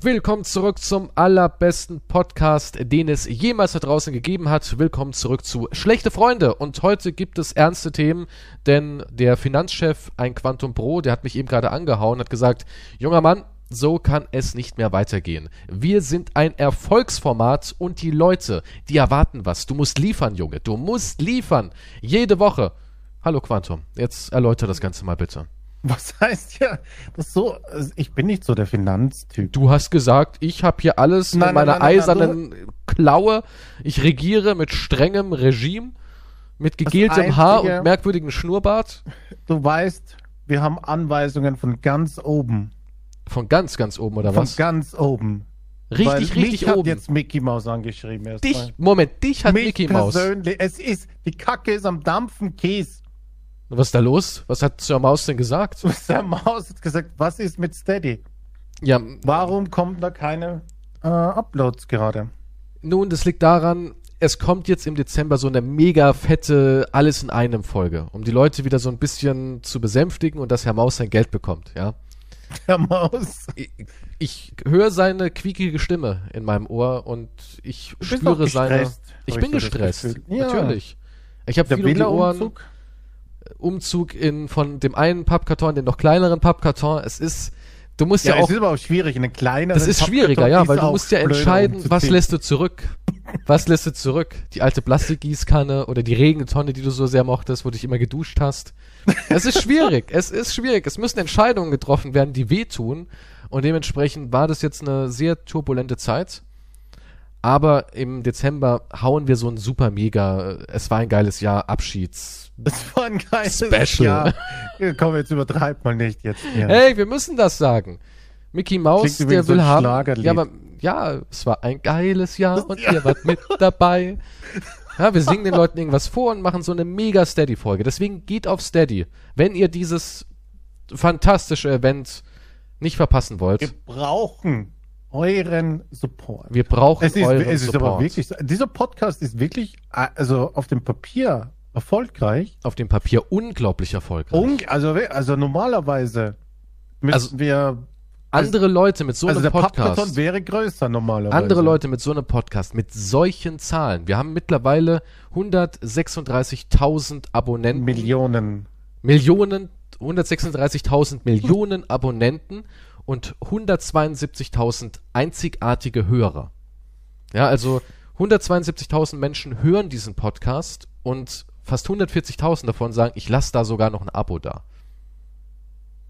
Willkommen zurück zum allerbesten Podcast, den es jemals da draußen gegeben hat. Willkommen zurück zu Schlechte Freunde. Und heute gibt es ernste Themen, denn der Finanzchef, ein Quantum Pro, der hat mich eben gerade angehauen, hat gesagt, junger Mann, so kann es nicht mehr weitergehen. Wir sind ein Erfolgsformat und die Leute, die erwarten was. Du musst liefern, Junge. Du musst liefern. Jede Woche. Hallo Quantum, jetzt erläutere das Ganze mal bitte. Was heißt ja, das so, ich bin nicht so der Finanztyp. Du hast gesagt, ich habe hier alles Nein, in meiner nein, nein, nein, eisernen Klaue. Ich regiere mit strengem Regime, mit gegeltem Haar Einzige- und merkwürdigem Schnurrbart. Du weißt, wir haben Anweisungen von ganz oben. Von ganz, ganz oben, oder von was? ganz oben. Richtig, Weil richtig mich hat oben. jetzt Mickey Mouse angeschrieben. Erst dich, mal. Moment, dich hat mich Mickey Maus. persönlich. Es ist, die Kacke ist am Dampfen, Kies. Was ist da los? Was hat Sir Maus denn gesagt? Der Maus hat gesagt, was ist mit Steady? Ja, Warum kommen da keine äh, Uploads gerade? nun, das liegt daran, es kommt jetzt im Dezember so eine mega fette Alles in einem Folge, um die Leute wieder so ein bisschen zu besänftigen und dass Herr Maus sein Geld bekommt, ja. Der Maus. ich, ich höre seine quiekige Stimme in meinem Ohr und ich spüre seine. Ich bin gestresst. Ja. Natürlich. Ich habe viel um die Ohren. Villa-Umzug? Umzug in von dem einen Pappkarton in den noch kleineren Pappkarton. Es ist, du musst ja, Ja, auch. es ist aber auch schwierig, eine kleine. Das ist schwieriger, ja, weil du musst ja entscheiden, was lässt du zurück. Was lässt du zurück? Die alte Plastikgießkanne oder die Regentonne, die du so sehr mochtest, wo du dich immer geduscht hast. Es ist schwierig. es ist schwierig. Es müssen Entscheidungen getroffen werden, die wehtun. Und dementsprechend war das jetzt eine sehr turbulente Zeit. Aber im Dezember hauen wir so ein super mega, es war ein geiles Jahr, Abschieds. Das war ein geiles Special. Jahr. Ja, Komm, jetzt übertreib mal nicht jetzt. Ja. Hey, wir müssen das sagen. Mickey Mouse, Klingt der will so ein haben. Ja, aber ja, es war ein geiles Jahr und ihr wart mit dabei. Ja, wir singen den Leuten irgendwas vor und machen so eine mega Steady-Folge. Deswegen geht auf Steady, wenn ihr dieses fantastische Event nicht verpassen wollt. Wir brauchen euren Support. Wir brauchen Es ist, euren es ist Support. aber wirklich, dieser Podcast ist wirklich, äh, also auf dem Papier erfolgreich. auf dem Papier unglaublich erfolgreich. Un also, also normalerweise müssen Also, wir, andere Leute mit so also einem der Podcast. Pappkarton wäre größer normalerweise. Andere Leute mit so einem Podcast, mit solchen Zahlen. Wir haben mittlerweile 136.000 Abonnenten. Millionen. Millionen, 136.000 Millionen Abonnenten und 172.000 einzigartige Hörer. Ja, also 172.000 Menschen hören diesen Podcast und fast 140.000 davon sagen, ich lasse da sogar noch ein Abo da.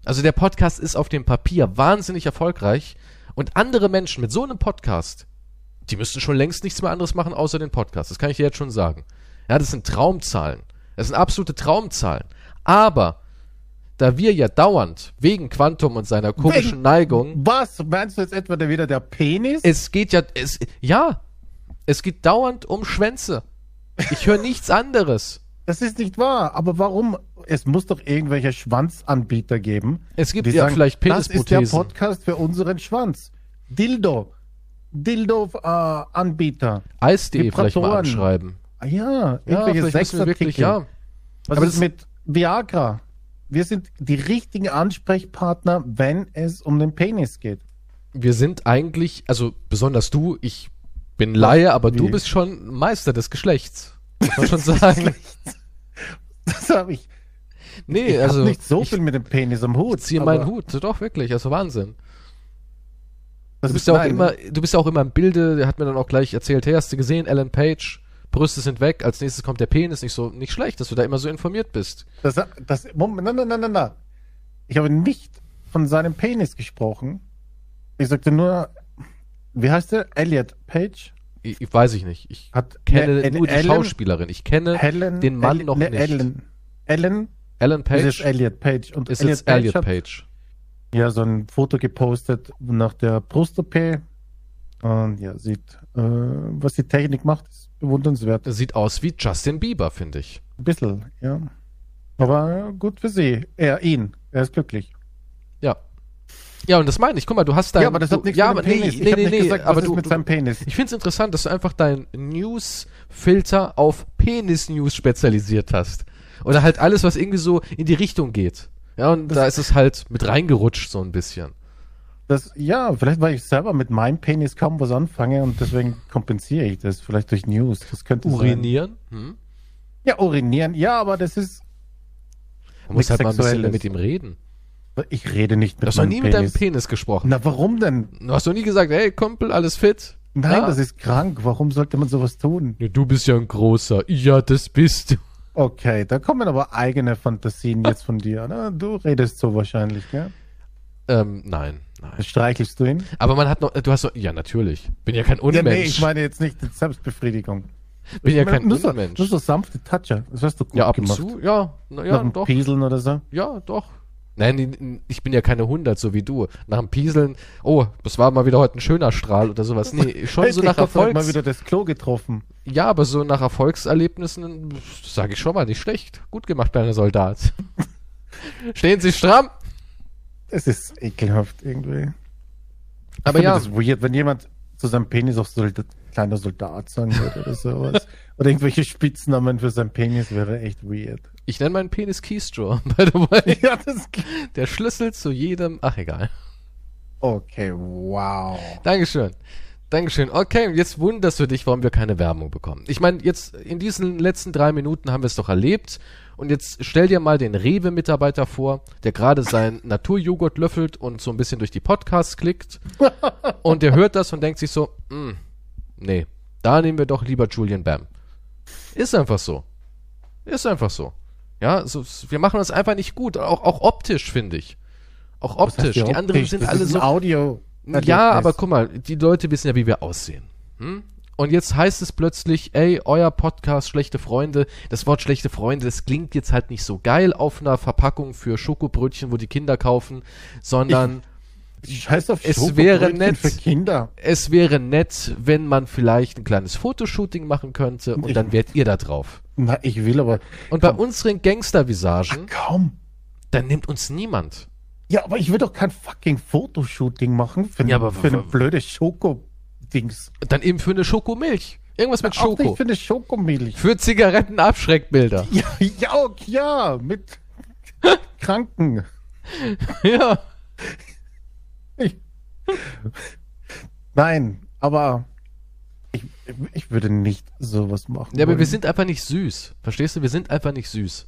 Also der Podcast ist auf dem Papier wahnsinnig erfolgreich und andere Menschen mit so einem Podcast, die müssten schon längst nichts mehr anderes machen außer den Podcast. Das kann ich dir jetzt schon sagen. Ja, das sind Traumzahlen. Das sind absolute Traumzahlen. Aber da wir ja dauernd wegen Quantum und seiner komischen Wegen- Neigung, Was? Meinst du jetzt etwa der wieder der Penis? es geht ja, es, ja, es geht dauernd um Schwänze. Ich höre nichts anderes. Das ist nicht wahr. Aber warum? Es muss doch irgendwelche Schwanzanbieter geben. Es gibt ja vielleicht Das ist der Penisprothesen. Podcast für unseren Schwanz. Dildo. Dildo-Anbieter. Eis.de vielleicht mal anschreiben. ah, ja, Ja, irgendwelche müssen wir wirklich, Sexartikel. ja. Was Aber ist mit Viagra? Wir sind die richtigen Ansprechpartner, wenn es um den Penis geht. Wir sind eigentlich, also besonders du, ich bin Laie, aber du Wie? bist schon Meister des Geschlechts. Muss man schon sagen. Das habe ich. Nee, ich also nicht so ich viel mit dem Penis am Hut. ziehe aber meinen Hut. Doch, wirklich, also Wahnsinn. Das Du bist ist ja auch nein, immer, du bist ja auch immer im Bilde, der hat mir dann auch gleich erzählt, hey, hast du gesehen, Alan Page, Brüste sind weg, als nächstes kommt der Penis, nicht so, nicht schlecht, dass du da immer so informiert bist. Das, das, Moment, nein, nein, nein, nein, nein. Ich habe nicht von seinem Penis gesprochen. Ich sagte nur, wie heißt der? Elliot Page? Ich, ich weiß ich nicht. Ich Hat kenne Ne- nur die Ellen- Schauspielerin. Ich kenne Helen, den Mann Ellen- noch nicht. Ellen, Ellen Alan das ist Page Elliot Page. Und ist jetzt Page Elliot hat Page. ja so ein Foto gepostet nach der Brust-OP. Und ja, sieht, äh, was die Technik macht, ist bewundernswert. Sieht aus wie Justin Bieber, finde ich. Ein bisschen, ja. Aber gut für sie. Er, ihn. Er ist glücklich. Ja. Und das meine ich. Guck mal, du hast dein... ja, aber das du, hat nichts ja, mit dem nee, Penis. nee, ich habe nee, nicht nee, gesagt, aber du, mit du, seinem Penis. Ich finde es interessant, dass du einfach deinen News-Filter auf Penis-News spezialisiert hast. Oder halt alles, was irgendwie so in die Richtung geht. Ja, und da ist es halt mit reingerutscht so ein bisschen. Das, ja, vielleicht weil ich selber mit meinem Penis kaum was anfange und deswegen kompensiere ich das vielleicht durch News. Das könnte sein. Urinieren? Hm? Ja, urinieren. Ja, aber das ist. Man muss halt mal ein bisschen mit ihm reden. Ich rede nicht Du mit hast noch meinem nie mit deinem Penis. Penis gesprochen. Na, warum denn? Du hast doch nie gesagt, hey Kumpel, alles fit? Nein, Ja. das ist krank. Warum sollte man sowas tun? Ja, du bist ja ein großer. Ja, das bist du. Okay, da kommen aber eigene Fantasien jetzt von dir. Na, du redest so wahrscheinlich, gell? Ähm, nein, nein. Streichelst du ihn? Aber man hat noch, du hast noch, ja, natürlich. Bin ja kein Ja, Unmensch. nee, ich meine jetzt nicht Selbstbefriedigung. Bin ja Ich meine, kein nur so, Unmensch. Nur so sanfte Toucher. Das hast du gut ja, ab und gemacht. zu, ja, na, ja, doch. Pieseln oder so. Ja, doch. Nein, ich bin ja keine 100, so wie du. Nach dem Pieseln, oh, das war mal wieder heute ein schöner Strahl oder sowas. Nee, schon so nach heute mal Erfolgs... wieder das Klo getroffen. Ja, aber so nach Erfolgserlebnissen, sage ich schon mal, nicht schlecht. Gut gemacht, kleiner Soldat. Stehen Sie stramm. Es ist ekelhaft irgendwie. Aber ja, das weird, wenn jemand zu seinem Penis auch Soldat, kleiner Soldat sagen würde oder sowas. oder irgendwelche Spitznamen für seinen Penis wäre echt weird. Ich nenne meinen Penis Keystrow, by the way. Ja, das Der Schlüssel zu jedem, ach egal. Okay, wow. Dankeschön. Dankeschön. Okay, jetzt wunderst du dich, warum wir keine Werbung bekommen. Ich meine, jetzt in diesen letzten drei Minuten haben wir es doch erlebt. Und jetzt stell dir mal den Rewe-Mitarbeiter vor, der gerade seinen Naturjoghurt löffelt und so ein bisschen durch die Podcasts klickt. und der hört das und denkt sich so, "Hm, nee, da nehmen wir doch lieber Julian Bam. Ist einfach so. Ist einfach so. Ja, so, wir machen das einfach nicht gut. Auch, auch optisch, finde ich. Auch optisch. Die anderen optisch? sind das alle so Audio. ja, aber guck mal, die Leute wissen ja, wie wir aussehen. Hm? Und jetzt heißt es plötzlich, ey, euer Podcast Schlechte Freunde. Das Wort Schlechte Freunde, das klingt jetzt halt nicht so geil auf einer Verpackung für Schokobrötchen, wo die Kinder kaufen, sondern Scheiß auf Es wäre nett. für Kinder. es wäre nett, wenn man vielleicht ein kleines Fotoshooting machen könnte und Ich- dann wärt ihr da drauf. Na, ich will aber Und bei unseren Gangstervisagen, kaum. dann nimmt uns niemand. Ja, aber ich will doch kein fucking Fotoshooting machen für, Ja, aber für eine blöde Schoko-Dings. Dann eben für eine Schokomilch. Irgendwas mit Auch nicht Schoko. für eine Schokomilch. Für Zigarettenabschreckbilder. Ja, ja, ja, mit Kranken. ja. Nein, aber ich, ich würde nicht sowas machen. Ja, aber wir wollen. sind einfach nicht süß. Verstehst du? Wir sind einfach nicht süß.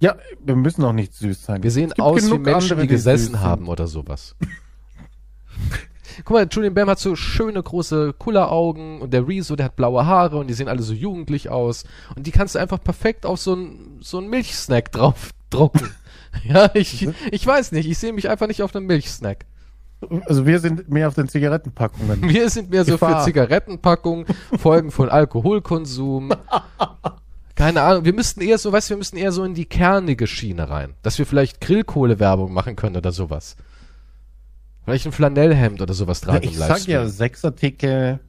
Ja, wir müssen auch nicht süß sein. Wir sehen aus wie Menschen, andere, die gesessen süß sind. haben oder sowas. Guck mal, Julian Bam hat so schöne große Kulleraugen und der Rezo, der hat blaue Haare und die sehen alle so jugendlich aus. Und die kannst du einfach perfekt auf so einen so einen Milchsnack drauf drucken. ja, ich, ich weiß nicht, ich sehe mich einfach nicht auf einem Milchsnack. Also wir sind mehr auf den Zigarettenpackungen. Wir sind mehr so für Gefahr. Zigarettenpackungen, Folgen von Alkoholkonsum. Keine Ahnung, wir müssten eher so, weißt du, wir müssten eher so in die kernige Schiene rein. Dass wir vielleicht Grillkohle-Werbung machen können oder sowas. Vielleicht ein Flanellhemd oder sowas Ja, tragen ich im sag ja, Sechsartikel,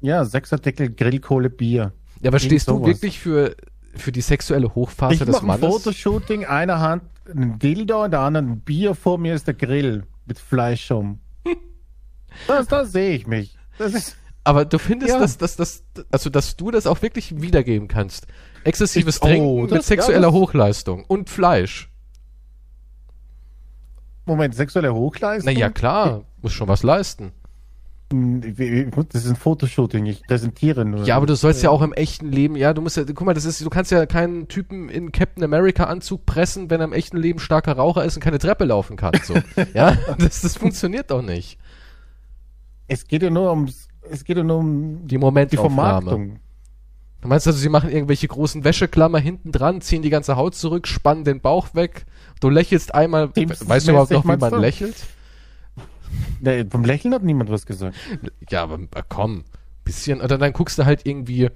ja, Sechsartikel Grillkohle Bier. Ja, aber Irgend stehst du sowas. wirklich für, für die sexuelle Hochphase Ich des mache ein Mannes? Fotoshooting, einer Hand ein Dildo, in der anderen ein Bier, vor mir ist der Grill mit Fleisch um. Das, da sehe ich mich. Das ist, Aber du findest, Ja. dass, dass, dass, also, dass du das auch wirklich wiedergeben kannst. Exzessives Ich- oh, Trinken mit das- sexueller ja, das- Hochleistung und Fleisch. Moment, sexuelle Hochleistung? Na ja, klar, muss schon was leisten. Das ist ein Fotoshooting, ich präsentiere nur. Ja, aber du sollst ja auch im echten Leben, ja, du musst ja, guck mal, das ist, du kannst ja keinen Typen in Captain America Anzug pressen, wenn er im echten Leben starker Raucher ist und keine Treppe laufen kann, so. ja, das, das funktioniert doch nicht. Es geht ja nur ums, es geht ja nur um Die die Momentaufnahme. Vermarktung. Du meinst also, sie machen irgendwelche großen Wäscheklammer hinten dran, ziehen die ganze Haut zurück, spannen den Bauch weg, du lächelst einmal, weißt du überhaupt noch, wie man du? lächelt? Nee, vom Lächeln hat niemand was gesagt. Ja, aber äh, komm, bisschen, oder dann guckst du halt irgendwie,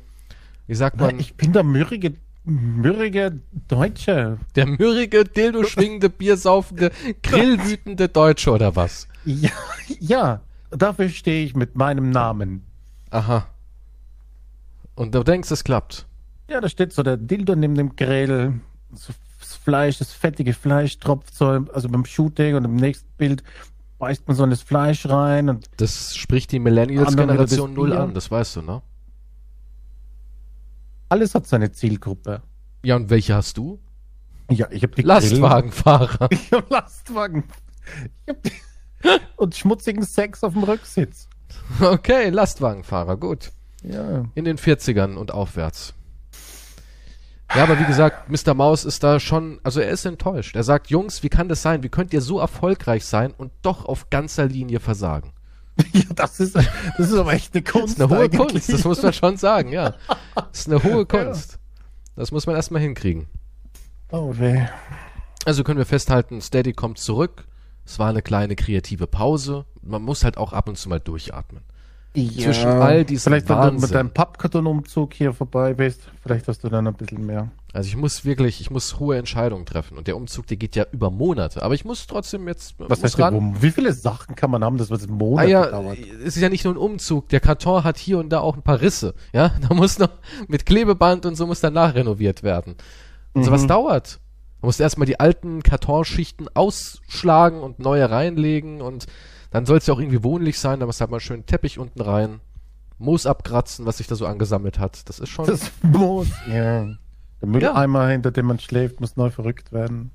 wie sagt man, Ich bin der mürrige, mürrige Deutsche. der mürrige, dildo schwingende, biersaufende, grillwütende Deutsche oder was? Ja, ja, dafür stehe ich mit meinem Namen. Aha. Und du denkst, es klappt. Ja, da steht so der Dildo neben dem Grill. So das Fleisch, das fettige Fleisch tropft so, also beim Shooting und im nächsten Bild beißt man so in das Fleisch rein und Das spricht die Millennials-Generation null an, das weißt du, ne? alles hat seine Zielgruppe. Ja, und welche hast du? Ja, ich habe die Lastwagenfahrer. Ich habe Lastwagen. Ich hab die, und schmutzigen Sex auf dem Rücksitz. Okay, Lastwagenfahrer, gut. Ja. In den 40ern und aufwärts. Ja, aber wie gesagt, Mr. Maus ist da schon, also er ist enttäuscht. Er sagt, Jungs, wie kann das sein? Wie könnt ihr so erfolgreich sein und doch auf ganzer Linie versagen? ja, das ist, das ist aber echt eine Das Kunst. ist eine hohe eigentlich. Kunst, das muss man schon sagen, ja. Das ist eine hohe Kunst. Das muss man erstmal hinkriegen. Oh weh. Also können wir festhalten, Steady kommt zurück. Es war eine kleine kreative Pause. Man muss halt auch ab und zu mal durchatmen. Zwischen all diesen Vielleicht, wenn du Wahnsinn. mit deinem Pappkartonumzug hier vorbei bist, vielleicht hast du dann ein bisschen mehr. Also ich muss wirklich, ich muss hohe Entscheidungen treffen. Und der Umzug, der geht ja über Monate. Aber ich muss trotzdem jetzt Was heißt denn, wo- wie viele Sachen kann man haben, das was Ah Monate ja, dauert? es ist ja nicht nur ein Umzug. Der Karton hat hier und da auch ein paar Risse. Ja, da muss noch mit Klebeband und so muss danach renoviert werden. Und Mhm. sowas dauert. Man muss erstmal die alten Kartonschichten ausschlagen und neue reinlegen und dann soll es ja auch irgendwie wohnlich sein. Da muss halt mal schön Teppich unten rein, Moos abkratzen, was sich da so angesammelt hat. Das ist schon. Das muss, ja. Der Mülleimer, hinter dem man schläft, muss neu verrückt werden.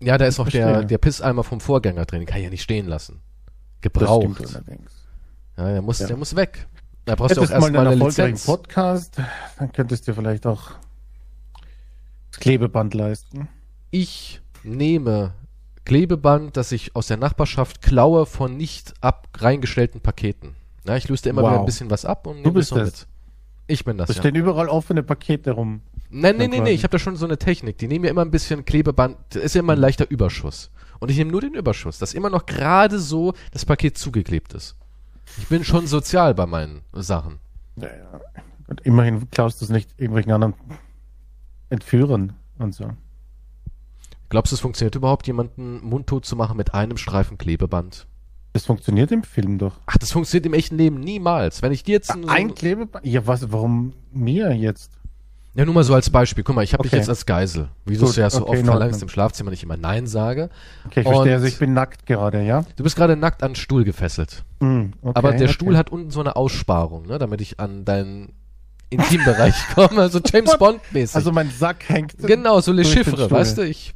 ja, da ist noch der, der Pisseimer vom Vorgänger drin. Den kann ich ja nicht stehen lassen. Das Gebraucht. allerdings. Ja, der muss, Ja. der muss weg. Da brauchst du auch Hättest du mal erstmal einen eine Lizenz. Podcast, dann könntest du vielleicht auch das Klebeband leisten. ich nehme Klebeband, das ich aus der Nachbarschaft klaue von nicht ab reingestellten Paketen. Ja, ich löse da immer Wow. wieder ein bisschen was ab und Du bist so das. mit. Ich bin das, Da ja. stehen überall offene Pakete rum. Nein, nee, nee, quasi. ich habe da schon so eine Technik. Die nehmen ja immer ein bisschen Klebeband, das ist ja immer ein leichter Überschuss. Und ich nehme nur den Überschuss, dass immer noch gerade so das Paket zugeklebt ist. Ich bin schon sozial bei meinen Sachen. Ja, ja. Und immerhin klaust du es nicht irgendwelchen anderen Entführern und so. Glaubst du, es funktioniert überhaupt, jemanden mundtot zu machen mit einem Streifen Klebeband? Das funktioniert im Film doch. Ach, das funktioniert im echten Leben niemals. Wenn ich dir jetzt so Ein Klebeband? Ja, was, warum mir jetzt? Ja, nur mal so als Beispiel. Guck mal, ich habe dich Okay. jetzt als Geisel. Wie du ja so okay, oft verlangst im Schlafzimmer nicht immer Nein sage. Okay, ich verstehe, also ich bin nackt gerade, ja? Du bist gerade nackt an den Stuhl gefesselt. Hm, okay, Aber der. Stuhl hat unten so eine Aussparung, ne, damit ich an deinen Intimbereich komme. Also James Bond-mäßig. Also mein Sack hängt. genau, so Le Chiffre, weißt du? Ich,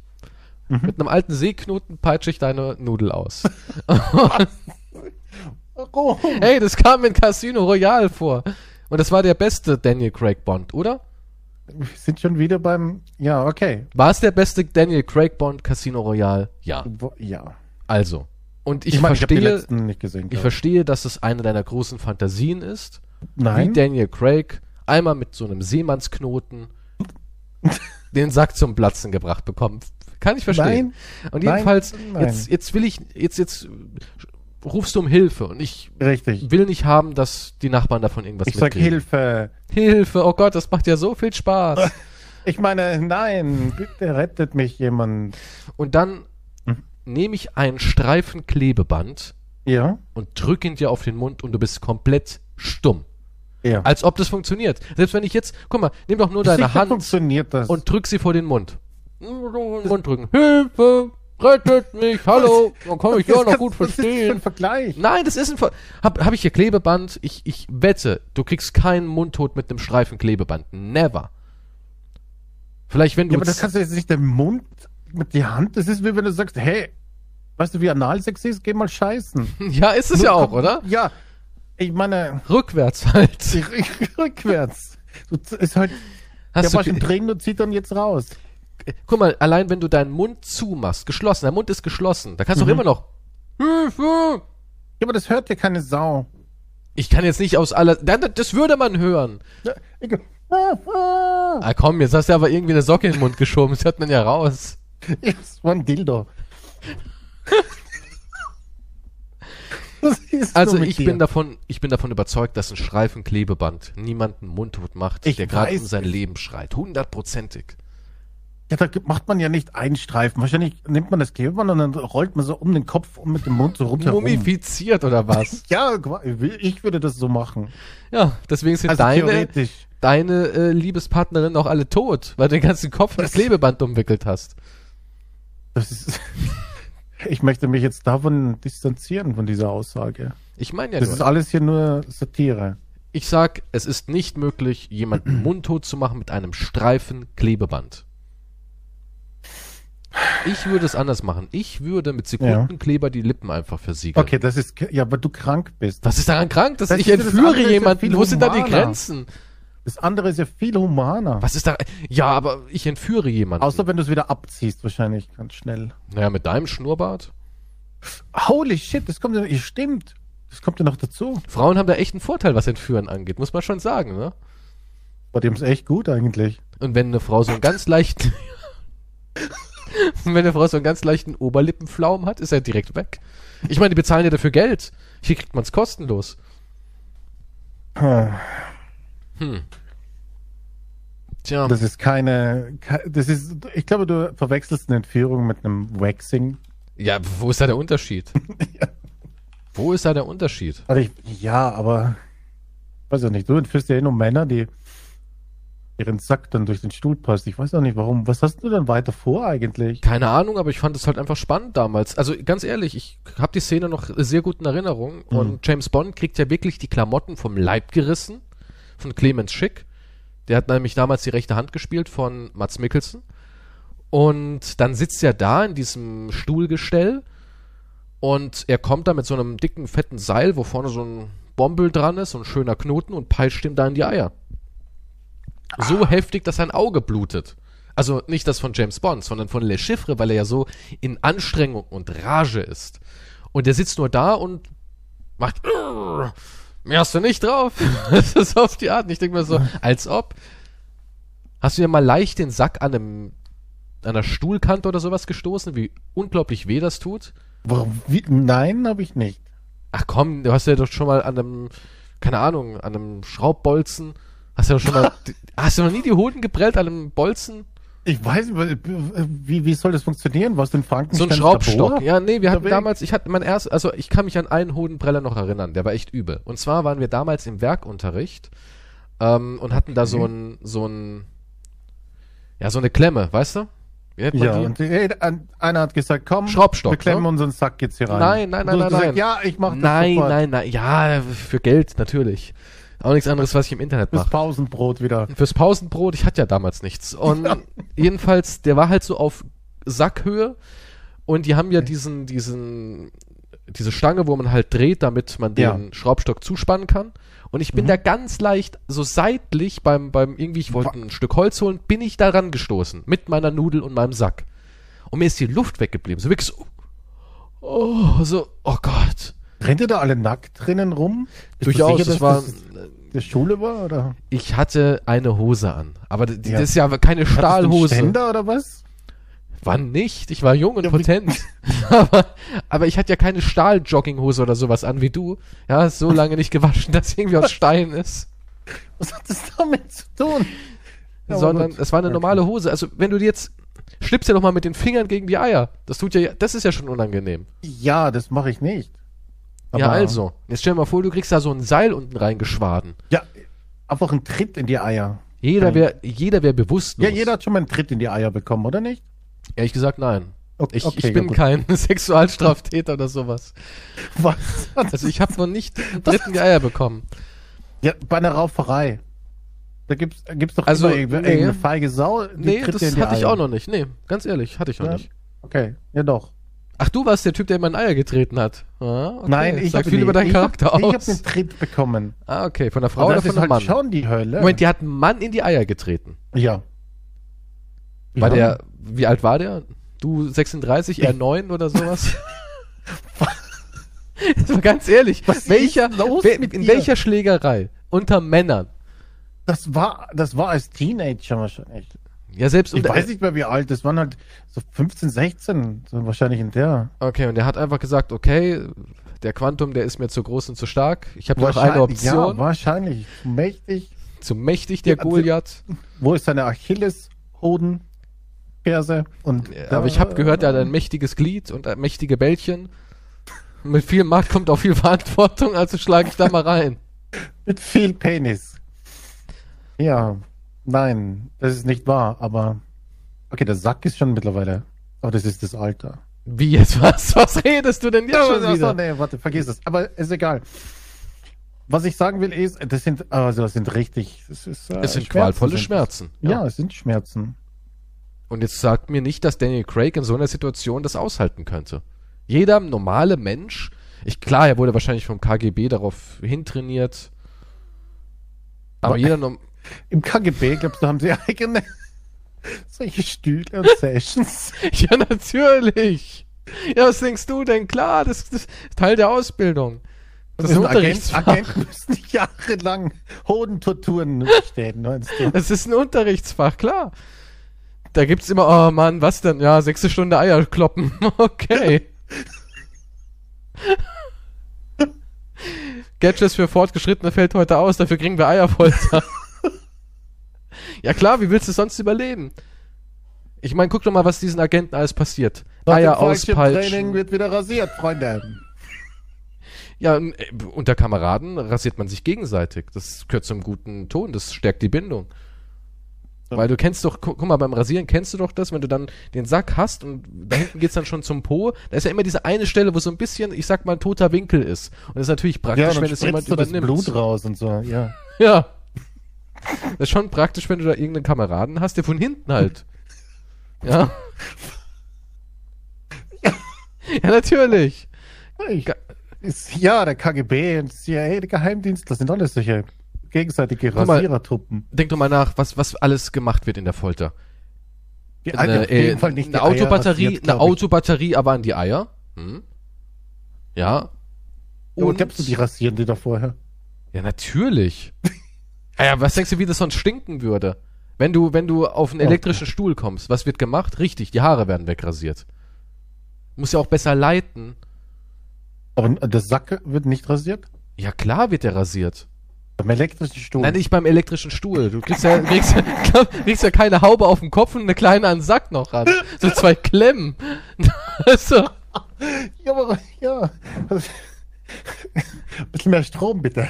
mit einem alten Seeknoten peitsche ich deine Nudel aus. Warum? hey, das kam in Casino Royale vor. Und das war der beste Daniel Craig Bond, oder? Wir sind schon wieder beim. Ja, okay. War es der beste Daniel Craig Bond Casino Royale? Ja. Ja. Also. Und ich, Ich, ich die verstehe, nicht gesehen. Ich verstehe, dass es eine deiner großen Fantasien ist, Nein. wie Daniel Craig einmal mit so einem Seemannsknoten den Sack zum Platzen gebracht bekommt. Kann ich verstehen. Und Nein, jedenfalls, nein. jetzt, jetzt will ich, jetzt, jetzt rufst du um Hilfe und ich Richtig. will nicht haben, dass die Nachbarn davon irgendwas Ich sag mitkriegen. Hilfe. Hilfe, oh Gott, das macht ja so viel Spaß. Ich meine, nein, bitte rettet mich jemand. und dann Hm. nehme ich einen Streifen Klebeband Ja? und drücke ihn dir auf den Mund und du bist komplett stumm. Ja. Als ob das funktioniert. Selbst wenn ich jetzt, guck mal, nimm doch nur Sicher deine Hand das. und drück sie vor den Mund. Mund drücken. Hilfe! Rettet mich! Hallo! Dann kann ich ja noch gut ist das verstehen. ein Vergleich? Nein, das ist ein Ver hab, hab ich hier Klebeband? Ich, ich wette, du kriegst keinen Mundtot mit einem Streifen Klebeband. Never. Vielleicht wenn du Ja, aber das kannst du jetzt nicht den Mund mit die Hand. Das ist wie wenn du sagst, hey, weißt du, wie Analsex ist? Geh mal scheißen. ja, ist es ja auch, oder? Ja. Ich meine, Rückwärts halt. rückwärts. Du, ist halt, Hast der du war schon drin und zieht dann jetzt raus. Guck mal, allein wenn du deinen Mund zumachst, geschlossen, dein Mund ist geschlossen, da kannst du Mhm. auch immer noch! Ja, aber das hört ja keine Sau. Ich kann jetzt nicht aus aller. Das würde man hören. Ah, komm, jetzt hast du aber irgendwie eine Socke in den Mund geschoben. Das hört man ja raus. Das war ein Dildo. Also ich dir? bin davon, ich bin davon überzeugt, dass ein Streifen Klebeband niemanden mundtot macht, Ich der gerade um sein. Leben schreit. Hundertprozentig. Ja, da macht man ja nicht einen Streifen. Wahrscheinlich nimmt man das Klebeband und dann rollt man so um den Kopf und mit dem Mund so rundherum. Mumifiziert oder was? Ja, ich würde das so machen. ja, deswegen sind Also deine, deine äh, Liebespartnerin auch alle tot, weil du den ganzen Kopf mit Das- Klebeband umwickelt hast. Das ist, ich möchte mich jetzt davon distanzieren, von dieser Aussage. Ich meine ja Das nur, ist alles hier nur Satire. ich sag, es ist nicht möglich, jemanden mundtot zu machen mit einem Streifen Klebeband. Ich würde es anders machen. Ich würde mit Sekundenkleber die Lippen einfach versiegeln. Okay, das ist, ja, weil du krank bist. Was ist daran krank? Dass Das ich ist- das entführe ist ja jemanden. viel Wo sind da die. Grenzen? Das andere ist ja viel humaner. Was ist da? Ja, aber ich entführe jemanden. Außer wenn du es wieder abziehst, wahrscheinlich ganz schnell. naja, mit deinem Schnurrbart. Holy shit, das kommt ja, ihr stimmt. Das kommt ja noch dazu. Frauen haben da echt einen Vorteil, was Entführen angeht, muss man schon sagen, ne? Die haben es echt gut eigentlich. Und wenn eine Frau so einen ganz leichten, wenn eine Frau so einen ganz leichten Oberlippenflaum hat, ist er direkt weg. Ich meine, die bezahlen ja dafür Geld. Hier kriegt man es kostenlos. Hm. Tja, Das ist keine, ke- das ist, ich glaube, du verwechselst eine Entführung mit einem Waxing. ja, wo ist da der Unterschied? Wo ist da der Unterschied? Also ich, ja, aber, weiß ich nicht, du entführst ja eh nur Männer, die ihren Sack dann durch den Stuhl passt. Ich weiß auch nicht, warum. Was hast du denn weiter vor eigentlich? Keine Ahnung, aber ich fand es halt einfach spannend damals. Also ganz ehrlich, ich habe die Szene noch sehr gut in Erinnerung. Mhm. Und James Bond kriegt ja wirklich die Klamotten vom Leib gerissen von Clemens Schick. Der hat nämlich damals die rechte Hand gespielt von Mats Mikkelsen. Und dann sitzt er da in diesem Stuhlgestell und er kommt da mit so einem dicken, fetten Seil, wo vorne so ein Bombel dran ist, so ein schöner Knoten und peitscht ihm da in die Eier. So heftig, dass sein Auge blutet. Also nicht das von James Bond, sondern von Le Chiffre, weil er ja so in Anstrengung und Rage ist. Und er sitzt nur da und macht "Urr, mehr hast du nicht drauf. das ist auf die Art. Ich denke mir so, als ob. Hast du dir mal leicht den Sack an einem an einer Stuhlkante oder sowas gestoßen, wie unglaublich weh das tut? Warum? Wie? Nein, habe ich nicht. Ach komm, du hast ja doch schon mal an einem, keine Ahnung, an einem Schraubbolzen, hast du schon mal, hast du noch nie die Hoden geprellt an einem Bolzen? Ich weiß nicht, wie, wie soll das funktionieren? Was denn Franken? So ein Schraubstock. Ja, nee, wir hatten damals, ich hatte mein erst, also ich kann mich an einen Hodenpreller noch erinnern, der war echt übel. Und zwar waren wir damals im Werkunterricht ähm, und hatten da so ein, so ein, ja, so eine Klemme, weißt du? Ja, die? und äh, ein- einer hat gesagt, komm, Schraubstock, wir klemmen ne? unseren Sack jetzt hier rein. Nein, nein, nein, nein, nein. gesagt, Ja, ich mach das Nein, sofort. nein, nein, ja, für Geld natürlich. Auch nichts anderes, was ich im Internet mache. Pausenbrot wieder. Fürs Pausenbrot, ich hatte ja damals nichts. Und jedenfalls, der war halt so auf Sackhöhe und die haben ja diesen, diesen, diese Stange, wo man halt dreht, damit man den Ja. Schraubstock zuspannen kann. Und ich bin da ganz leicht, so seitlich beim, beim irgendwie, ich wollte ein Stück Holz holen, bin ich daran gestoßen. Mit meiner Nudel und meinem Sack. Und mir ist die Luft weggeblieben. So wirklich so, oh, so, oh Gott. Rennt ihr da alle nackt drinnen rum? Bist du Durchaus, sicher, das war, das der Schule war, oder? ich hatte eine Hose an. Aber die, Ja. das ist ja keine du Stahlhose. Ständer oder was? Wann nicht? Ich war jung und Ja, potent. aber, aber ich hatte ja keine Stahl-Jogginghose oder sowas an wie du. Ja, so lange nicht gewaschen, dass sie irgendwie aus Stein ist. Was hat das damit zu tun? Ja, sondern gut. es war eine normale Hose. Also, wenn du die jetzt schlippst ja doch mal mit den Fingern gegen die Eier. Das tut ja, das ist ja schon unangenehm. Ja, das mache ich nicht. Ja, Aber- also. Jetzt stell dir mal vor, du kriegst da so ein Seil unten reingeschwaden. Ja, einfach ein Tritt in die Eier. Jeder wäre, jeder wäre bewusstlos. Ja, jeder hat schon mal einen Tritt in die Eier bekommen, oder nicht? Ehrlich gesagt, nein. Okay, Ich, okay, ich ja bin gut. kein Sexualstraftäter oder sowas. Was? Also ich habe noch nicht einen dritten die Eier bekommen. Ja, bei einer Rauferei. Da gibt's, gibt's doch Also, irgendeine, nee. irgendeine feige Sau. die Nee, tritt das in hatte ich auch noch nicht. Nee, ganz ehrlich, hatte ich noch Ja. nicht. Okay, ja doch. Ach, du warst der Typ, der in mein Eier getreten hat. Ah, okay. Nein, ich habe viel über deinen ich Charakter hab, Ich habe einen Tritt bekommen. ah, okay. Von der Frau oder von einem halt Mann? schon die Hölle. Moment, die hat einen Mann in die Eier getreten. Ja. War ja. der, wie alt war der? Du 36, er Ich- 9 oder sowas? Jetzt mal ganz ehrlich, Was welcher, mit in dir? welcher Schlägerei unter Männern? Das war, das war als Teenager wahrscheinlich. Ja, selbst Ich weiß nicht mehr wie alt. Das waren halt so 15, 16. So wahrscheinlich in der. Okay, und der hat einfach gesagt, okay, der Quantum, der ist mir zu groß und zu stark. Ich habe noch eine Wahrscheinlich, Ja, Option. wahrscheinlich. Mächtig. zu mächtig, der Ja, also- Goliath. Wo ist seine Achilleshoden? Ferse und Ja, aber ich habe gehört, er hat ein mächtiges Glied und mächtige Bällchen. Mit viel Macht kommt auch viel Verantwortung, also schlage ich da mal rein. mit viel Penis. Ja, nein, das ist nicht wahr, aber okay, der Sack ist schon mittlerweile, aber das ist das Alter. Wie jetzt was? Was redest du denn jetzt schon Ach so, wieder? nee, warte, vergiss es. Aber ist egal. Was ich sagen will ist, das sind, also das sind richtig, das ist, äh, Es sind Schmerzen qualvolle das. Schmerzen. Ja. es sind Schmerzen. Und jetzt sagt mir nicht, dass Daniel Craig in so einer Situation das aushalten könnte. Jeder normale Mensch, ich klar, er wurde wahrscheinlich vom KGB darauf hintrainiert. Aber Aber- jeder norm Im KGB, glaubst du, haben sie eigene solche Stühle und Sessions? Ja, natürlich. Ja, was denkst du denn? Klar, das, das ist Teil der Ausbildung. Das ist ein Unterrichtsfach. Agenten müssen jahrelang Hodentorturen stehen, meinst du? Das ist ein Unterrichtsfach, klar. Da gibt's immer, oh Mann, was denn? Ja, sechste Stunde Eier kloppen. Okay. Gadgets für Fortgeschrittene fällt heute aus, dafür kriegen wir Eierfolter. Ja klar, wie willst du sonst überleben? Ich meine, guck doch mal, was diesen Agenten alles passiert. Nach Eier auspeitschen. wird wieder rasiert, Freunde. Ja, äh, unter Kameraden rasiert man sich gegenseitig. Das gehört zum guten Ton, das stärkt die Bindung. Weil du kennst doch, gu guck mal, beim Rasieren kennst du doch das, wenn du dann den Sack hast und da hinten geht's dann schon zum Po, da ist ja immer diese eine Stelle, wo so ein bisschen, ich sag mal, ein toter Winkel ist. Und das ist natürlich praktisch, Ja, wenn es jemand du das übernimmt. Blut raus und so, ja. Ja. Das ist schon praktisch, wenn du da irgendeinen Kameraden hast, der von hinten halt. Ja. Ja, natürlich. Ich, ist, ja, der KGB und CIA, der Geheimdienst, das sind alles solche gegenseitige. Rasierertruppen. Denk doch mal nach, was, was alles gemacht wird in der Folter. Die eine, auf jeden äh, Fall nicht eine Autobatterie, rasiert, eine. Autobatterie, aber an die Eier. Hm. Ja. Ja, Und glaubst du, die rasieren die da vorher? ja, natürlich. ja, was denkst du, wie das sonst stinken würde? Wenn du, wenn du auf einen elektrischen Stuhl kommst, was wird gemacht? Richtig, die Haare werden wegrasiert. Muss ja auch besser leiten. Aber der Sack wird nicht rasiert? Ja, klar wird der rasiert. Beim elektrischen Stuhl. Nein, nicht beim elektrischen Stuhl. Du kriegst ja, kriegst, ja, glaub, kriegst ja keine Haube auf dem Kopf und eine kleine an den Sack noch ran. So zwei Klemmen. Also, Ja, aber, ja. Ein bisschen mehr Strom, bitte.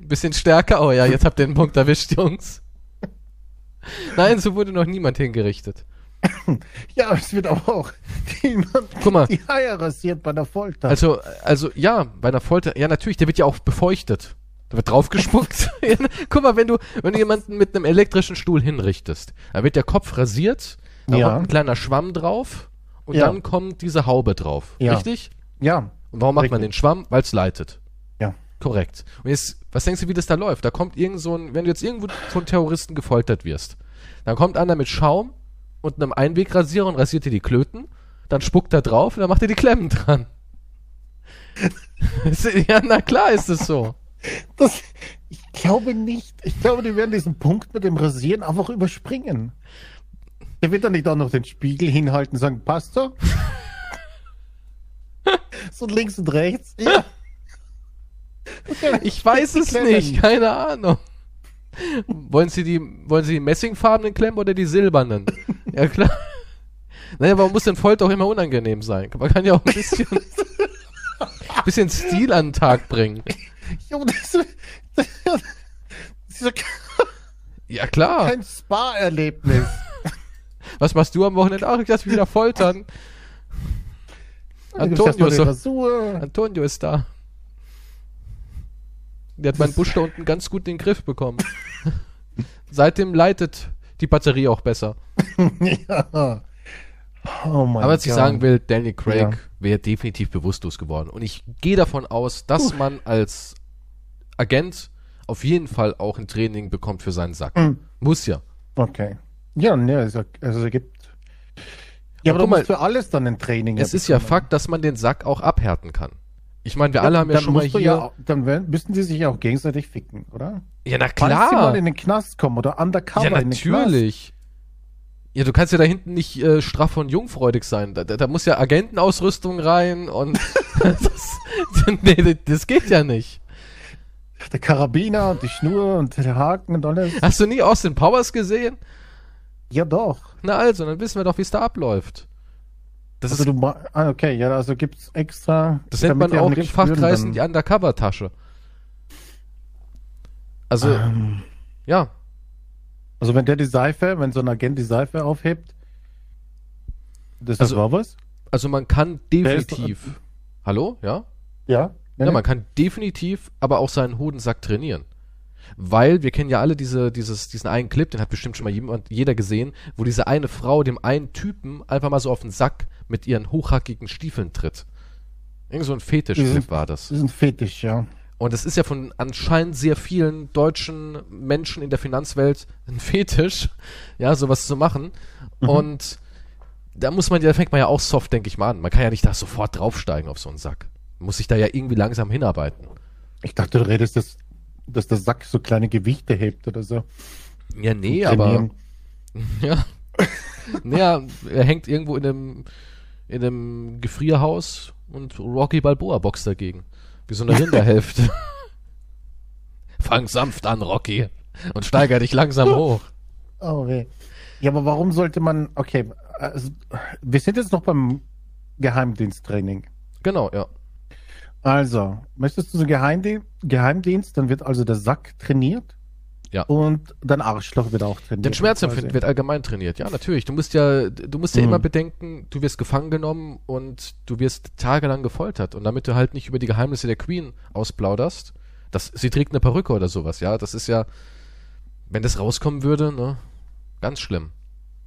Ein bisschen stärker. Oh ja, jetzt habt ihr den Punkt erwischt, Jungs. Nein, so wurde noch niemand hingerichtet. Ja, es wird aber auch jemand Guck mal. die Eier rasiert bei der Folter. Also, also ja, bei einer Folter, ja natürlich, der wird ja auch befeuchtet. Da wird draufgespuckt. Guck mal, wenn du, wenn du jemanden mit einem elektrischen Stuhl hinrichtest, dann wird der Kopf rasiert, da Ja. kommt ein kleiner Schwamm drauf und Ja. dann kommt diese Haube drauf. Ja. Richtig? ja, Und warum macht man Richtig. den Schwamm? Weil es leitet. Korrekt. Und jetzt, was denkst du, wie das da läuft? Da kommt irgend so ein, wenn du jetzt irgendwo von Terroristen gefoltert wirst, dann kommt einer mit Schaum und einem Einwegrasierer und rasiert dir die Klöten, dann spuckt er drauf und dann macht er die Klemmen dran. ja, na klar ist es so. Das, ich glaube nicht. Ich glaube, die werden diesen Punkt mit dem Rasieren einfach überspringen. Der wird dann nicht auch noch den Spiegel hinhalten und sagen, passt so? so links und rechts. Ja. Ich weiß es nicht, keine Ahnung. Wollen Sie die, wollen Sie die messingfarbenen Klemmen oder die silbernen? Ja klar. Naja, warum muss denn Folter auch immer unangenehm sein? Man kann ja auch ein bisschen, bisschen Stil an den Tag bringen. Jo, das, das, das ja Ja klar. kein Spa-Erlebnis. Was machst du am Wochenende? Ach, ich lass mich wieder foltern. Antonio ist. Antonio ist da. Der hat meinen Busch da unten ganz gut in den Griff bekommen. Seitdem leitet die Batterie auch besser. ja. Oh mein Aber was ich Gott. sagen will, Daniel Craig Ja. wäre definitiv bewusstlos geworden. Und ich gehe davon aus, dass man als Agent auf jeden Fall auch ein Training bekommt für seinen Sack. Mhm. Muss ja. Okay. Ja, ne, also, also es gibt. Ja, Aber aber du mal, musst für alles dann ein Training Es ist ja bekommen. Fakt, dass man den Sack auch abhärten kann. Ich meine, wir alle haben ja schon mal hier. Ja, dann werden, müssen die sich ja auch gegenseitig ficken, oder? Ja, na Falls sie mal klar. in den Knast kommen oder undercover Ja, natürlich. Ja, du kannst ja da hinten nicht äh, straff und jungfreudig sein. Da, da, da muss ja Agentenausrüstung rein und das, nee, das geht ja nicht. Der Karabiner und die Schnur und der Haken und alles. Hast du nie Austin Powers gesehen? Ja, doch. Na also, dann wissen wir doch, wie es da abläuft. Das, Also ist, du ah, okay, ja, also gibt's extra. das nennt man auch in Fachkreisen die Undercover-Tasche. Also, Ähm, ja. also wenn der die Seife, wenn so ein Agent die Seife aufhebt, das Also- war was? Also man kann Der ist- definitiv. Hallo? Ja? Ja. Ja, man kann definitiv aber auch seinen Hodensack trainieren. weil wir kennen ja alle diese, dieses, diesen einen Clip, den hat bestimmt schon mal jemand, jeder gesehen, wo diese eine Frau dem einen Typen einfach mal so auf den Sack mit ihren hochhackigen Stiefeln tritt. Irgend so ein Diesen- war das. Das ist ein Fetisch, ja. Und es ist ja von anscheinend sehr vielen deutschen Menschen in der Finanzwelt ein Fetisch, ja, sowas zu machen. Und da muss man, da fängt man ja auch soft, denke ich mal, an. Man kann ja nicht da sofort draufsteigen auf so einen Sack. Man muss sich da ja irgendwie langsam hinarbeiten. Ich dachte, du redest, dass, dass der Sack so kleine Gewichte hebt oder so. Ja, nee, aber ja. naja, er hängt irgendwo in einem, in einem Gefrierhaus und Rocky Balboa boxt dagegen. Wie so eine Rinderhälfte. Fang sanft an, Rocky. Und steiger dich langsam hoch. Oh, weh. Ja, aber warum sollte man, okay, also, wir sind jetzt noch beim Geheimdiensttraining. Genau, ja. Also, möchtest du so Geheimdienst, Geheimdienst, dann wird also der Sack trainiert. Ja. Und dein Arschloch wird auch trainiert. Den Schmerzempfinden wird allgemein trainiert. Ja, natürlich. Du musst ja, du musst ja Mhm. immer bedenken, du wirst gefangen genommen und du wirst tagelang gefoltert. Und damit du halt nicht über die Geheimnisse der Queen ausplauderst, das, sie trägt eine Perücke oder sowas, ja. Das ist ja, wenn das rauskommen würde, ne, ganz schlimm.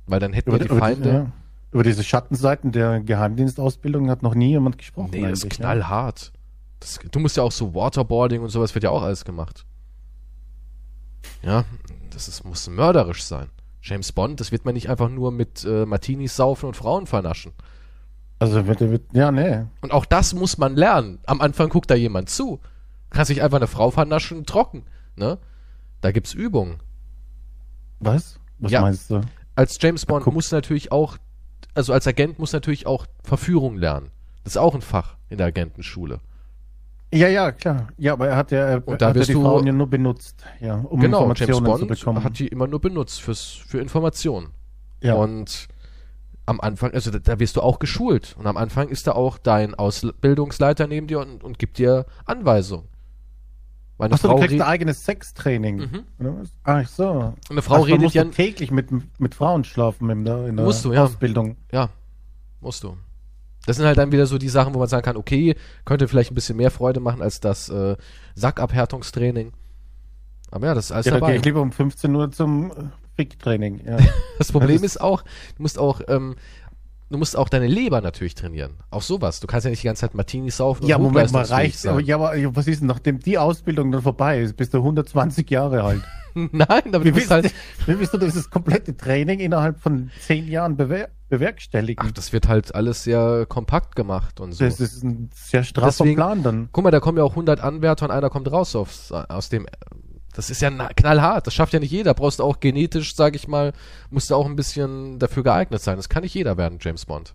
Weil dann hätten Über, ja die Feinde. ja, über diese Schattenseiten der Geheimdienstausbildung hat noch nie jemand gesprochen. nee, das ist knallhart. Das, du musst ja auch so Waterboarding und sowas wird ja auch alles gemacht. Ja, das ist, muss mörderisch sein. James Bond, das wird man nicht einfach nur mit äh, Martinis saufen und Frauen vernaschen. Also wird, wird ja, nee. Und auch das muss man lernen. Am Anfang guckt da jemand zu. Kannst nicht einfach eine Frau vernaschen, trocken. Ne? Da gibt's Übungen. Was? Was Ja. meinst du? Als James Bond muss natürlich auch, also als Agent muss natürlich auch Verführung lernen. Das ist auch ein Fach in der Agentenschule. Ja, ja, klar. Ja, aber er hat ja, er Und da hat ja wirst die du- Frauen ja nur benutzt, ja, um genau, James Informationen zu Bond bekommen. hat die immer nur benutzt fürs, für Informationen. ja. Und am Anfang, also da, da wirst du auch geschult. Und am Anfang ist da auch dein Ausbildungsleiter neben dir und, und gibt dir Anweisungen. Weil eine Achso, du Frau, kriegst ein eigenes Sextraining. Mhm. Was? Ach so. eine Frau Ach, man redet muss ja, täglich mit, mit Frauen schlafen in der, in der Musst du, ja. Ausbildung. Ja, musst du. Das sind halt dann wieder so die Sachen, wo man sagen kann, okay, könnte vielleicht ein bisschen mehr Freude machen als das äh, Sackabhärtungstraining. Aber ja, das ist alles Ja, da gehe dabei. ich lieber um 15 Uhr zum äh, Ficktraining. Ja. Das Problem das ist auch, du musst auch, ähm, du musst auch deine Leber natürlich trainieren. Auch sowas. Du kannst ja nicht die ganze Zeit Martini saufen Ja, und Moment mal, reicht's. Aber, ja, aber was ist denn, nachdem die Ausbildung dann vorbei ist, bist du 120 Jahre alt. Nein, aber du Wie bist willst, halt, wie willst du dieses komplette Training innerhalb von 10 Jahren bewer bewerkstelligen? ach, das wird halt alles sehr kompakt gemacht und so. das ist ein sehr straffer Deswegen- Plan dann. Guck mal, da kommen ja auch 100 Anwärter und einer kommt raus aufs, aus dem. Das ist ja na- knallhart. Das schafft ja nicht jeder. Brauchst du auch genetisch, sag ich mal, musst du auch ein bisschen dafür geeignet sein. Das kann nicht jeder werden, James Bond.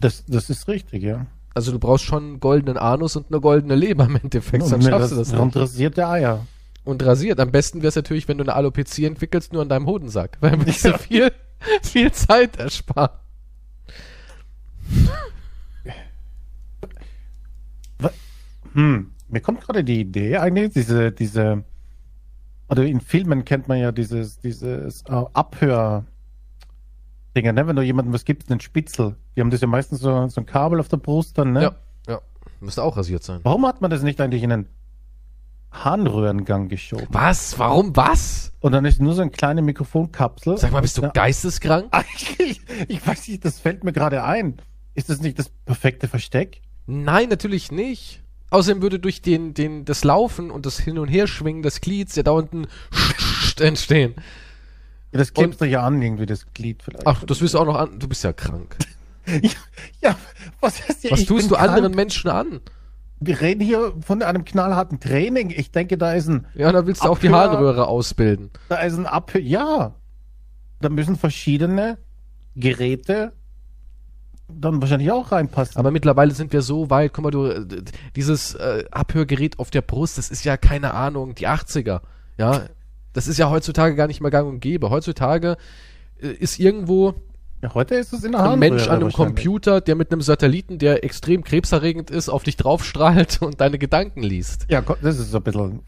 Das, das ist richtig, ja. Also du brauchst schon einen goldenen Anus und eine goldene Leber im Endeffekt, mir schaffst du das, das und nicht. rasierte Eier. Und rasiert. Am besten wäre es natürlich, wenn du eine Alopecia entwickelst, nur an deinem Hodensack. Weil dann würdest du viel, viel Zeit ersparen. Hm, mir kommt gerade die Idee eigentlich, diese, diese, oder in Filmen kennt man ja dieses, dieses äh, Abhör. Dinge, ne? Wenn du jemandem was gibst, einen Spitzel. Die haben das ja meistens so, so ein Kabel auf der Brust dann, ne? Ja, ja. Müsste auch rasiert sein. Warum hat man das nicht eigentlich in einen Harnröhrengang geschoben? Was? Warum? Was? Und dann ist nur so eine kleine Mikrofonkapsel. Sag mal, bist du geisteskrank? Eigentlich, ich weiß nicht, das fällt mir gerade ein. Ist das nicht das perfekte Versteck? Nein, natürlich nicht. Außerdem würde durch den, den, das Laufen und das Hin- und Herschwingen des Glieds ja dauernd ein entstehen. Ja, das klebst du ja an, irgendwie, das Glied vielleicht. Ach, das wirst du auch noch an. Du bist ja krank. Ja, ja was heißt ja, Was tust du krank. anderen Menschen an? Wir reden hier von einem knallharten Training. Ich denke, da ist ein, Ja, da willst du auch die Harnröhre ausbilden. da ist ein Abhör. Ja, da müssen verschiedene Geräte dann wahrscheinlich auch reinpassen. Aber mittlerweile sind wir so weit, guck mal, du, dieses äh, Abhörgerät auf der Brust, das ist ja keine Ahnung, die 80er. Ja, das ist ja heutzutage gar nicht mehr gang und gäbe. Heutzutage äh, ist irgendwo ja, heute ist es in der ein Harnröhre Mensch an einem. Computer, der mit einem Satelliten, der extrem krebserregend ist, auf dich draufstrahlt und deine Gedanken liest. Ja, das ist so ein bisschen.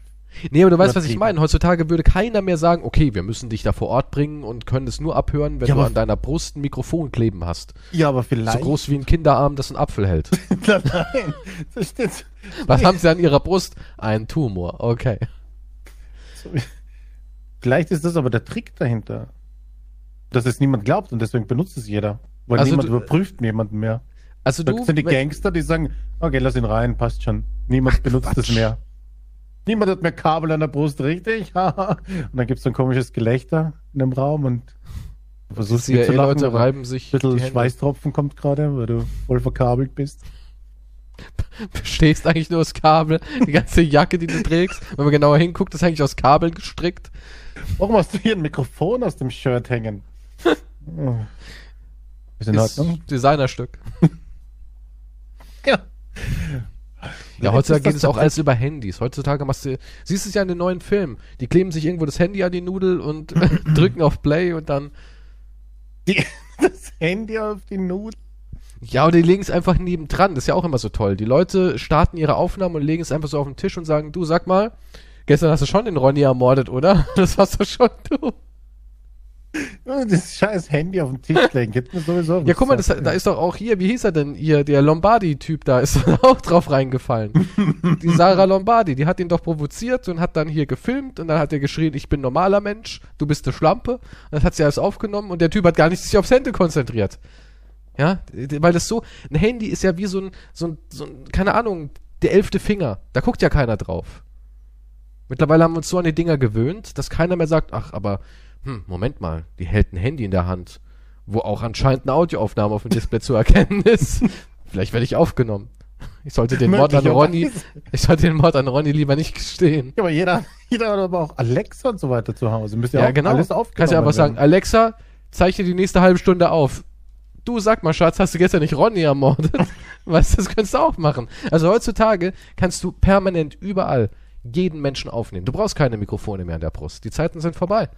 Nee, aber du weißt, was ich meine. Heutzutage würde keiner mehr sagen, okay, wir müssen dich da vor Ort bringen und können es nur abhören, wenn Ja, du an deiner Brust ein Mikrofon kleben hast. Ja, aber So vielleicht. groß wie ein Kinderarm, das einen Apfel hält. Nein, das steht. Was haben sie an ihrer Brust? Ein Tumor, okay. Vielleicht ist das aber der Trick dahinter. Dass es niemand glaubt und deswegen benutzt es jeder. Weil Also niemand du- überprüft jemanden mehr. Also Da du, sind die Gangster, die sagen, okay, lass ihn rein, passt schon. Niemand benutzt es Quatsch. mehr. Niemand hat mehr Kabel an der Brust, richtig? Und dann gibt es so ein komisches Gelächter in dem Raum und du versuchst die mitzulachen, Leute aber reiben sich ein bisschen. Schweißtropfen kommt gerade, weil du voll verkabelt bist. bestehst eigentlich nur aus Kabel. Die ganze Jacke, die du trägst, wenn man genauer hinguckt, ist eigentlich aus Kabeln gestrickt. Warum hast du hier ein Mikrofon aus dem Shirt hängen? Ist in Ordnung? Designerstück. Ja. Ja, heutzutage geht es auch alles über Handys. Heutzutage machst du, siehst du es ja in den neuen Filmen. Die kleben sich irgendwo das Handy an die Nudel und drücken auf Play und dann, Die, das Handy auf die Nudel. ja, oder die legen es einfach nebendran. Das ist ja auch immer so toll. Die Leute starten ihre Aufnahmen und legen es einfach so auf den Tisch und sagen, du, sag mal, gestern hast du schon den Ronny ermordet, oder? Das warst du schon, du. Das scheiß Handy auf den Tisch legen, gibt mir sowieso. Ja, guck mal, das, da ist doch auch hier, wie hieß er denn hier, der Lombardi-Typ da, ist auch drauf reingefallen. die Sarah Lombardi, die hat ihn doch provoziert und hat dann hier gefilmt und dann hat er geschrien, ich bin normaler Mensch, du bist eine Schlampe. Und das hat sie alles aufgenommen und der Typ hat gar nicht sich aufs Handy konzentriert. Ja, weil das so, ein Handy ist ja wie so ein, so ein, so ein keine Ahnung, der elfte Finger. Da guckt ja keiner drauf. Mittlerweile haben wir uns so an die Dinger gewöhnt, dass keiner mehr sagt, ach, aber, hm, Moment mal, die hält ein Handy in der Hand, wo auch anscheinend eine Audioaufnahme auf dem Display zu erkennen ist. Vielleicht werde ich aufgenommen. Ich sollte den Mord an Ronny, ich sollte den Mord an Ronny lieber nicht gestehen. Ja, aber jeder, jeder hat aber auch Alexa und so weiter zu Hause. Müsste ja, Ja, auch genau. alles aufgenommen Kannst ja einfach sagen. Alexa, zeichne die nächste halbe Stunde auf. Du sag mal, Schatz, hast du gestern nicht Ronny ermordet? Was, das könntest du auch machen. Also heutzutage kannst du permanent überall jeden Menschen aufnehmen. Du brauchst keine Mikrofone mehr an der Brust. Die Zeiten sind vorbei.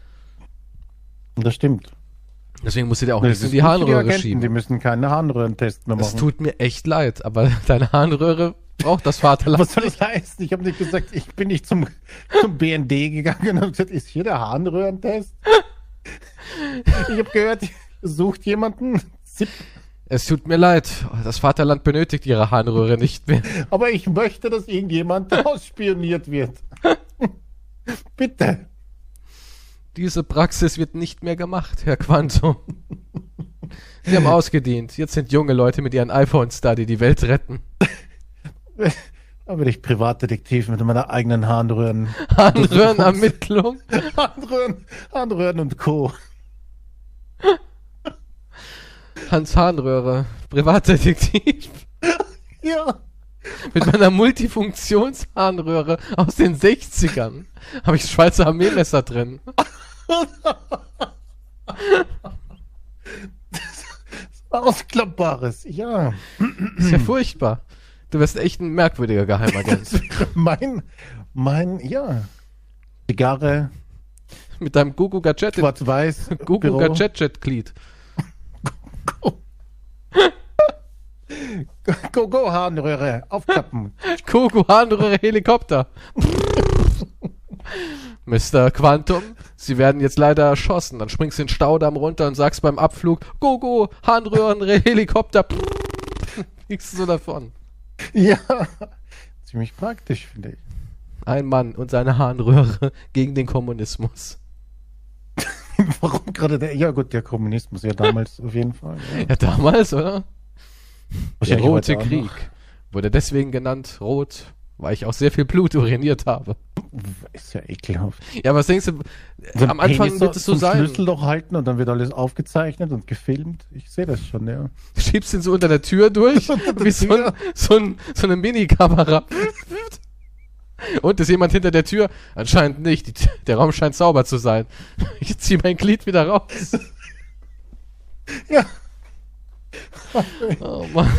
Das stimmt. Deswegen musst du dir auch Das nichts in die Harnröhre Agenten, schieben. Die müssen keine Harnröhrentest mehr Es machen. tut mir echt leid, aber deine Harnröhre braucht das Vaterland. Was soll das heißen? Ich habe nicht gesagt, ich bin nicht zum, zum BND gegangen und habe gesagt, ist hier der Harnröhrentest? Ich habe gehört, sucht jemanden, Zip. Es tut mir leid, das Vaterland benötigt ihre Harnröhre nicht mehr. aber ich möchte, dass irgendjemand ausspioniert wird. Bitte. Diese Praxis wird nicht mehr gemacht, Herr Quantum. Sie haben ausgedient. Jetzt sind junge Leute mit ihren iPhones da, die die Welt retten. Da werde ich Privatdetektiv mit meiner eigenen Harnröhren. Harnröhrenermittlung. Harnröhren, Harnröhren und Co. Hans Harnröhre, Privatdetektiv. Ja. Mit meiner Multifunktionsharnröhre aus den 60ern. Habe ich Schweizer Armeemesser drin. Ausklappbares, ja. Ist ja furchtbar. Du wirst echt ein merkwürdiger Geheimagent. mein, mein, ja. Zigarre, Mit deinem Gugu Gadget, schwarz-weiß, Gugu Büro. Gadget Glied. Go-Go Harnröhre, aufklappen. Gugu Harnröhre Helikopter. Mr. Quantum, Sie werden jetzt leider erschossen. Dann springst du in den Staudamm runter und sagst beim Abflug, Gogo, Harnröhren, Helikopter. Fliegst du so davon. Ja. Ziemlich praktisch, finde ich. Ein Mann und seine Harnröhre gegen den Kommunismus. Warum gerade der? Ja, gut, der Kommunismus, ja, damals auf jeden Fall. Ja. Ja, damals, oder? Der Rote Krieg. Wurde deswegen genannt Rot, weil ich auch sehr viel Blut uriniert habe. Ist ja ekelhaft. Ja, was denkst du? So am Anfang wird es so sein. Schlüsselloch halten und dann wird alles aufgezeichnet und gefilmt. Ich sehe das schon, ja. Schiebst ihn so unter der Tür durch, wie so, ein, so, ein, so eine Mini-Kamera. Und ist jemand hinter der Tür? Anscheinend nicht. Die, der Raum scheint sauber zu sein. Ich ziehe mein Glied wieder raus. Ja. Oh Mann.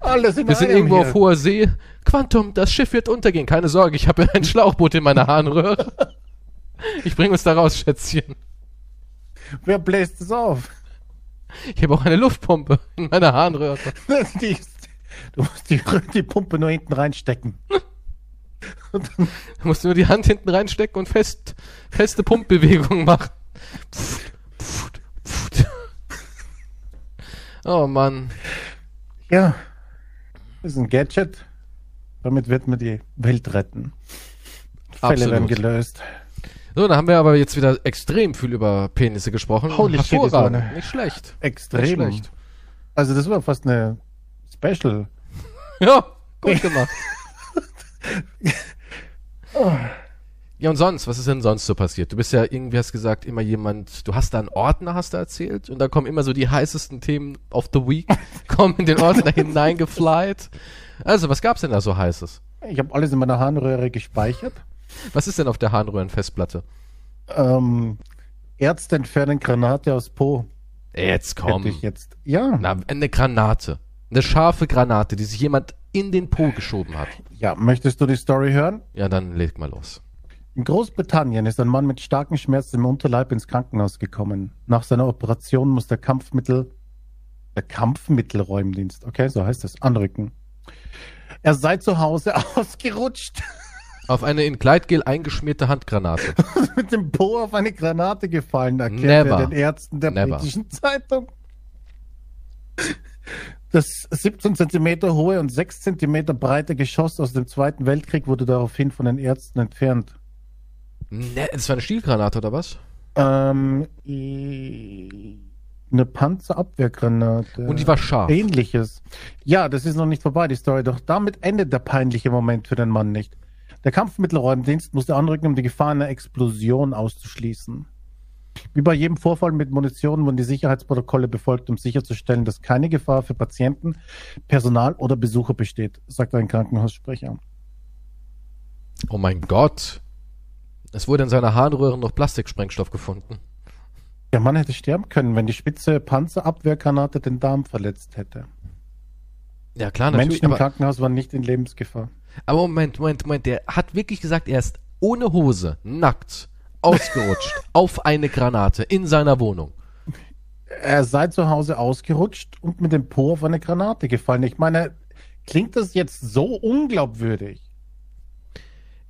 Alles in Wir sind irgendwo hier. auf hoher See. Quantum, das Schiff wird untergehen. Keine Sorge, ich habe ein Schlauchboot in meiner Harnröhre. Ich bringe uns da raus, Schätzchen. Wer bläst es auf? Ich habe auch eine Luftpumpe in meiner Harnröhre. Die, du musst die, die Pumpe nur hinten reinstecken. Und dann, Du musst nur die Hand hinten reinstecken und fest, feste Pumpbewegungen machen. Pfft, pfft, pfft. Oh Mann. ja, ist ein Gadget. Damit wird man die Welt retten. Fälle Absolut. werden gelöst. So, dann haben wir aber jetzt wieder extrem viel über Penisse gesprochen. Holy shit, das war Hervorragend. eine- Nicht schlecht. Extrem. Nicht schlecht. Also das war fast eine Special. Ja, gut gemacht. Ja, und sonst, was ist denn sonst so passiert? Du bist ja irgendwie, hast gesagt, immer jemand, du hast da einen Ordner, hast du erzählt, und da kommen immer so die heißesten Themen of the week, kommen in den Ordner hineingeflight. Also, was gab's denn da so heißes? Ich habe alles in meiner Harnröhre gespeichert. Was ist denn auf der Harnröhrenfestplatte? Ähm, Ärzte entfernen Granate aus Po. Jetzt komm. Hätte ich jetzt. Ja. Na, eine Granate. Eine scharfe Granate, die sich jemand in den Po geschoben hat. Ja, möchtest du die Story hören? Ja, dann leg mal los. In Großbritannien ist ein Mann mit starken Schmerzen im Unterleib ins Krankenhaus gekommen. Nach seiner Operation muss der Kampfmittel, der Kampfmittelräumdienst, okay, so heißt es, anrücken. Er sei zu Hause ausgerutscht, Auf eine in Gleitgel eingeschmierte Handgranate. mit dem Po auf eine Granate gefallen, erklärt Never. er den Ärzten der Never. britischen Zeitung. Das 17 Zentimeter hohe und 6 Zentimeter breite Geschoss aus dem Zweiten Weltkrieg wurde daraufhin von den Ärzten entfernt. Ne, das war eine Stielgranate oder was? Ähm, eine Panzerabwehrgranate. Und die war scharf. Ähnliches. Ja, das ist noch nicht vorbei, die Story. Doch damit endet der peinliche Moment für den Mann nicht. Der Kampfmittelräumdienst musste anrücken, um die Gefahr einer Explosion auszuschließen. Wie bei jedem Vorfall mit Munition wurden die Sicherheitsprotokolle befolgt, um sicherzustellen, dass keine Gefahr für Patienten, Personal oder Besucher besteht, sagt ein Krankenhaussprecher. Oh mein Gott. Es wurde in seiner Harnröhre noch Plastiksprengstoff gefunden. Der Mann hätte sterben können, wenn die spitze Panzerabwehrgranate den Darm verletzt hätte. Ja, klar, natürlich. Menschen im Aber, Krankenhaus waren nicht in Lebensgefahr. aber Moment, Moment, Moment. Der hat wirklich gesagt, er ist ohne Hose, nackt, ausgerutscht, auf eine Granate in seiner Wohnung. Er sei zu Hause ausgerutscht und mit dem Po auf eine Granate gefallen. Ich meine, klingt das jetzt so unglaubwürdig?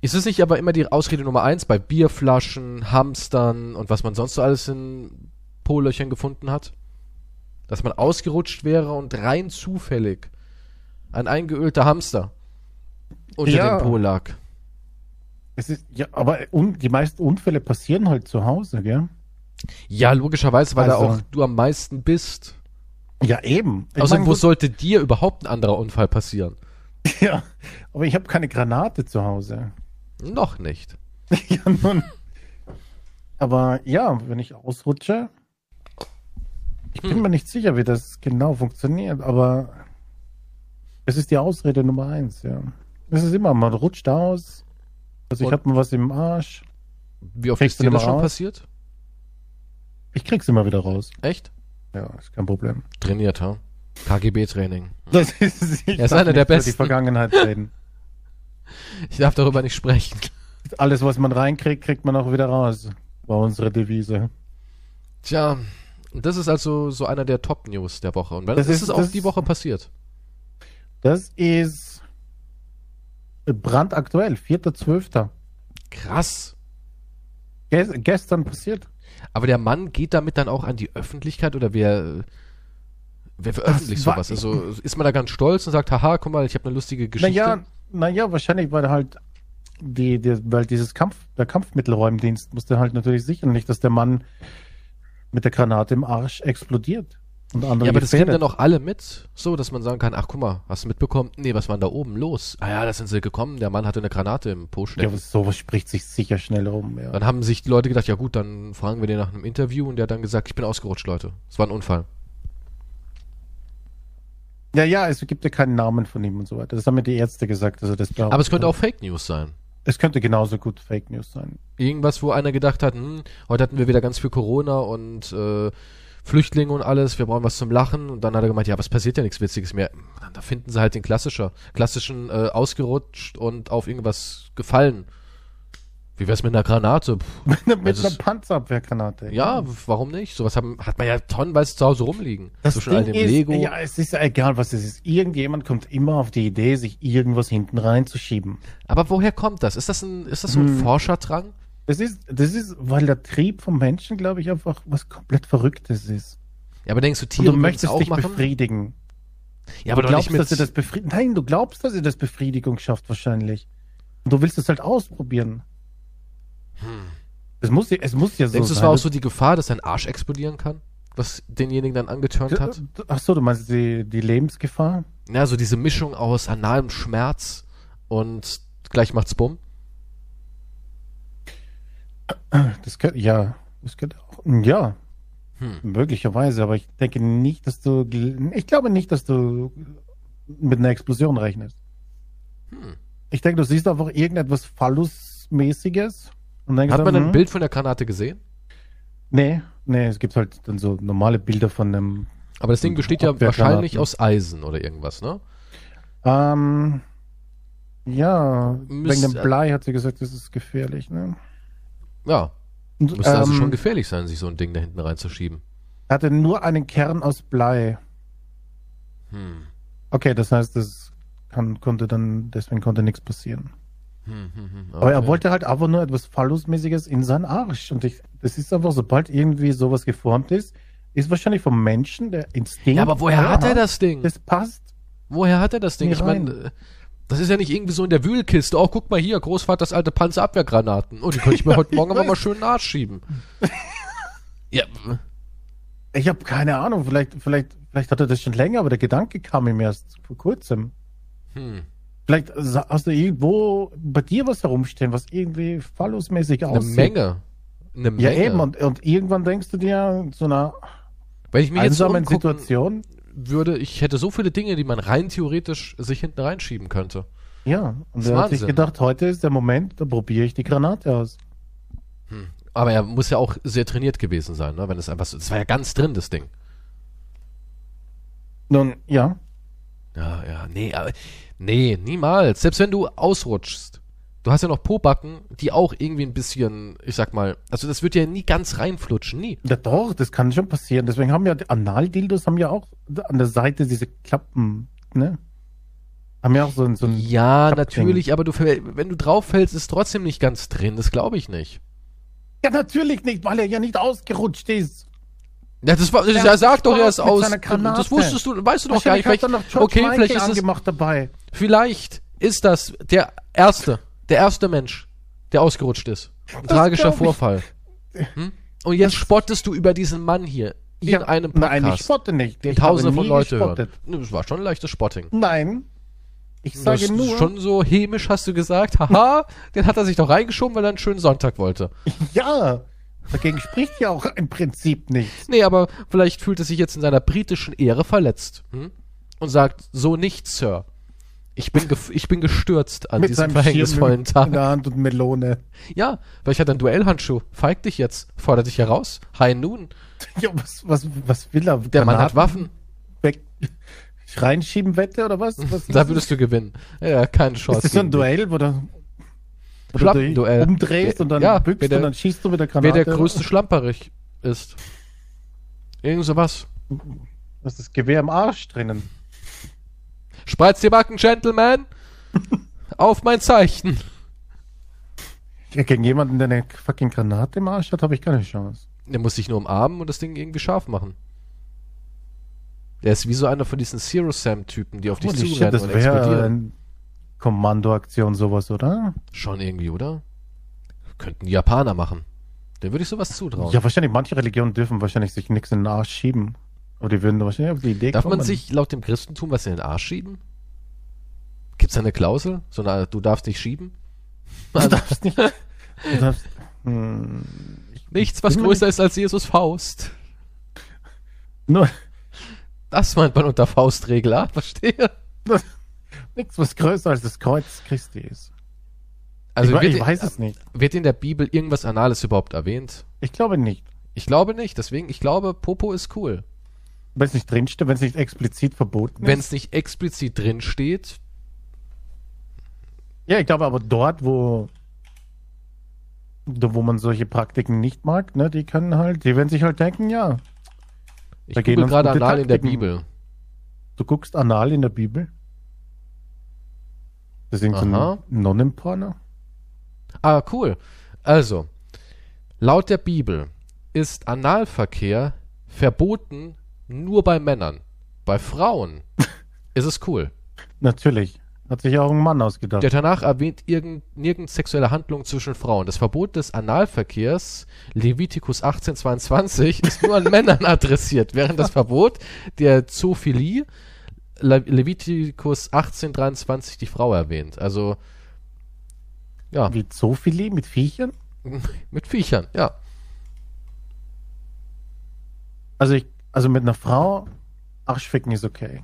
Ist es nicht aber immer die Ausrede Nummer eins bei Bierflaschen, Hamstern und was man sonst so alles in Po-Löchern gefunden hat? Dass man ausgerutscht wäre und rein zufällig ein eingeölter Hamster unter Ja. dem Po lag. Es ist, ja, aber un, die meisten Unfälle passieren halt zu Hause, gell? Ja, logischerweise, weil da Also- auch du am meisten bist. Ja, eben. Ich Außerdem, mein, wo sollte dir überhaupt ein anderer Unfall passieren? ja, aber ich habe keine Granate zu Hause. Noch nicht. ja, nun. Aber ja, wenn ich ausrutsche, ich bin Hm. mir nicht sicher, wie das genau funktioniert, aber es ist die Ausrede Nummer eins, ja. Es ist immer, man rutscht aus, also ich Und- habe mal was im Arsch, Wie oft ist dir das schon raus? passiert? ich krieg's immer wieder raus. Echt? Ja, ist kein Problem. Trainiert, ha? KGB-Training. Das ist, ich Er ist einer der Besten. die Vergangenheit reden. Ich darf darüber nicht sprechen. Alles, was man reinkriegt, kriegt man auch wieder raus. War unsere Devise. Tja, und das ist also so einer der Top-News der Woche. Und Das das ist- es auch das- die Woche passiert. Das ist brandaktuell, 4.12. Krass. Ge gestern passiert. Aber der Mann geht damit dann auch an die Öffentlichkeit oder wer, wer veröffentlicht sowas? Also ist man da ganz stolz und sagt, haha, guck mal, ich habe eine lustige Geschichte. Naja, naja, wahrscheinlich, weil halt die, die, weil dieses Kampf, der Kampfmittelräumdienst musste halt natürlich sichern, nicht, dass der Mann mit der Granate im Arsch explodiert. Und andere ja, aber das kriegen gefährdet. dann auch alle mit, so dass man sagen kann, ach guck mal, hast du mitbekommen? Nee, was war denn da oben los? Ah ja, da sind sie gekommen, der Mann hatte eine Granate im Po Ja, stecken. aber sowas spricht sich sicher schnell rum. Ja. Dann haben sich die Leute gedacht, ja gut, dann fragen wir den nach einem Interview und der hat dann gesagt, ich bin ausgerutscht, Leute. Es war ein Unfall. Ja, ja, es gibt ja keinen Namen von ihm und so weiter. Das haben mir die Ärzte gesagt. Also das Aber es könnte auch Fake News sein. Es könnte genauso gut Fake News sein. Irgendwas, wo einer gedacht hat, hm, heute hatten wir wieder ganz viel Corona und äh, Flüchtlinge und alles, wir brauchen was zum Lachen. Und dann hat er gemeint, ja, was passiert ja nichts Witziges mehr. Da finden sie halt den klassischer, klassischen äh, ausgerutscht und auf irgendwas gefallen. Wie wär's mit einer Granate? Mit Das einer Panzerabwehrgranate. ja, warum nicht? Sowas haben, hat man ja tonnenweise zu Hause rumliegen. Das Zwischen all Ding dem ist, Lego. ja, es ist ja egal, was es ist. Irgendjemand kommt immer auf die Idee, sich irgendwas hinten reinzuschieben. Aber woher kommt das? Ist das ein, ist das so ein Hm. Forscherdrang? Das ist, das ist, weil der Trieb vom Menschen, glaube ich, einfach was komplett Verrücktes ist. Ja, aber denkst du, Und Tiere du würden's möchtest auch dich machen? befriedigen. Ja, du glaubst, dass ihr das befried Nein, du glaubst, dass ihr das Befriedigung schafft wahrscheinlich. Und du willst es halt ausprobieren. Hm. Es muss, es muss ja so Denkst du, es war auch so die Gefahr, dass dein Arsch explodieren kann? Was denjenigen dann angetörnt hat? Ach so, du meinst die, die Lebensgefahr? Ja, so diese Mischung aus analem Schmerz und gleich macht's bumm. Das könnte, ja, das könnte auch, ja, hm. möglicherweise, aber ich denke nicht, dass du, ich glaube nicht, dass du mit einer Explosion rechnest. Hm. Ich denke, du siehst einfach irgendetwas Phallus-mäßiges und denkst Hat man dann, ein hm, Bild von der Granate gesehen? Nee, nee, es gibt halt dann so normale Bilder von einem. Aber das Ding besteht ja wahrscheinlich aus Eisen oder irgendwas, ne? Ähm, ja, Müs wegen dem Blei hat sie gesagt, das ist gefährlich, ne? Ja. Und, Müsste also ähm, schon gefährlich sein, sich so ein Ding da hinten reinzuschieben. Er hatte nur einen Kern aus Blei. Hm. Okay, das heißt, das kann, konnte dann, deswegen konnte nichts passieren. Hm, hm, hm, okay. Aber er wollte halt einfach nur etwas Phallusmäßiges in seinen Arsch. Und ich, das ist einfach, sobald irgendwie sowas geformt ist, ist wahrscheinlich vom Menschen der Instinkt. Ja, aber woher hat er das Ding? Das passt. Woher hat er das Ding? Ich meine, das ist ja nicht irgendwie so in der Wühlkiste. Oh, guck mal hier, Großvaters alte Panzerabwehrgranaten. Oh, die könnte ich mir heute Morgen aber mal schön nachschieben. ja. Ich habe keine Ahnung. Vielleicht, vielleicht, vielleicht hat er das schon länger, aber der Gedanke kam ihm erst vor kurzem. Hm. Vielleicht hast du irgendwo bei dir was herumstehen, was irgendwie fallusmäßig aussieht. Eine Menge. Eine Menge. Ja, eben. Und, und irgendwann denkst du dir, so einer Wenn ich mich einsamen jetzt Situation, würde, ich hätte so viele Dinge, die man rein theoretisch sich hinten reinschieben könnte. Ja, und er hat sich gedacht, heute ist der Moment, da probiere ich die Granate aus. Hm. Aber er muss ja auch sehr trainiert gewesen sein, ne? wenn es einfach so, das war ja ganz drin, das Ding. Nun, ja. Ja, nee, aber, nee, niemals. Selbst wenn du ausrutschst, Du hast ja noch Pobacken, die auch irgendwie ein bisschen, ich sag mal, also das wird ja nie ganz reinflutschen, nie. Ja doch, das kann schon passieren. Deswegen haben ja Analdildos haben ja auch an der Seite diese Klappen, ne? Haben ja auch so, so ein Ja, natürlich, aber du, wenn du drauf fällst, ist trotzdem nicht ganz drin. Das glaube ich nicht. Ja, natürlich nicht, weil er ja nicht ausgerutscht ist. Ja, das war, ja, sag doch erst aus. Das wusstest du, weißt du doch gar nicht. Vielleicht, okay, vielleicht ist es, dabei. Vielleicht ist das der erste der erste Mensch, der ausgerutscht ist. Ein das tragischer Vorfall. Hm? Und jetzt spottest du über diesen Mann hier in ja, einem Podcast. Nein, ich spotte nicht. Den ich tausende von Leute hören. Das war schon ein leichtes Spotting. Nein. Ich sage das nur. Schon so hämisch hast du gesagt, haha, den hat er sich doch reingeschoben, weil er einen schönen Sonntag wollte. Ja. Dagegen spricht ja auch im Prinzip nichts. Nee, aber vielleicht fühlt er sich jetzt in seiner britischen Ehre verletzt. Hm? Und sagt, so nicht, Sir. Ich bin, ich bin gestürzt an Mit diesem verhängnisvollen Tag. In der Hand und Melone. Ja, weil ich hatte einen Duellhandschuh. Feig dich jetzt. Fordert dich heraus. Hi nun. Ja, was, was, was will er? Der Mann hat Waffen. Weg. Reinschieben Wette oder was? was da würdest du gewinnen. Ja, keine Chance. Ist das so ein Duell, wo du, wo du umdrehst und dann ja, bückst der, und dann schießt du mit der Granate? Wer der größte Schlamperich ist. Irgend sowas. Was ist das Gewehr im Arsch drinnen? Spreiz die Backen, Gentleman! Auf mein Zeichen! Ja, gegen jemanden, der eine fucking Granate im Arsch hat, habe ich keine Chance. Der muss sich nur umarmen und das Ding irgendwie scharf machen. Der ist wie so einer von diesen Zero Sam-Typen, die auf dich zurennen shit, das und explodieren. Eine Kommandoaktion sowas, oder? Schon irgendwie, oder? Könnten die Japaner machen. Dem würde ich sowas zutrauen. Ja, wahrscheinlich, manche Religionen dürfen wahrscheinlich sich nichts in den Arsch schieben. Aber die würden wahrscheinlich auf die Idee Darf kommen. Darf man sich laut dem Christentum was in den Arsch schieben? Gibt es da eine Klausel? So eine, du darfst nicht schieben? Du darfst nicht. Du darfst, hm, Nichts, was größer ist als Jesus Faust. Nur. Das meint man unter Faustregel, ah, verstehe. Nichts, was größer als das Kreuz Christi ist. Also ich, wird, ich weiß es nicht. Wird in der Bibel irgendwas Anales überhaupt erwähnt? Ich glaube nicht. Ich glaube nicht, deswegen, ich glaube, Popo ist cool. Wenn es nicht drinsteht, wenn es nicht explizit verboten ist. Wenn es nicht explizit drinsteht. Ja, ich glaube aber dort, wo, wo man solche Praktiken nicht mag, ne, die können halt, die werden sich halt denken, ja. Ich gucke gerade Anal Taktiken. in der Bibel. Du guckst Anal in der Bibel? Das ist so ein Nonnenporno? Ah, cool. Also, laut der Bibel ist Analverkehr verboten nur bei Männern. Bei Frauen ist es cool. Natürlich. Hat sich auch ein Mann ausgedacht. Der Tanach erwähnt irgend, nirgends sexuelle Handlungen zwischen Frauen. Das Verbot des Analverkehrs, Levitikus 1822, ist nur an Männern adressiert, während das Verbot der Zoophilie, Le Levitikus 1823, die Frau erwähnt. Also, ja, Wie Zoophilie mit Viechern? mit Viechern, ja. Also ich, also mit einer Frau Arschficken ist okay.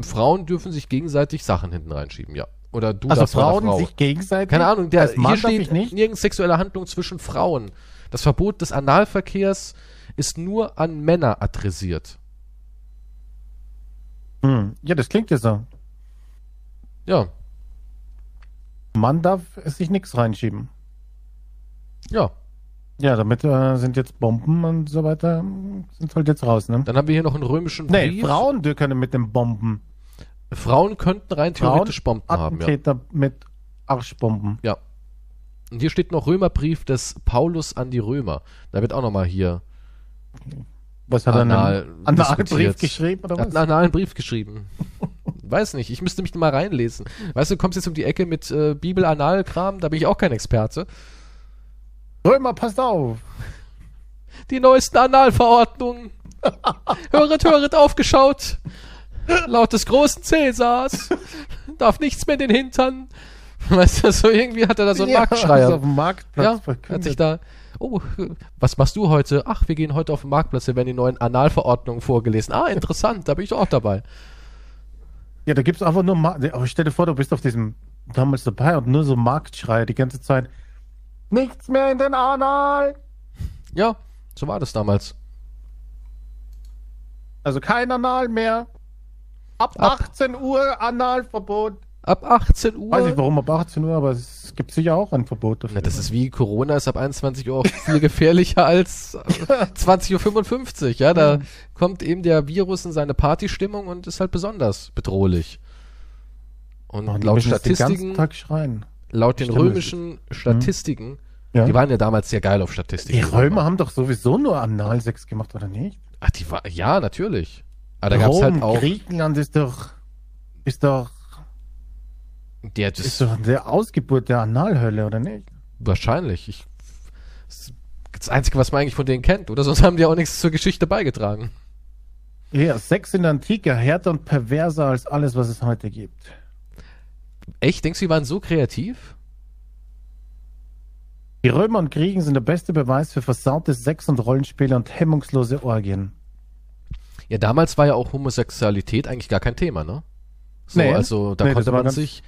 Frauen dürfen sich gegenseitig Sachen hinten reinschieben, ja. Oder du Also Frauen Frau. sich gegenseitig. Keine Ahnung, der, hier steht nirgends sexuelle Handlung zwischen Frauen. Das Verbot des Analverkehrs ist nur an Männer adressiert. Hm. Ja, das klingt ja so. Ja, Mann darf es sich nichts reinschieben. ja. Ja, damit äh, sind jetzt Bomben und so weiter, sind halt jetzt raus, ne? Dann haben wir hier noch einen römischen Nee, Brief. Frauen die können mit den Bomben. Frauen könnten rein theoretisch Frauen, Bomben haben, ja. Mit Arschbomben. ja. Und hier steht noch Römerbrief des Paulus an die Römer. Da wird auch nochmal hier Was hat er einen Analbrief diskutiert. geschrieben oder Er hat was? einen analen Brief geschrieben. Weiß nicht, ich müsste mich mal reinlesen. Weißt du, du kommst jetzt um die Ecke mit äh, Bibel-Anal-Kram, da bin ich auch kein Experte. Römer, passt auf! Die neuesten Analverordnungen. höret, höret, aufgeschaut. Laut des großen Cäsars darf nichts mehr in den Hintern. Weißt du, so irgendwie hat er da so einen Ja, Marktschreier. auf dem Marktplatz Ja, verkündet. hat sich da. Oh, was machst du heute? Ach, wir gehen heute auf den Marktplatz, hier werden die neuen Analverordnungen vorgelesen. Ah, interessant, da bin ich doch auch dabei. Ja, da gibt's einfach nur, Ma aber stell dir vor, du bist auf diesem damals dabei und nur so Marktschreier die ganze Zeit. Nichts mehr in den Anal! Ja, so war das damals. Also kein Anal mehr. Ab, Ab- 18 Uhr Analverbot. Ab 18 Uhr. Weiß nicht warum ab 18 Uhr, aber es gibt sicher auch ein Verbot dafür. Na, das ist wie Corona ist ab 21 Uhr auch viel gefährlicher als äh, 20.55 Uhr. Ja, da kommt eben der Virus in seine Partystimmung und ist halt besonders bedrohlich. Und die laut Den Statistiken, ganzen Tag schreien. laut den Stimmt, römischen Statistiken, Ja. die waren ja damals sehr geil auf Die Statistiken. Römer haben doch sowieso nur Analsex gemacht, oder nicht? Ach, die war, ja, natürlich. Aber da gab es Rom, halt auch, Griechenland ist doch, ist doch, der, ist das, doch der Ausgeburt der Analhölle, oder nicht? wahrscheinlich. Ich, das ist das Einzige, was man eigentlich von denen kennt, oder? Sonst haben die auch nichts zur Geschichte beigetragen. Ja, Sex in der Antike härter und perverser als alles, was es heute gibt. Echt? Denkst du, die waren so kreativ? Die Römer und Griechen sind der beste Beweis für versautes Sex- und Rollenspiele und hemmungslose Orgien. Ja, damals war ja auch Homosexualität eigentlich gar kein Thema, ne? So, Nee. also da Nee, konnte man sich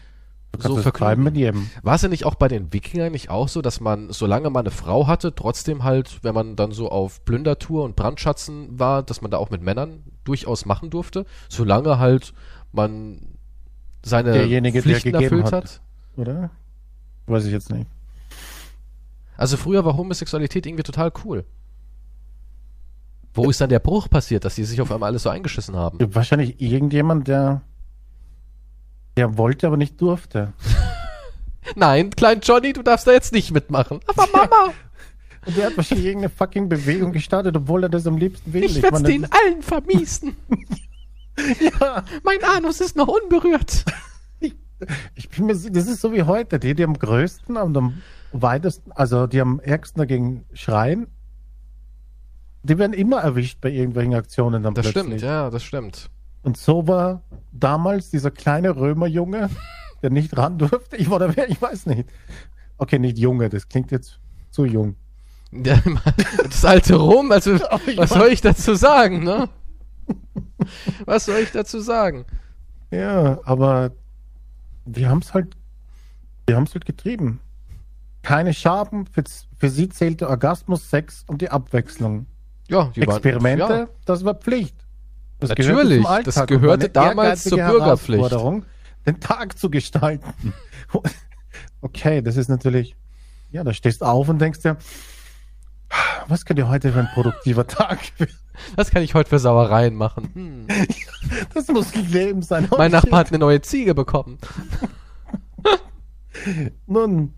Du kannst so es treiben mit jedem. War es ja nicht auch bei den Wikingern nicht auch so, dass man, solange man eine Frau hatte, trotzdem halt, wenn man dann so auf Plündertour und Brandschatzen war, dass man da auch mit Männern durchaus machen durfte, solange halt man seine Derjenige, der Pflichten gegeben erfüllt hat. hat. Oder? Weiß ich jetzt nicht. Also früher war Homosexualität irgendwie total cool. Wo ist dann der Bruch passiert, dass die sich auf einmal alles so eingeschissen haben? Wahrscheinlich irgendjemand, der, der wollte, aber nicht durfte. Nein, klein Johnny, du darfst da jetzt nicht mitmachen. Aber Mama, Und der hat wahrscheinlich irgendeine fucking Bewegung gestartet, obwohl er das am liebsten will. ich werd's meine, denen allen vermiesen. ja, Mein Anus ist noch unberührt. ich bin mir, das ist so wie heute. Die, die am größten und am weitesten, also die am ärgsten dagegen schreien, die werden immer erwischt bei irgendwelchen Aktionen dann Das plötzlich. stimmt, ja, das stimmt. Und so war damals dieser kleine Römerjunge, der nicht ran durfte. Ich war da, wer, ich weiß nicht. Okay, nicht Junge, das klingt jetzt zu jung. Ja, Das alte Rom, also was soll ich dazu sagen, ne? Was soll ich dazu sagen? Ja, aber wir haben es halt, wir haben es halt getrieben. Keine Schaben, für, für sie zählte Orgasmus, Sex und die Abwechslung. Ja, die Experimente, Waren, ja. das war Pflicht. Das Natürlich, gehörte das gehörte damals zur Bürgerpflicht. Den Tag zu gestalten. Okay, das ist natürlich, ja, da stehst du auf und denkst dir, was könnte heute für ein produktiver Tag werden? Was kann ich heute für Sauereien machen? Hm. Das muss Leben sein. Mein Nachbar hat eine neue Ziege bekommen. Nun,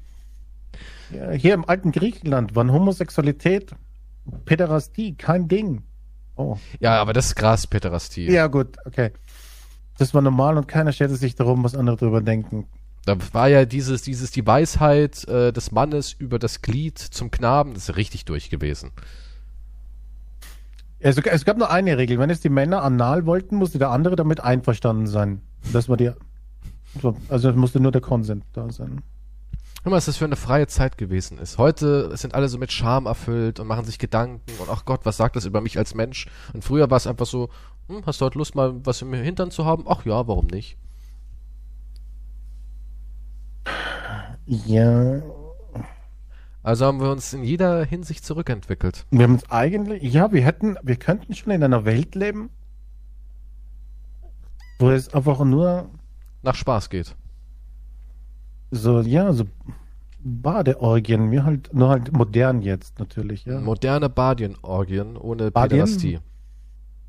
hier im alten Griechenland waren Homosexualität, Päderastie kein Ding. Oh. Ja, aber das ist krass, Peterastie. Ja, gut, okay. Das war normal und keiner scherte sich darum, was andere darüber denken. Da war ja dieses, dieses, die Weisheit äh, des Mannes über das Glied zum Knaben, das ist richtig durch gewesen. Es, es gab nur eine Regel. Wenn es die Männer anal wollten, musste der andere damit einverstanden sein. Das war die. Also es musste nur der Konsent da sein. Guck mal, was das für eine freie Zeit gewesen ist. Heute sind alle so mit Scham erfüllt und machen sich Gedanken und ach Gott, was sagt das über mich als Mensch? Und früher war es einfach so, hm, hast du heute Lust, mal was im Hintern zu haben? Ach ja, warum nicht? Ja. Also haben wir uns in jeder Hinsicht zurückentwickelt. Wir haben uns eigentlich, ja, wir hätten, wir könnten schon in einer Welt leben, wo es einfach nur Nach Spaß geht. So, ja, so Badeorgien, mir halt, nur halt modern jetzt natürlich, ja. Moderne Badienorgien ohne Badien? Päderastie.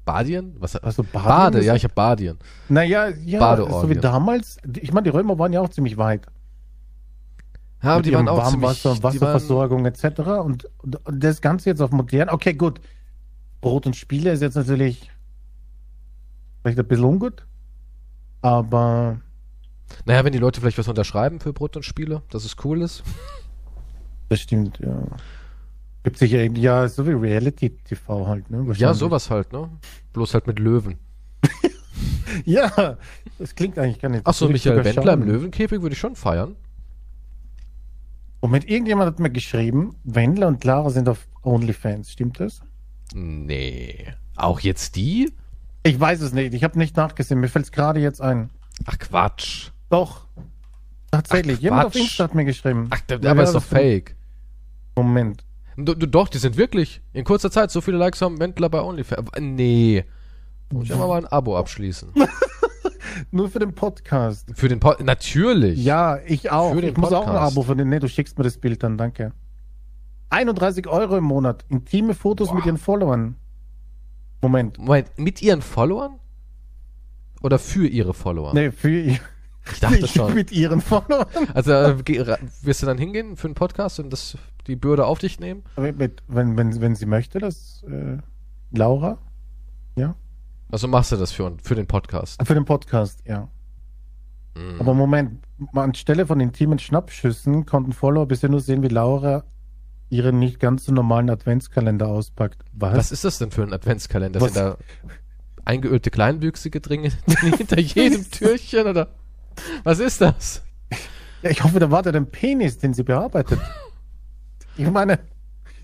Badien? Was? Also Badien Bade, ist- ja, ich habe Badien. Naja, ja, Badeorgien. so wie damals. Ich meine, die Römer waren ja auch ziemlich weit. Ja, mit die waren auch ziemlich... Warmwasser, die waren, Wasserversorgung etc. Und, und, und das Ganze jetzt auf modern. Okay, gut. Brot und Spiele ist jetzt natürlich vielleicht ein bisschen ungut. Aber naja, wenn die Leute vielleicht was unterschreiben für Brot und Spiele, dass es cool ist. das stimmt, ja. Gibt sicher irgendwie, ja, so wie Reality-TV halt, ne? Ja, sowas halt, ne? Bloß halt mit Löwen. Ja, das klingt eigentlich gar nicht. Ach so, Würde ich Michael Wendler im. Löwenkäfig würde ich schon feiern. Moment, irgendjemand hat mir geschrieben, Wendler und Lara sind auf OnlyFans, stimmt das? Nee. Auch jetzt die? Ich weiß es nicht, ich habe nicht nachgesehen, mir fällt es gerade jetzt ein. Ach Quatsch. Doch. Tatsächlich, Ach, jemand auf. Insta hat mir geschrieben. Ach, Ja, aber ja, ist doch fake. Moment. Du, du, doch, die sind wirklich in kurzer Zeit so viele Likes haben Wendler bei OnlyFans. Nee. Muss ich aber mal ein Abo abschließen. Nur für den Podcast. Für den Pod Natürlich. Ja, ich auch. Für den ich muss auch ein Podcast. Abo für den. Nee, du schickst mir das Bild dann, danke. 31 Euro im Monat. Intime Fotos Boah. mit ihren Followern. Moment. Moment, mit ihren Followern? Oder für ihre Follower? Nee, für Ich dachte schon. mit ihren Followern. Also äh, geh- wirst du dann hingehen für einen Podcast und das, die Bürde auf dich nehmen? Wenn, wenn, wenn sie möchte, das äh, Laura. Ja. Also machst du das für, für den Podcast. Für den Podcast, ja. Mhm. Aber Moment, anstelle von intimen Schnappschüssen konnten Follower bisher nur sehen, wie Laura ihren nicht ganz so normalen Adventskalender auspackt. Was? Was ist das denn für ein Adventskalender? Was- Sind da eingeölte Kleinwüchsige drin hinter jedem Türchen oder? Was ist das? Ja, ich hoffe, da war der Penis, den sie bearbeitet. ich meine,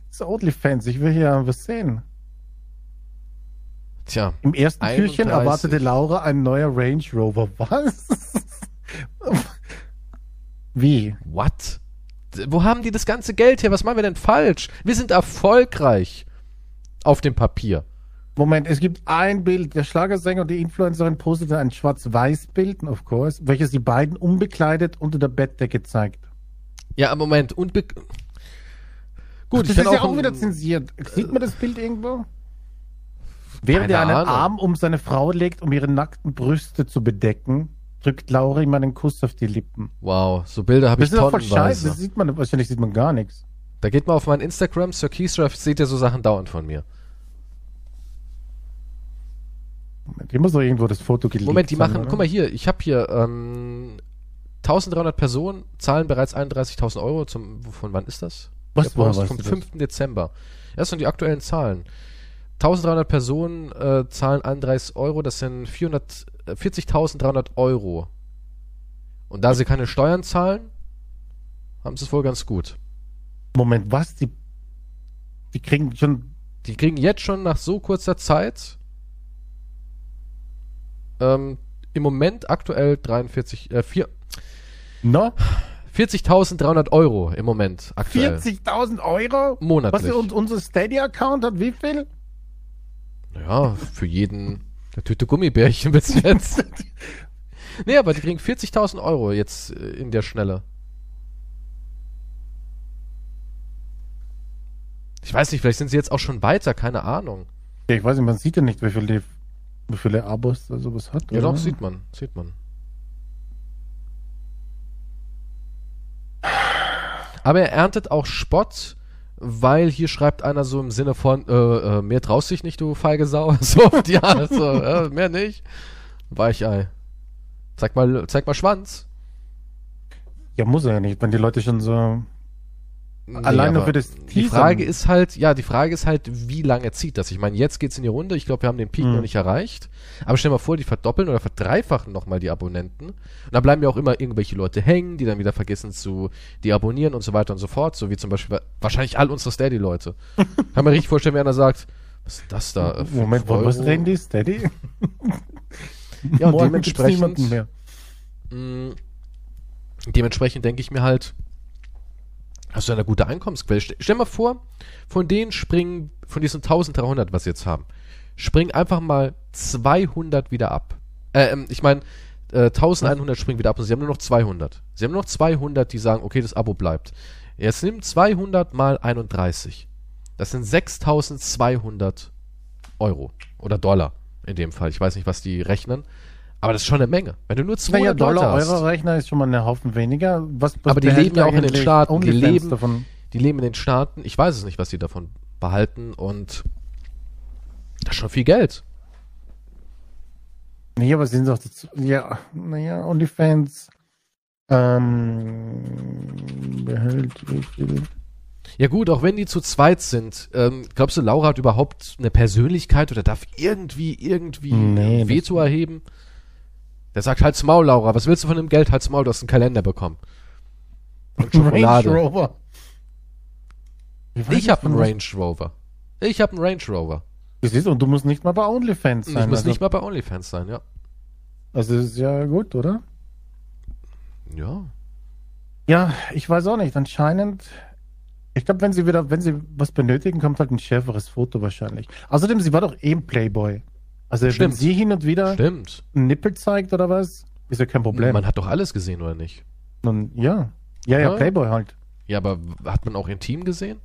ist OnlyFans, ich will hier was sehen. Tja, Im ersten 31. Türchen erwartete Laura ein neuer Range Rover. Was? Wie? what? Wo haben die das ganze Geld her? Was machen wir denn falsch? Wir sind erfolgreich. Auf dem Papier. Moment, es gibt ein Bild. Der Schlagersänger und die Influencerin postete ein Schwarz-Weiß-Bild, of course, welches die beiden unbekleidet unter der Bettdecke zeigt. Ja, Moment. Und be Gut, das ich ist kann ja auch, auch wieder zensiert. Sieht man das Bild irgendwo? Während er einen Ahnung. Arm um seine Frau legt, um ihre nackten Brüste zu bedecken, drückt Laura ihm einen Kuss auf die Lippen. Wow, so Bilder habe Das ich ist doch voll scheiße. tonnenweise. Das sieht man, wahrscheinlich sieht man gar nichts. Da geht mal auf mein Instagram, Sir Keystra, seht ihr so Sachen dauernd von mir. Moment, ich muss doch irgendwo das Foto geleakt Moment, die sein, machen, oder? guck mal hier, ich habe hier ähm, 1300 Personen zahlen bereits 31.000 Euro. Zum, von wann ist das? Was, Post weißt vom du das? 5. Dezember. Das sind die aktuellen Zahlen. 1300 Personen äh, zahlen 31 Euro, das sind 400, äh, 40.300 Euro. Und da sie keine Steuern zahlen, haben sie es wohl ganz gut. Moment, was? Die, die kriegen schon. Die kriegen jetzt schon nach so kurzer Zeit ähm, im Moment aktuell 43, äh, vier- No? 40.300 Euro im Moment aktuell. 40.000 Euro? Monatlich. Was und unser Stadia-Account hat wie viel? Ja, für jeden eine Tüte Gummibärchen bis jetzt. nee, aber die kriegen 40.000 Euro jetzt äh, in der Schnelle. Ich weiß nicht, vielleicht sind sie jetzt auch schon weiter, keine Ahnung. Ja, ich weiß nicht, man sieht ja nicht, wie viele, wie viele Abos da sowas hat. Ja, oder? doch, sieht man, sieht man. Aber er erntet auch Spott, weil hier schreibt einer so im Sinne von, äh, äh, mehr traust dich nicht, du feige Sau. So auf die Art, so, äh, mehr nicht. Weichei. Zeig mal, zeig mal Schwanz. Ja, muss er ja nicht, wenn die Leute schon so. Nee, Allein nur aber für das Die. Frage ist halt, ja, die Frage ist halt, wie lange zieht das? Ich meine, jetzt geht's in die Runde. Ich glaube, wir haben den Peak Hm. noch nicht erreicht. Aber stell dir mal vor, die verdoppeln oder verdreifachen nochmal die Abonnenten. Und dann bleiben ja auch immer irgendwelche Leute hängen, die dann wieder vergessen zu deabonnieren und so weiter und so fort. So wie zum Beispiel wahrscheinlich all unsere Steady-Leute. Kann mir richtig vorstellen, wenn einer sagt, was ist das da? äh, Moment, wo Euro? reden die? Steady? Ja, und Morgen dementsprechend, mehr. mh, dementsprechend denke ich mir halt, hast du eine gute Einkommensquelle. Ste- Stell mal vor, von denen springen, von diesen 1300, was sie jetzt haben, springen einfach mal 200 wieder ab. Äh, ähm, ich meine, äh, 1100 springen wieder ab und sie haben nur noch 200. Sie haben nur noch 200, die sagen, okay, das Abo bleibt. Jetzt nimm 200 mal 31. Das sind 6200 Euro oder Dollar in dem Fall. Ich weiß nicht, was die rechnen. Aber das ist schon eine Menge. Wenn du nur 200 Naja, Dollar, Leute hast, Euro Rechner ist schon mal ein Haufen weniger. Was, was Aber die leben ja auch in den Staaten. Die leben- davon? die leben in den Staaten. Ich weiß es nicht, was die davon behalten und das ist schon viel Geld. Nee, aber sind doch dazu, ja, naja, OnlyFans ähm, behält wie viel? Ja gut, auch wenn die zu zweit sind, ähm, glaubst du, Laura hat überhaupt eine Persönlichkeit oder darf irgendwie, irgendwie Nee, Veto erheben? Der sagt, halt's Maul, Laura, was willst du von dem Geld? Halt's Maul, du hast einen Kalender bekommen. Und Schokolade. Range Rover. Ich habe einen das? Range Rover. Ich habe einen Range Rover. Das ist, und du musst nicht mal bei OnlyFans sein. ich muss also, nicht mal bei OnlyFans sein, ja. Also ist ja gut, oder? Ja. Ja, ich weiß auch nicht. Anscheinend. Ich glaube, wenn sie wieder, wenn sie was benötigen, kommt halt ein schärferes Foto wahrscheinlich. Außerdem, sie war doch eh ein Playboy. Also Stimmt. wenn sie hin und wieder Stimmt. einen Nippel zeigt oder was, ist ja kein Problem. Man hat doch alles gesehen, oder nicht? Und, ja. Ja, ja, Ja. Playboy halt. Ja, aber hat man auch intim gesehen?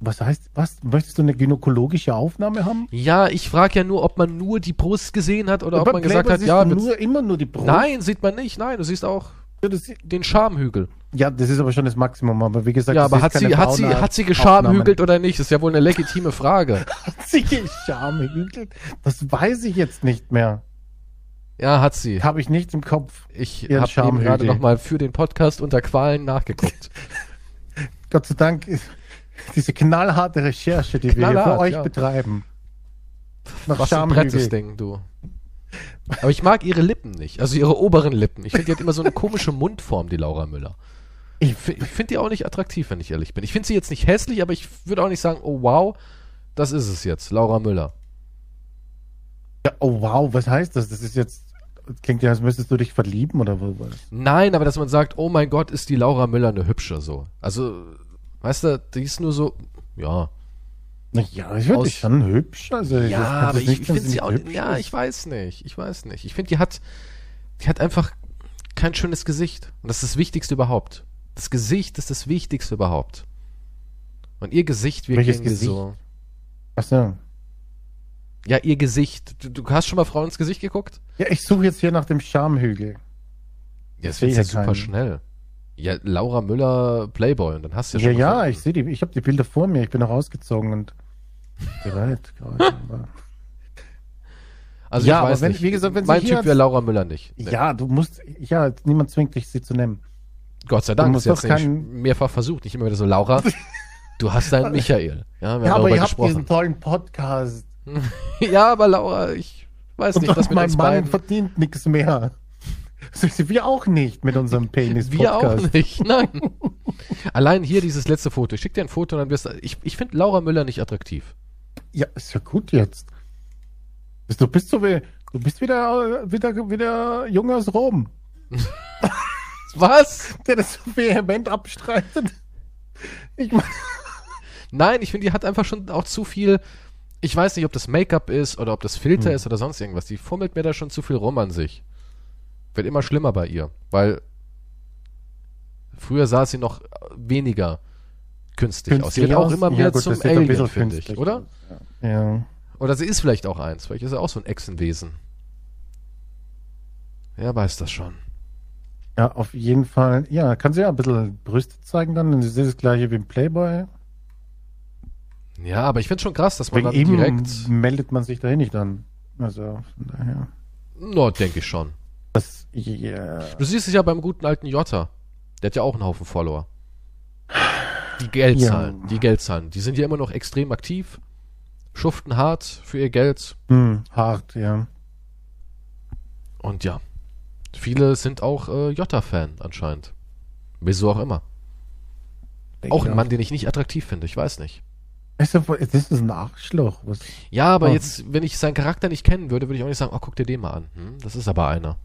Was heißt, was? Möchtest du eine gynäkologische Aufnahme haben? Ja, ich frage ja nur, ob man nur die Brust gesehen hat oder ob Bei man gesagt Playboy hat, siehst ja, nur, immer nur die Brust. nein, sieht man nicht. Nein, du siehst auch Ja, den Schamhügel. Ja, das ist aber schon das Maximum. Aber wie gesagt, Ja, aber hat sie, hat sie, hat sie geschamhügelt oder nicht? Das ist ja wohl eine legitime Frage. Hat sie geschamhügelt? Das weiß ich jetzt nicht mehr. Ja, hat sie. Habe ich nicht im Kopf. Ich habe eben gerade nochmal für den Podcast unter Qualen nachgeguckt. Gott sei Dank ist diese knallharte Recherche, die wir hier Knallhart, für euch ja. betreiben. Nach Was ein Brett das Schamhügel. Ding, du. Aber ich mag ihre Lippen nicht, also ihre oberen Lippen. Ich finde, die hat immer so eine komische Mundform, die Laura Müller. Ich, ich finde die auch nicht attraktiv, wenn ich ehrlich bin. Ich finde sie jetzt nicht hässlich, aber ich würde auch nicht sagen, oh wow, das ist es jetzt, Laura Müller. Ja, oh wow, was heißt das? Das ist jetzt. Klingt ja, als müsstest du dich verlieben oder was? Nein, aber dass man sagt, oh mein Gott, ist die Laura Müller eine hübsche so. Also, weißt du, die ist nur so, ja. Naja, ich finde dich schon hübsch. Also, Ja, aber ich, ich finde sie auch, ja, ich weiß nicht, ich weiß nicht. Ich finde, die hat, die hat einfach kein schönes Gesicht. Und das ist das Wichtigste überhaupt. Das Gesicht ist das Wichtigste überhaupt. Und ihr Gesicht wirkt Welches Gesicht? so. Ach so. Ja, ihr Gesicht. Du, du hast schon mal Frauen ins Gesicht geguckt? Ja, ich suche jetzt hier nach dem Schamhügel. Ja, das ist ja super keinen. schnell. Ja, Laura Müller, Playboy. Und dann hast du Ja, ja ja, schon. mal ich sehe die. Ich habe die Bilder vor mir. Ich bin auch ausgezogen und bereit. gerade, aber- Also Ja, ich aber weiß wenn- nicht. wie gesagt, wenn sie mein hier Typ wäre Laura Müller nicht. Ja, du musst. Ja, niemand zwingt dich, sie zu nehmen. Gott sei Dank. ist jetzt kein- nicht mehrfach versucht. Nicht immer wieder so, Laura, du hast deinen Michael. Ja, wir Ja, aber ihr habt gesprochen. diesen tollen Podcast. Ja, aber Laura, ich weiß nicht, Und was mit mein uns Mann beiden. verdient nichts mehr. Wir auch nicht mit unserem Penis-Podcast. Wir auch nicht, nein. Allein hier dieses letzte Foto. Ich schick dir ein Foto und dann wirst du. Ich, ich finde Laura Müller nicht attraktiv. Ja, ist ja gut jetzt. Du bist so wie, du bist wieder, wieder, wieder jung aus Rom, Was? der das so vehement abstreitet. Ich mein, Nein, ich finde, die hat einfach schon auch zu viel. Ich weiß nicht, ob das Make-up ist oder ob das Filter Hm. ist oder sonst irgendwas. Die fummelt mir da schon zu viel rum an sich. Wird immer schlimmer bei ihr, weil früher sah sie noch weniger künstlich, aus. Sie wird auch immer Ja, mehr gut, zum Alien, finde ich, künstlich oder? Ja. Oder sie ist vielleicht auch eins. Vielleicht ist sie auch so ein Echsenwesen. Wer weiß das schon. Ja, auf jeden Fall. Ja, kann sie ja ein bisschen Brüste zeigen dann. Sie ist das gleiche wie im Playboy. Ja, aber ich finde schon krass, dass man Wegen dann direkt. meldet man sich dahin nicht an. Also, von daher. No, denke ich schon. Das, ja. Du siehst es ja beim guten alten Jota. Der hat ja auch einen Haufen Follower. Die Geld Ja. zahlen, die Geld zahlen. Die sind ja immer noch extrem aktiv, schuften hart für ihr Geld Hm, hart, ja. und ja, viele sind auch äh, Jota-Fan anscheinend. Wieso auch immer. Auch ein Mann, den ich nicht attraktiv finde, ich weiß nicht. Weißt du, das ist ein Arschloch. Was? Ja, aber Oh. jetzt, wenn ich seinen Charakter nicht kennen würde, würde ich auch nicht sagen, oh, guck dir den mal an. Hm, das ist aber einer.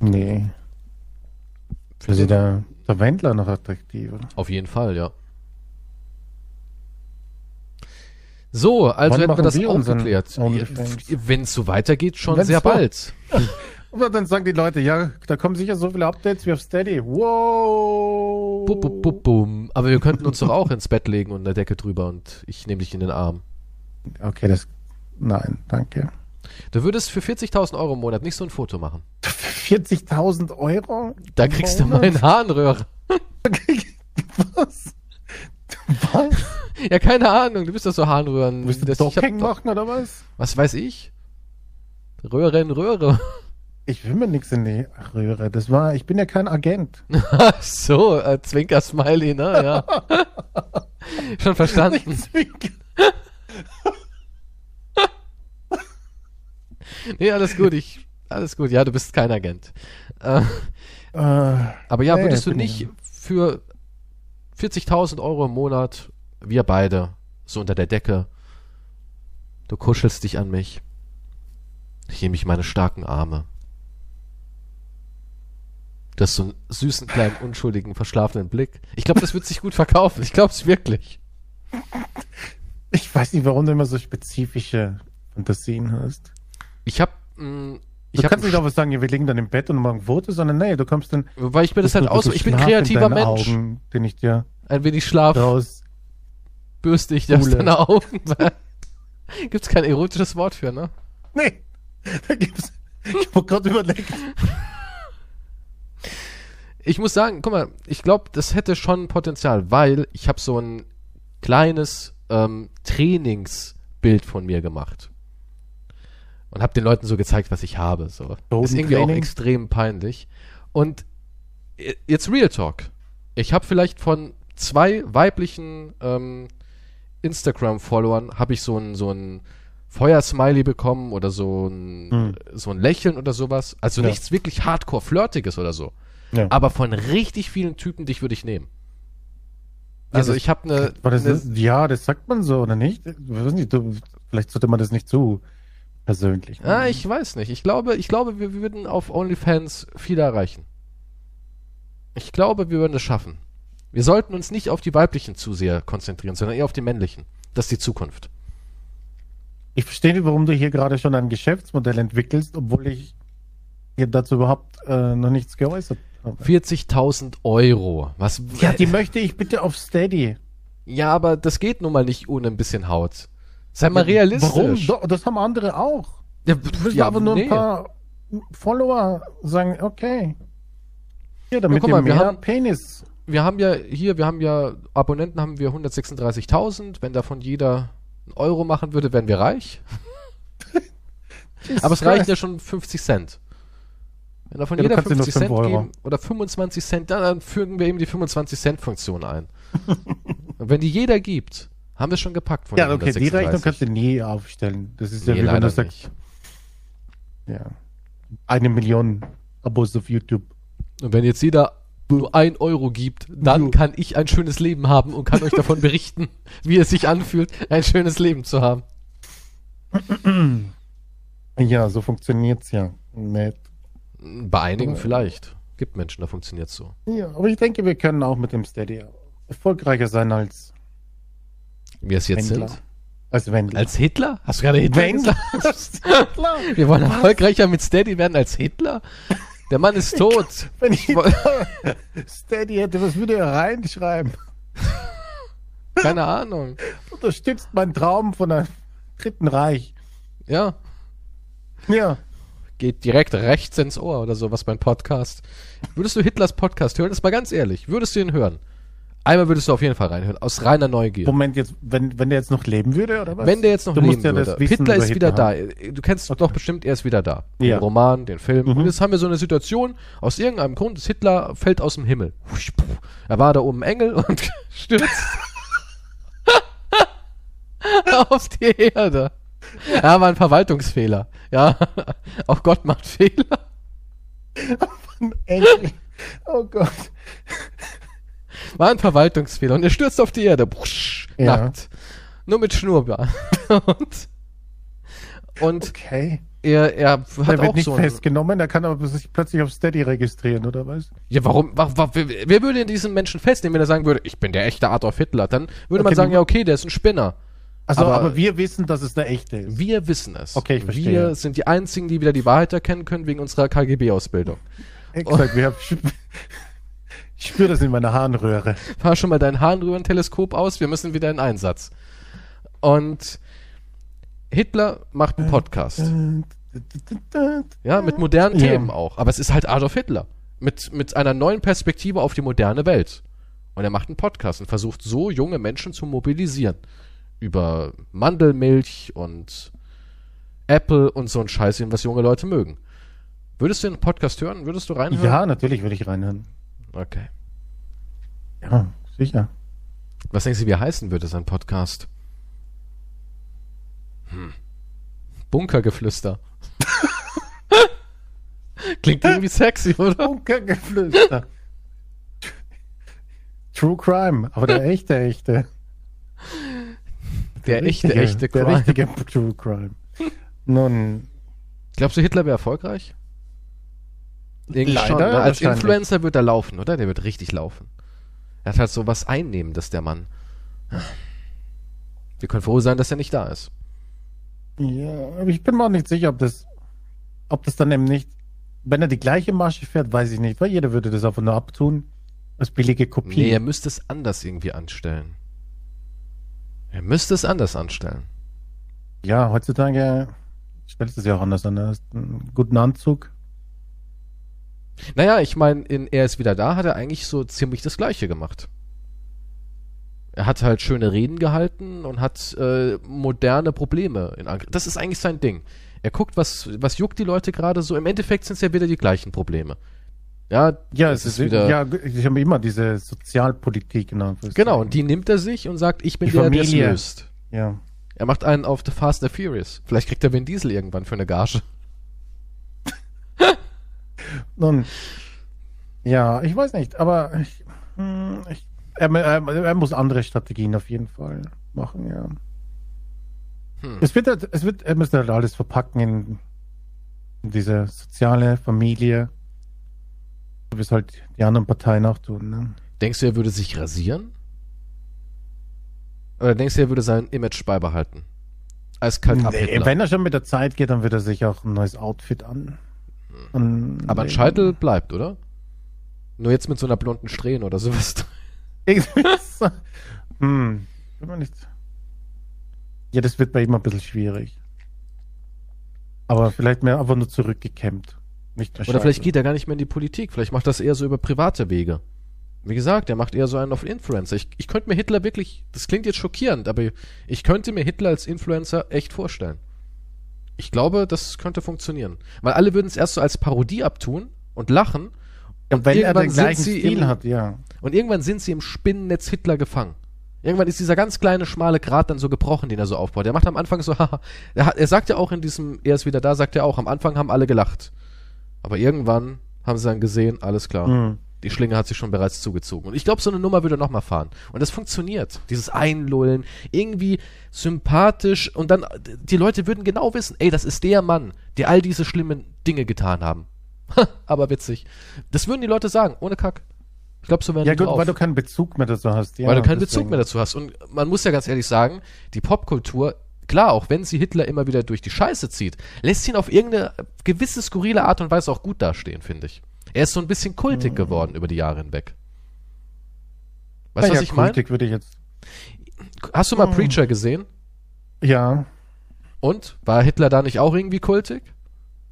Nee. Für sie der, der Wendler noch attraktiver. Auf jeden Fall, ja. So, also Wann hätten wir das wir auch geklärt. Wenn es so weitergeht, schon Wenn's sehr bald. Aber dann sagen die Leute, ja, da kommen sicher so viele Updates wie auf Steady. Wow. Bum, bum, bum, bum. Aber wir könnten uns doch auch ins Bett legen und eine Decke drüber und ich nehme dich in den Arm. Okay, das. Nein, danke. Du würdest für 40.000 Euro im Monat nicht so ein Foto machen. 40.000 Euro? Da kriegst du Monat? meinen Harnröhre. Was? Was? Ja, keine Ahnung. Du bist doch so Harnröhren. Willst du Das- doch- machen oder was? Was weiß ich? Röhre in Röhre. Ich will mir nichts in die Röhre. Das war, ich bin ja kein Agent. Ach so, äh, Zwinker-Smiley, ne? Ja. Schon verstanden. Nee, alles gut. Ich, alles gut. Ja, du bist kein Agent. Äh, äh, aber ja, Nee, würdest du nicht ich. für 40.000 Euro im Monat, wir beide, so unter der Decke, du kuschelst dich an mich, ich nehme mich in meine starken Arme. Du hast so einen süßen, kleinen, unschuldigen, verschlafenen Blick. Ich glaube, das wird sich gut verkaufen. Ich glaube es wirklich. ich weiß nicht, warum du immer so spezifische Fantasien hast. Ich habe mm, Du ich hab kannst nicht einfach sagen, ja, wir liegen dann im Bett und machen Fotos, sondern nee, du kommst dann. weil ich mir das halt du aus, ich bin kreativer Mensch. Augen, den ich dir Ein wenig Schlaf raus. bürste ich dir aus deine Augen. Gibt's kein erotisches Wort für, ne? Nee, da gibt's. Ich hab gerade überlegt. Ich muss sagen, guck mal, ich glaube, das hätte schon Potenzial, weil ich habe so ein kleines ähm, Trainingsbild von mir gemacht. Und habe den Leuten so gezeigt, was ich habe. So. Ist irgendwie auch extrem peinlich. Und i- jetzt Real Talk. Ich habe vielleicht von zwei weiblichen ähm, Instagram-Followern habe ich so ein, so ein Feuersmiley bekommen oder so ein, Hm. so ein Lächeln oder sowas. Also Ja. nichts wirklich Hardcore-Flirtiges oder so. Ja. Aber von richtig vielen Typen, dich würde ich nehmen. Also das- ich habe eine, eine ja, das sagt man so, oder nicht? Nicht, du, vielleicht sollte man das nicht zu persönlich Ah, ich weiß nicht. Ich glaube, ich glaube, wir würden auf OnlyFans viel erreichen. Ich glaube, wir würden es schaffen. Wir sollten uns nicht auf die weiblichen zu sehr konzentrieren, sondern eher auf die männlichen. Das ist die Zukunft. Ich verstehe nicht, warum du hier gerade schon ein Geschäftsmodell entwickelst, obwohl ich hier dazu überhaupt äh, noch nichts geäußert habe. 40.000 Euro. Was? Ja, die möchte ich bitte auf Steady. ja, aber das geht nun mal nicht ohne ein bisschen Haut. Sei mal realistisch. Warum? Das haben andere auch. Ja, Du willst ja, aber nur nee. ein paar Follower sagen, okay. Ja, damit guck ihr mal, wir mehr haben- Penis. wir haben ja hier, wir haben ja Abonnenten haben wir 136.000. Wenn davon jeder einen Euro machen würde, wären wir reich. Aber es reichen ja schon 50 Cent. Wenn davon Ja, jeder kannst ja nur 50 Cent Euro. geben oder 25 Cent, dann, dann fügen wir eben die 25 Cent Funktion ein. Und wenn die jeder gibt, haben wir schon gepackt von Ja, okay, die 136. Rechnung kannst du nie aufstellen. Das ist ja Nee, wie wenn du sagst, ja, eine Million Abos auf YouTube. Und wenn jetzt jeder nur ein Euro gibt, dann kann ich ein schönes Leben haben und kann euch davon berichten, wie es sich anfühlt, ein schönes Leben zu haben. Ja, so funktioniert's ja. Nicht. Bei einigen vielleicht. Gibt Menschen, da funktioniert so. Ja, aber ich denke, wir können auch mit dem Steady erfolgreicher sein als Wie es jetzt Wendler. sind. Als Wendler. Als Hitler? Hast du gerade Hitler Wendler? gesagt? Klar. Wir wollen erfolgreicher mit Steady werden als Hitler? Der Mann ist tot. Wenn ich Steady hätte, was würde er reinschreiben? Keine Ahnung. Unterstützt meinen Traum von einem dritten Reich. Ja, Ja. Geht direkt rechts ins Ohr oder sowas beim Podcast. Würdest du Hitlers Podcast hören? Das mal ganz ehrlich. Würdest du ihn hören? Einmal würdest du auf jeden Fall reinhören, aus reiner Neugier. Moment, jetzt, wenn, wenn der jetzt noch leben würde, oder was? Wenn der jetzt noch Du leben ja würde. Hitler ist wieder da. Hitler Du kennst doch bestimmt, er ist wieder da. Ja. Den Roman, den Film. Mhm. Und jetzt haben wir so eine Situation, aus irgendeinem Grund ist Hitler fällt aus dem Himmel. Er war da oben Engel und stürzt auf die Erde. Ja, war ein Verwaltungsfehler. Ja, auch Gott macht Fehler. Oh Gott. War ein Verwaltungsfehler und er stürzt auf die Erde. Brusch, Ja. Nackt. Nur mit Schnurrbart. und und Okay. er, er hat Der wird auch nicht so festgenommen, der kann aber sich plötzlich auf Steady registrieren, oder was? Ja, warum? Wa, wa, wer, würde diesen Menschen festnehmen, wenn er sagen würde, ich bin der echte Adolf Hitler? Dann würde man Okay, sagen, du- ja, okay, der ist ein Spinner. Also, Aber- aber, wir wissen, dass es der echte ist. Wir wissen es. Okay, ich verstehe. Wir sind die einzigen, die wieder die Wahrheit erkennen können wegen unserer KGB-Ausbildung. Exakt, wir haben, ich spüre das in meiner Harnröhre. Fahr schon mal dein Harnröhrenteleskop aus, wir müssen wieder in Einsatz. Und Hitler macht einen Podcast. Ja, mit modernen Ja. Themen auch. Aber es ist halt Adolf Hitler. Mit, mit einer neuen Perspektive auf die moderne Welt. Und er macht einen Podcast und versucht so junge Menschen zu mobilisieren. Über Mandelmilch und Apple und so ein Scheiß, was junge Leute mögen. Würdest du den Podcast hören? Würdest du reinhören? Ja, natürlich würde ich reinhören. Okay. Ja, sicher. Was denkst du, wie er heißen würde, sein Podcast? Hm. Bunkergeflüster. Klingt irgendwie sexy, oder? Bunkergeflüster. True Crime, aber der echte, echte. Der echte, richtige, echte Der Crime. richtige True Crime. Nun, Glaubst du, Hitler wäre erfolgreich? Irgendwie Leider, schon. Ne? Als. Influencer wird er laufen, oder? Der wird richtig laufen. Er hat halt so was Einnehmendes, der Mann. Wir können froh sein, dass er nicht da ist. ja, aber ich bin mir auch nicht sicher, ob das, ob das dann eben nicht, wenn er die gleiche Masche fährt, weiß ich nicht, weil jeder würde das einfach nur abtun, als billige Kopie. Nee, er müsste es anders irgendwie anstellen. Er müsste es anders anstellen. Ja, heutzutage stellst du es ja auch anders an. Du hast einen guten Anzug. Naja, ich meine, in Er ist wieder da hat er eigentlich so ziemlich das Gleiche gemacht. Er hat halt schöne Reden gehalten und hat äh, moderne Probleme in Angriff. Das ist eigentlich sein Ding. Er guckt, was, was juckt die Leute gerade so. Im Endeffekt sind es ja wieder die gleichen Probleme. Ja, Ja, es ist wieder. ja, ich habe immer diese Sozialpolitik. Genau, genau, und die nimmt er sich und sagt, ich bin Die der, der es löst. Ja. Er macht einen auf The Fast and Furious. Vielleicht kriegt er Vin Diesel irgendwann für eine Gage. Nun, ja, ich weiß nicht, aber ich, hm, ich, er, er, er muss andere Strategien auf jeden Fall machen, ja. Hm. Es wird, halt- es wird, er müsste halt alles verpacken in, in diese soziale Familie, wie es halt die anderen Parteien auch tun. Ne? Denkst du, er würde sich rasieren? Oder denkst du, er würde sein Image beibehalten? Eiskalt ab Nee, wenn er schon mit der Zeit geht, dann wird er sich auch ein neues Outfit an. an Aber ein Scheitel bleibt, oder? Nur jetzt mit so einer blonden Strähne oder sowas. Hm, nicht. Ja, das wird bei ihm ein bisschen schwierig. Aber vielleicht mehr einfach nur zurückgekämmt. Nicht Oder vielleicht geht er gar nicht mehr in die Politik. Vielleicht macht das eher so über private Wege. Wie gesagt, er macht eher so einen auf Influencer. Ich, ich könnte mir Hitler wirklich, das klingt jetzt schockierend, aber ich könnte mir Hitler als Influencer echt vorstellen. Ich glaube, das könnte funktionieren. Weil alle würden es erst so als Parodie abtun und lachen. Und Wenn er irgendwann den sind gleichen sie Stil im, hat, ja. Und irgendwann sind sie im Spinnennetz Hitler gefangen. Irgendwann ist dieser ganz kleine, schmale Grat dann so gebrochen, den er so aufbaut. Er macht am Anfang so, haha. Er, hat- er sagt ja auch in diesem, er ist wieder da, sagt er auch, am Anfang haben alle gelacht. Aber irgendwann haben sie dann gesehen, alles klar. Hm. Die Schlinge hat sich schon bereits zugezogen. Und ich glaube, so eine Nummer würde nochmal fahren. Und das funktioniert. Dieses Einlullen, irgendwie sympathisch. Und dann, die Leute würden genau wissen, ey, das ist der Mann, der all diese schlimmen Dinge getan haben. Aber witzig. Das würden die Leute sagen, ohne Kack. Ich glaube, so wären Ja gut, drauf. weil du keinen Bezug mehr dazu hast. Ja, weil du keinen deswegen. Bezug mehr dazu hast. Und man muss ja ganz ehrlich sagen, die Popkultur, klar, auch wenn sie Hitler immer wieder durch die Scheiße zieht, lässt ihn auf irgendeine gewisse skurrile Art und Weise auch gut dastehen, finde ich. Er ist so ein bisschen kultig Mhm. geworden über die Jahre hinweg. Weißt du, Naja, was ich meine? kultig würde ich jetzt. Hast du mal Mhm. Preacher gesehen? Ja. Und? War Hitler da nicht auch irgendwie kultig?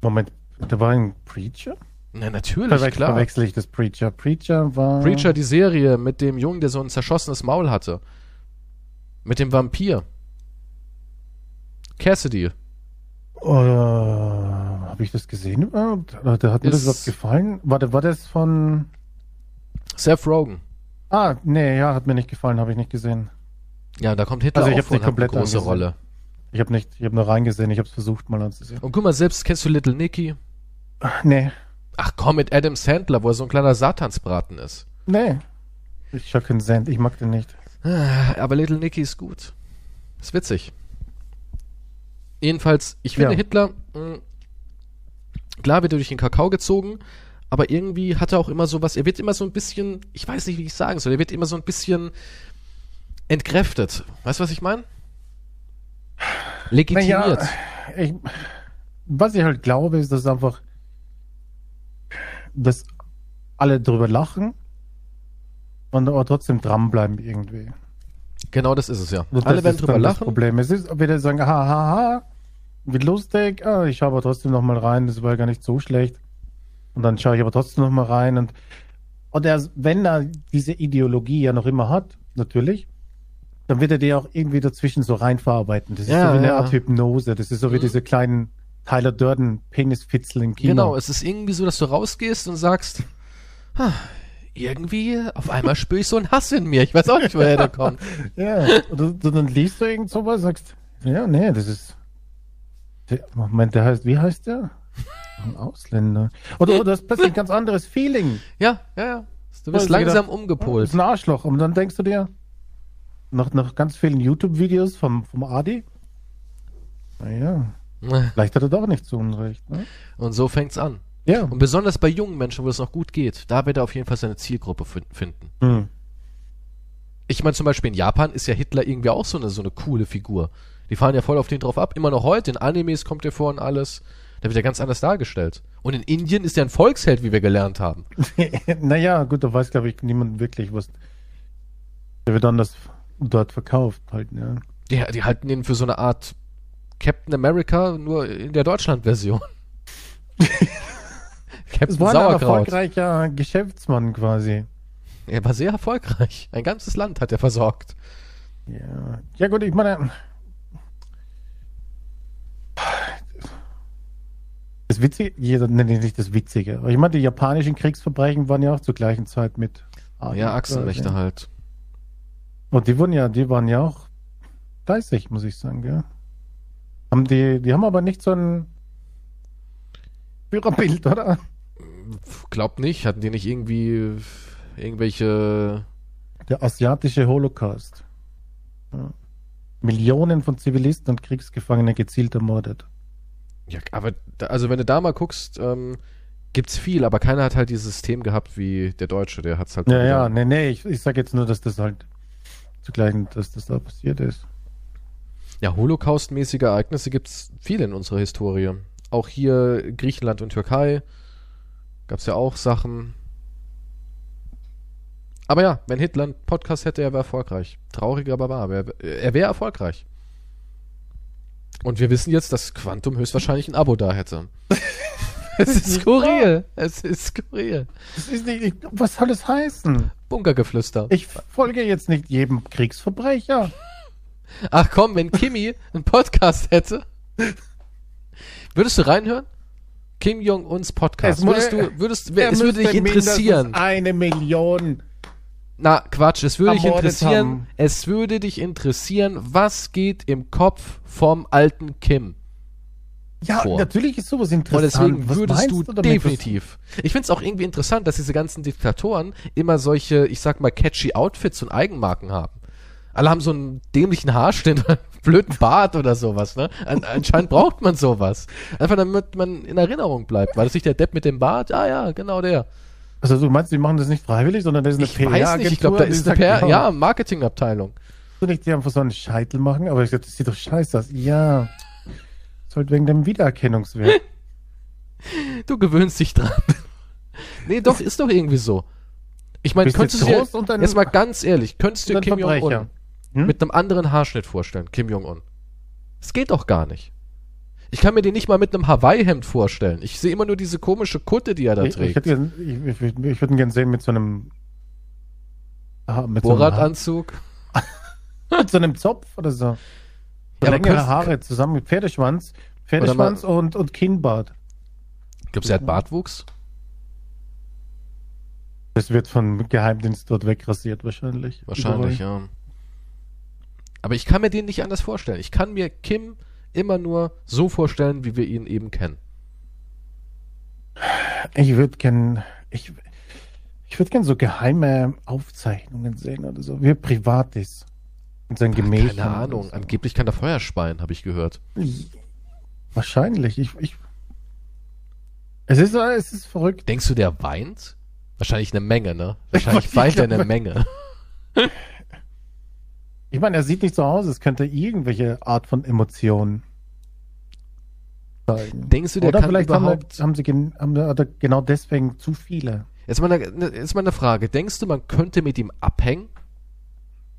Moment, da war ein Preacher? Na, natürlich, Verwech klar. Verwechsel ich das Preacher. Preacher war. Preacher, die Serie mit dem Jungen, der so ein zerschossenes Maul hatte. Mit dem Vampir. Cassidy. Oder habe ich das gesehen überhaupt? Oder Hat mir das überhaupt gefallen? Warte, war das von. Seth Rogen. Ah, nee, ja, hat mir nicht gefallen, habe ich nicht gesehen. Ja, da kommt Hitler Also ich auch vor nicht und hat eine komplett große angesehen. Rolle. Ich habe nicht, ich habe nur reingesehen, ich habe es versucht mal anzusehen. Und guck mal, selbst kennst du Little Nicky? Nee, Ach komm, mit Adam Sandler, wo er so ein kleiner Satansbraten ist. nee. Ich schaue keinen Sand, ich mag den nicht. Ah, Aber Little Nicky ist gut. Ist witzig. Jedenfalls, ich finde Ja. Hitler, mh, klar wird er durch den Kakao gezogen, aber irgendwie hat er auch immer so was, er wird immer so ein bisschen, ich weiß nicht, wie ich sagen soll, er wird immer so ein bisschen entkräftet. Weißt du, was ich meine? Legitimiert. Naja, ich, was ich halt glaube, ist, dass einfach, dass alle drüber lachen und aber trotzdem dranbleiben irgendwie. Genau das ist es ja. Und Alle werden drüber dann Das lachen. Problem. Es ist wieder sagen, ha, ha, ha, wie lustig, ah, ich schaue aber trotzdem noch mal rein, das war ja gar nicht so schlecht. Und dann schaue ich aber trotzdem noch mal rein und, und er, wenn er diese Ideologie ja noch immer hat, natürlich, dann wird er die auch irgendwie dazwischen so rein verarbeiten. Das ist Ja, so wie eine ja. Art Hypnose. Das ist so wie Mhm. diese kleinen Tyler Durden Penisfitzel im Kino. Genau, es ist irgendwie so, dass du rausgehst und sagst, "Ha, irgendwie, auf einmal spüre ich so einen Hass in mir. Ich weiß auch nicht, woher der kommt. Ja, oder du, dann liest du irgend sowas, sagst, ja, nee, das ist. Der, Moment, der heißt, wie heißt der? Ein Ausländer. Oder, oder du hast plötzlich ein ganz anderes Feeling. Ja, ja, ja. Du ich langsam gedacht, Das umgepolt. ist ein Arschloch. Und dann denkst du dir, nach, nach ganz vielen YouTube-Videos vom, vom Adi, naja, vielleicht hat er doch nicht so unrecht. Ne? Und so fängt's an. Ja. Und besonders bei jungen Menschen, wo es noch gut geht, da wird er auf jeden Fall seine Zielgruppe fin- finden. Hm. Ich meine, zum Beispiel in Japan ist ja Hitler irgendwie auch so eine, so eine coole Figur. Die fahren ja voll auf den drauf ab. Immer noch heute. In Animes kommt er vor und alles. Da wird er ganz anders dargestellt. Und in Indien ist er ein Volksheld, wie wir gelernt haben. naja, gut, da weiß, glaube ich, niemand wirklich, was. Der wird anders dort verkauft, halt, ja. Die, die halten ihn für so eine Art Captain America, nur in der Deutschland-Version. Captain Es war ein erfolgreicher Geschäftsmann quasi. Er war sehr erfolgreich. Ein ganzes Land hat er versorgt. Ja, ja gut, ich meine, das Witzige, jeder nennt nicht das Witzige, aber ich meine, die japanischen Kriegsverbrechen waren ja auch zur gleichen Zeit mit. Adi ja, Achsenmächte quasi. halt. Und die wurden ja, die waren ja auch fleißig, muss ich sagen, ja. Haben die, die haben aber nicht so ein Führerbild, oder? Glaub nicht. Hatten die nicht irgendwie irgendwelche. Der asiatische Holocaust. Ja. Millionen von Zivilisten und Kriegsgefangene gezielt ermordet. Ja, aber da, also wenn du da mal guckst, ähm, gibt's viel, aber keiner hat halt dieses System gehabt wie der Deutsche. Der hat's halt. Ja, ja, nee, nee, ich, ich sag jetzt nur, dass das halt zugleich, dass das da passiert ist. Ja, Holocaust-mäßige Ereignisse gibt's viele in unserer Historie. Auch hier Griechenland und Türkei gab's ja auch Sachen. Aber ja, wenn Hitler einen Podcast hätte, er wäre erfolgreich. Traurig, aber wahr. Wär, er wäre erfolgreich. Und wir wissen jetzt, dass Quantum höchstwahrscheinlich ein Abo da hätte. es ist skurril. Es ist skurril. Ist nicht, ich, was soll das heißen? Bunkergeflüster. Ich folge jetzt nicht jedem Kriegsverbrecher. Ach komm, wenn Kimi einen Podcast hätte, würdest du reinhören? Kim Jong-uns Podcast. Es Würdest du, würdest, es würde dich interessieren. Eine Million. Na, Quatsch, es würde dich interessieren. haben. Es würde dich interessieren, was geht im Kopf vom alten Kim. Ja, Vor. natürlich ist sowas Und interessant. deswegen Was würdest du definitiv. Ich find's auch irgendwie interessant, dass diese ganzen Diktatoren immer solche, ich sag mal, catchy Outfits und Eigenmarken haben. Alle haben so einen dämlichen Haarschnitt, einen blöden Bart oder sowas, ne? An, anscheinend braucht man sowas. Einfach damit man in Erinnerung bleibt. War das nicht der Depp mit dem Bart? Ah ja, genau der. Also du meinst, die machen das nicht freiwillig, sondern das ist eine Ich weiß nicht, ich glaube, da ist eine PR, ja, Marketingabteilung. Du nicht, die einfach so einen Scheitel machen, aber ich glaube, das sieht doch scheiße aus. Ja. Ist halt wegen dem Wiedererkennungswert. Du gewöhnst dich dran. nee, doch, ist doch irgendwie so. Ich meine, könntest du jetzt dir, jetzt mal ganz ehrlich, könntest du Kim Jong-un. Hm? mit einem anderen Haarschnitt vorstellen, Kim Jong-un? Es geht doch gar nicht. Ich kann mir den nicht mal mit einem Hawaii-Hemd vorstellen. Ich sehe immer nur diese komische Kutte, die er da Ich, ich, trägt. hätte gern, ich, ich, ich, ich würde ihn gerne sehen mit so einem. Ah, mit, so einem, Borat-Anzug. mit so einem Zopf oder so. so Ja, längere Haare zusammen mit Pferdeschwanz. Pferdeschwanz und, und Kinnbart. Glaubst du, er hat Bartwuchs? Das wird vom Geheimdienst dort wegrasiert, wahrscheinlich. Wahrscheinlich, ja. Aber ich kann mir den nicht anders vorstellen. Ich kann mir Kim immer nur so vorstellen, wie wir ihn eben kennen. Ich würde gern, ich, ich würde gern so geheime Aufzeichnungen sehen oder so, wie privat ist. In seinen Gemächern. Keine Ahnung. so. Angeblich kann er Feuer speien, habe ich gehört. Wahrscheinlich. Ich, ich, es ist, es ist verrückt. Denkst du, der weint? Wahrscheinlich eine Menge, ne? Wahrscheinlich Ich weint er eine Menge. Ich meine, er sieht nicht so aus, es könnte irgendwelche Art von Emotion zeigen. Denkst du, der Oder kann vielleicht haben, überhaupt... haben sie haben, wir- oder genau deswegen zu viele. Jetzt mal, eine, ne- jetzt mal eine Frage. Denkst du, man könnte mit ihm abhängen?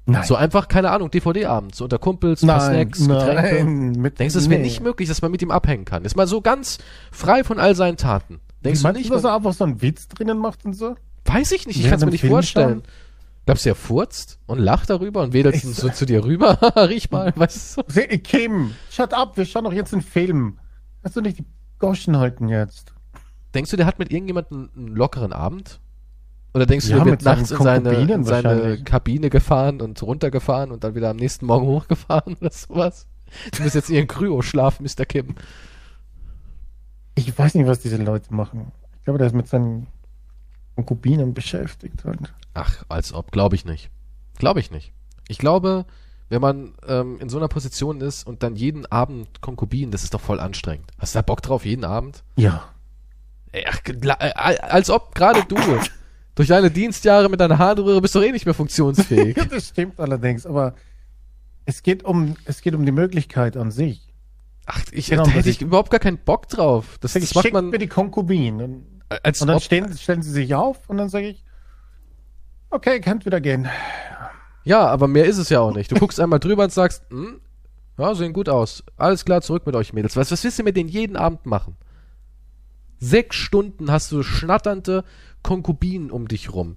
Nein. So einfach, keine Ahnung, DVD-Abend, so unter Kumpels, ein paar Snacks, Getränke. Mit, Denkst du, es wäre nee. nicht möglich, dass man mit ihm abhängen kann? Ist mal so ganz frei von all seinen Taten. Denkst du Meinst nicht? du, dass man- er einfach so einen Witz drinnen macht und so? Weiß ich nicht, ich kann es mir nicht Film vorstellen. schauen? Glaubst du, er furzt und lacht darüber und wedelt Ich so zu dir rüber? Riech mal, weißt du? Kim, shut up, wir schauen doch jetzt einen Film. Kannst du nicht die Goschen halten jetzt? Denkst du, der hat mit irgendjemandem einen lockeren Abend? Oder denkst du, Ja, der wird nachts in seine, in seine. Kabine gefahren und runtergefahren und dann wieder am nächsten Morgen hochgefahren oder sowas? Du bist jetzt in ihren Kryo schlafen, Mr. Kim. Ich weiß nicht, was diese Leute machen. Ich glaube, der ist mit seinen Konkubinen beschäftigt. halt. Und Ach, als ob, glaube ich nicht. Glaube ich nicht. Ich glaube, wenn man ähm, in so einer Position ist und dann jeden Abend Konkubinen, das ist doch voll anstrengend. Hast du da Bock drauf, jeden Abend? ja. Ach, äh, als ob gerade du durch deine Dienstjahre mit deiner Harnröhre bist doch eh nicht mehr funktionsfähig. das stimmt allerdings, aber es geht um, es geht um die Möglichkeit an sich. Ach, ich, Genau, da hätte ich ist- überhaupt gar keinen Bock drauf. Das, das macht Schickt man mir die Konkubinen. Und, als und dann ob, stehen, stellen sie sich auf und dann sage ich, okay, könnt wieder gehen. Ja, aber mehr ist es ja auch nicht. Du guckst einmal drüber und sagst, hm, ja, sehen gut aus. Alles klar, zurück mit euch Mädels. Was, was willst du mit denen jeden Abend machen? Sechs Stunden hast du schnatternde Konkubinen um dich rum.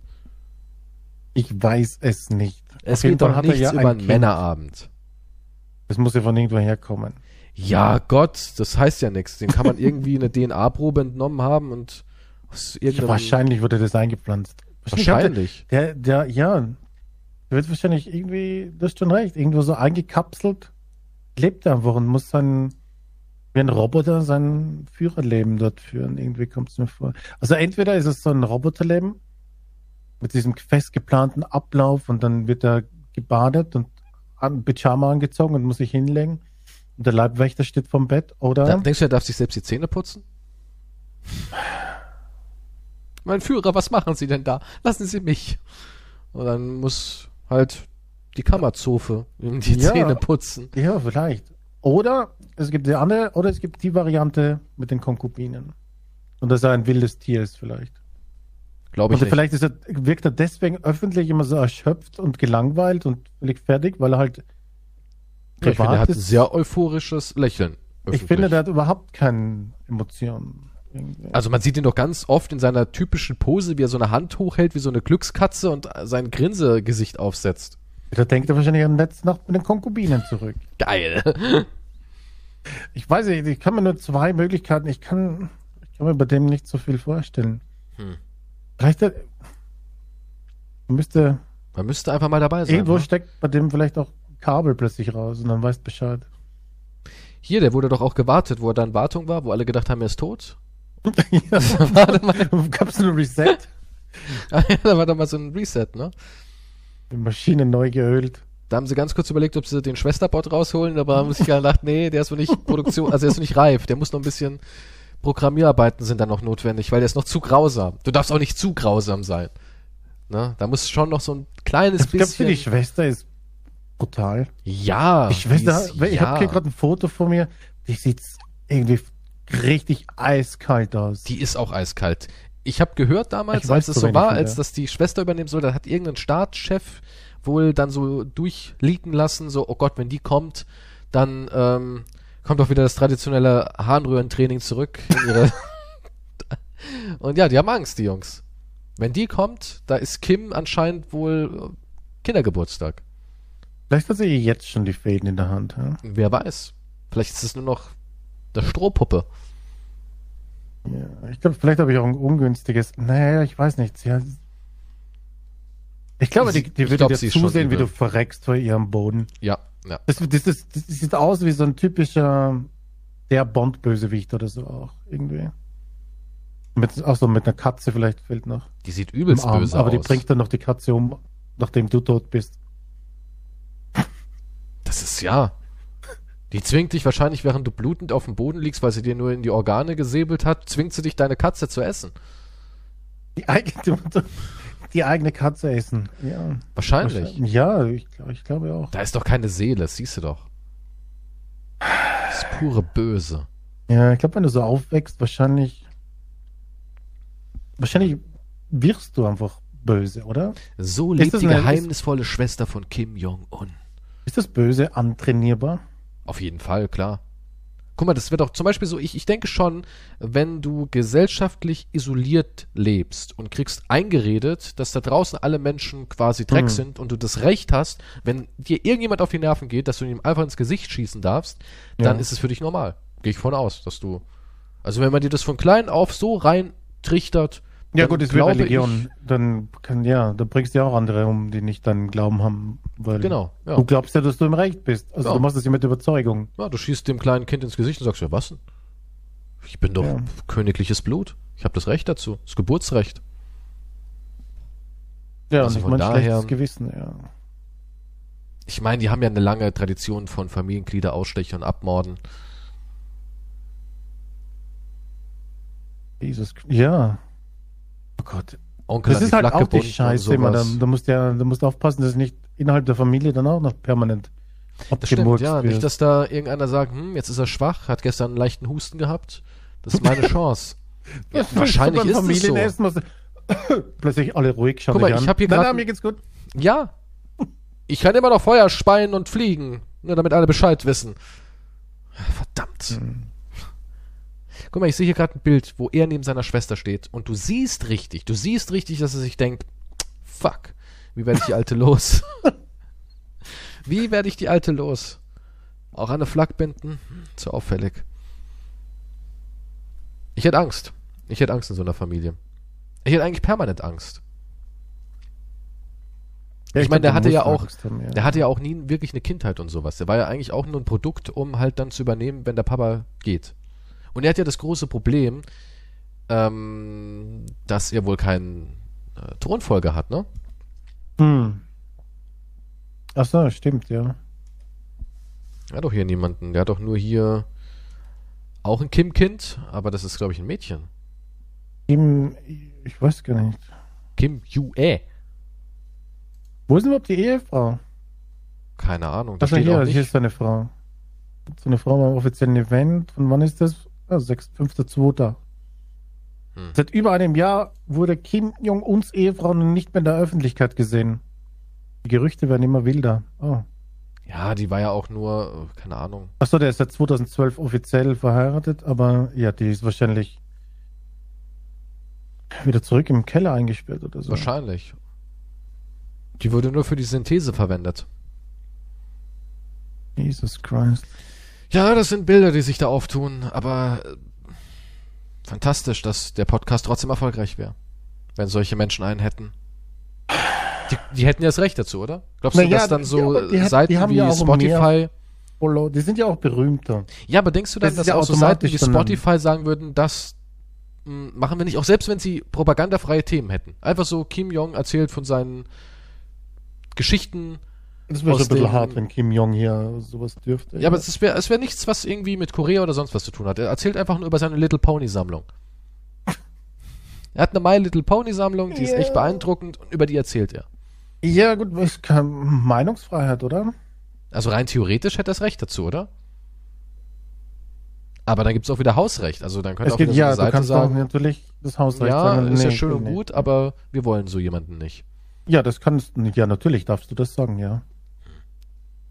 Ich weiß es nicht. Es geht doch nichts ja über ein einen Kind. Männerabend. Das muss ja von irgendwo herkommen. Ja, Gott, das heißt ja nichts. Den kann man irgendwie eine DNA-Probe entnommen haben und. Wahrscheinlich wurde das eingepflanzt. Wahrscheinlich. Der, der, ja, der wird wahrscheinlich irgendwie, du hast schon recht, irgendwo so eingekapselt, lebt er einfach und muss dann wie ein Roboter sein Führerleben dort führen. Irgendwie kommt es mir vor. Also entweder ist es so ein Roboterleben mit diesem fest geplanten Ablauf und dann wird er gebadet und an Pyjama angezogen und muss sich hinlegen und der Leibwächter steht vom Bett oder Da, denkst du, er darf sich selbst die Zähne putzen? Mein Führer, was machen Sie denn da? Lassen Sie mich. Und dann muss halt die Kammerzofe die Ja. Zähne putzen. Ja, vielleicht. Oder es gibt die andere, oder es gibt die Variante mit den Konkubinen. Und dass er ein wildes Tier ist vielleicht. Glaube ich nicht. vielleicht ist er, wirkt er deswegen öffentlich immer so erschöpft und gelangweilt und völlig fertig, weil er halt Ja, ich finde, er hat ein sehr euphorisches Lächeln. ich öffentlich. finde, der hat überhaupt keine Emotionen. Also man sieht ihn doch ganz oft in seiner typischen Pose, wie er so eine Hand hochhält, wie so eine Glückskatze und sein Grinsegesicht aufsetzt. da denkt er wahrscheinlich an letzte Nacht mit den Konkubinen zurück. Geil. Ich weiß nicht, ich kann mir nur zwei Möglichkeiten, ich kann, ich kann mir bei dem nicht so viel vorstellen. Hm. Vielleicht der, müsste, Man müsste einfach mal dabei sein. Irgendwo ne? steckt bei dem vielleicht auch Kabel plötzlich raus und dann weißt Bescheid. Hier, der wurde doch auch gewartet, wo er da in Wartung war, wo alle gedacht haben, er ist tot. Ja. Warte mal. Gab es ein Reset? Ah ja, da war doch mal so ein Reset, ne? Die Maschine neu geölt. Da haben sie ganz kurz überlegt, ob sie den Schwesterbot rausholen, aber haben sich gedacht, nee, der ist noch nicht Produktion, also der ist noch nicht reif, der muss noch ein bisschen Programmierarbeiten sind dann noch notwendig, weil der ist noch zu grausam. Du darfst auch nicht zu grausam sein. Ne? Da muss schon noch so ein kleines Ich glaube, für bisschen. die Schwester ist brutal. ja. Die Schwester, ist- ich habe hier gerade ein Foto von mir, die sieht irgendwie richtig eiskalt aus. Die ist auch eiskalt. Ich habe gehört damals, Ich weiß als es so war, als der. das die Schwester übernehmen soll, da hat irgendein Staatschef wohl dann so durchleaken lassen, so, oh Gott, wenn die kommt, dann ähm, kommt auch wieder das traditionelle Harnröhrentraining zurück. Und ja, die haben Angst, die Jungs. Wenn die kommt, da ist Kim anscheinend wohl äh, Kindergeburtstag. Vielleicht hat sie jetzt schon die Fäden in der Hand. Ja? Wer weiß. Vielleicht ist es nur noch der Strohpuppe. Ja, ich glaube, vielleicht habe ich auch ein ungünstiges. Naja, ich weiß nicht. Sie hat, ich glaube, die, die Ich würde glaub, dir zusehen, wie du verreckst vor ihrem Boden. Ja, ja. Das, das, das, das sieht aus wie so ein typischer der Bond-Bösewicht oder so auch irgendwie. Mit, auch so mit einer Katze vielleicht fehlt noch. Die sieht übelst Arm. böse Aber aus. die bringt dann noch die Katze um, nachdem du tot bist. Das ist ja. Die zwingt dich wahrscheinlich, während du blutend auf dem Boden liegst, weil sie dir nur in die Organe gesäbelt hat, zwingt sie dich, deine Katze zu essen. Die eigene, die eigene Katze essen. Ja. Wahrscheinlich. Ja, ich, ich glaube auch. Da ist doch keine Seele, das siehst du doch. Das ist pure Böse. Ja, ich glaube, wenn du so aufwächst, wahrscheinlich. Wahrscheinlich wirst du einfach böse, oder? So lebt die geheimnisvolle Schwester von Kim Jong-un. Ist das Böse antrainierbar? Auf jeden Fall, klar. Guck mal, das wird auch zum Beispiel so, ich, ich denke schon, wenn du gesellschaftlich isoliert lebst und kriegst eingeredet, dass da draußen alle Menschen quasi Dreck Mhm. sind und du das Recht hast, wenn dir irgendjemand auf die Nerven geht, dass du ihm einfach ins Gesicht schießen darfst, dann Ja. ist es für dich normal. Gehe ich von aus, dass du. Also wenn man dir das von klein auf so rein trichtert, Ja, dann gut, ist wie Religion. Dann kann, ja, da bringst du ja auch andere um, die nicht deinen Glauben haben. Weil Genau, ja. Du glaubst ja, dass du im Recht bist. Also Ja. du machst das ja mit Überzeugung. Ich, ja, du schießt dem kleinen Kind ins Gesicht und sagst, ja, was denn? Ich bin doch Ja. königliches Blut. Ich habe das Recht dazu. Das Geburtsrecht. Ja, Also und ich von mein daher- schlechtes Gewissen, ja. Ich meine, die haben ja eine lange Tradition von Familienglieder ausstechen und abmorden. Jesus, ja. Oh Gott. Onkel Das ist halt Flak auch die Scheiße immer. Da, da musst du ja, da musst du aufpassen, dass nicht innerhalb der Familie dann auch noch permanent Das stimmt, ja. wird. Nicht, dass da irgendeiner sagt, hm, jetzt ist er schwach, hat gestern einen leichten Husten gehabt. Das ist meine Chance. ja, wahrscheinlich ist es so. Plötzlich alle ruhig schauen. Guck mal, ich an. hab hier ein- mir geht's gut. Ja. Ich kann immer noch Feuer speien und fliegen. Nur damit alle Bescheid wissen. Verdammt. Hm. Guck mal, ich sehe hier gerade ein Bild, wo er neben seiner Schwester steht. Und du siehst richtig, du siehst richtig, dass er sich denkt, fuck, wie werde ich die Alte los? wie werde ich die Alte los? Auch eine Flak binden? Hm, zu auffällig. Ich hätte Angst. Ich hätte Angst in so einer Familie. Ich hätte eigentlich permanent Angst. Ja, Ich meine, der hatte ja auch- haben, ja. Der hatte ja auch nie wirklich eine Kindheit und sowas. Der war ja eigentlich auch nur ein Produkt, um halt dann zu übernehmen, wenn der Papa geht. Und er hat ja das große Problem, ähm, dass er wohl keinen äh, Thronfolger hat, ne? Hm. Ach so, stimmt, ja. Er hat doch hier niemanden. Der hat doch nur hier auch ein Kim-Kind, aber das ist, glaube ich, ein Mädchen. Kim, ich weiß gar nicht. Kim Ju-e. Wo ist denn überhaupt die Ehefrau? Keine Ahnung. Da Ach so, steht hier, auch hier nicht. ist seine Frau. So eine Frau beim offiziellen Event. Von wann ist das? Ja, 6, 5.2. Hm. Seit über einem Jahr wurde Kim Jong-uns Ehefrau nicht mehr in der Öffentlichkeit gesehen. Die Gerüchte werden immer wilder. Oh. Ja, die war ja auch nur, äh, keine Ahnung. Achso, der ist seit 2012 offiziell verheiratet, aber ja, die ist wahrscheinlich wieder zurück im Keller eingesperrt oder so. Wahrscheinlich. Die wurde nur für die Synthese verwendet. Jesus Christ. Ja, das sind Bilder, die sich da auftun, aber äh, fantastisch, dass der Podcast trotzdem erfolgreich wäre, wenn solche Menschen einen hätten. Die, die hätten ja das Recht dazu, oder? Glaubst du, Na ja, dass dann so die Seiten die haben wie ja Spotify... Follow, die sind ja auch berühmter. Ja, aber denkst du dann, Das dass ja auch so Seiten wie Spotify sagen würden, das mh, machen wir nicht, auch selbst wenn sie propagandafreie Themen hätten. Einfach so, Kim Jong erzählt von seinen Geschichten. Das wäre schon ein bisschen hart, wenn Kim Jong hier sowas dürfte. Ja, aber es wäre es wär nichts, was irgendwie mit Korea oder sonst was zu tun hat. Er erzählt einfach nur über seine Little Pony Sammlung. Er hat eine My Little Pony Sammlung, die ist Ja. echt beeindruckend und über die erzählt er. Ja, gut, es Meinungsfreiheit, oder? Also rein theoretisch hätte er das Recht dazu, oder? Aber dann gibt's auch wieder Hausrecht. Also dann könnte Es auch geht, wieder so ja, eine Seite sagen, natürlich das Hausrecht ja, sagen. ist ja nee, schön nee, und gut, aber wir wollen so jemanden nicht. Ja, das kannst du nicht. Ja, natürlich darfst du das sagen, ja.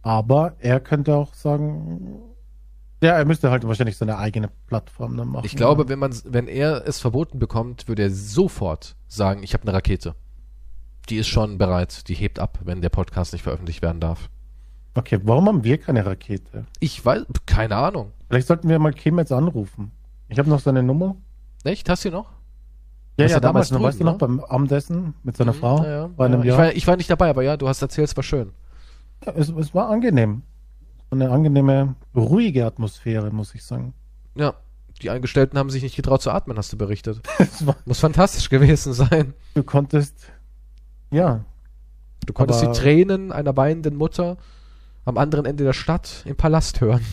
Aber er könnte auch sagen, Ja, er müsste halt wahrscheinlich seine eigene Plattform dann machen. Ich glaube, wenn man, wenn er es verboten bekommt, würde er sofort sagen, ich habe eine Rakete. Die ist schon bereit, die hebt ab, wenn der Podcast nicht veröffentlicht werden darf. Okay, warum haben wir keine Rakete? Ich weiß, keine Ahnung. Vielleicht sollten wir mal Kim jetzt anrufen. Ich habe noch seine Nummer. Echt? Hast du noch? Ja, Das ja, damals damals noch, weißt du noch, beim Abendessen mit seiner Frau Ja, ja. ja. Ich, war, ich war nicht dabei, aber ja, du hast erzählt, es war schön. Es, es war angenehm. Eine angenehme, ruhige Atmosphäre, muss ich sagen. Ja. Die Angestellten haben sich nicht getraut zu atmen, hast du berichtet. Muss fantastisch gewesen sein. du konntest, ja, Du konntest die Tränen einer weinenden Mutter am anderen Ende der Stadt im Palast hören.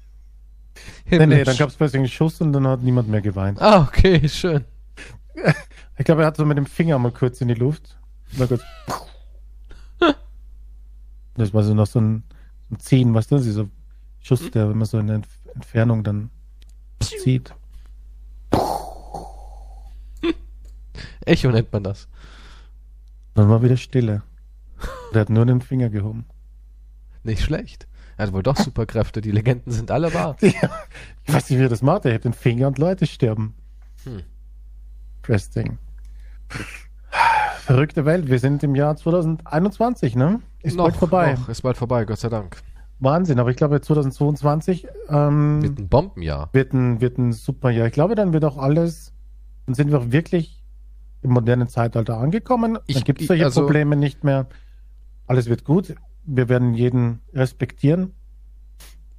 nee, nee, dann gab es plötzlich einen Schuss und dann hat niemand mehr geweint. Ah, okay, schön. Ich glaube, er hat so mit dem Finger mal kurz in die Luft. Und dann kurz das war so noch so ein, ein Ziehen, weißt du, dieser Schuss, der immer so in der Entf- Entfernung dann zieht. Echo nennt man das. Dann war wieder Stille. Der hat nur den Finger gehoben. Nicht schlecht. Er hat wohl doch Superkräfte. Die Legenden sind alle wahr. Ja, ich weiß nicht, wie er das macht. Er hebt den Finger und Leute sterben. Hm. Interesting. Verrückte Welt. Wir sind im Jahr 2021, ne? Ist bald vorbei. Noch, ist bald vorbei, Gott sei Dank. Wahnsinn. Aber ich glaube, 2022 ähm, Wird ein Bombenjahr. wird, ein, wird ein super Jahr. Ich glaube, dann wird auch alles, dann sind wir auch wirklich im modernen Zeitalter angekommen. Ich- dann gibt es solche also- Probleme nicht mehr. Alles wird gut. Wir werden jeden respektieren.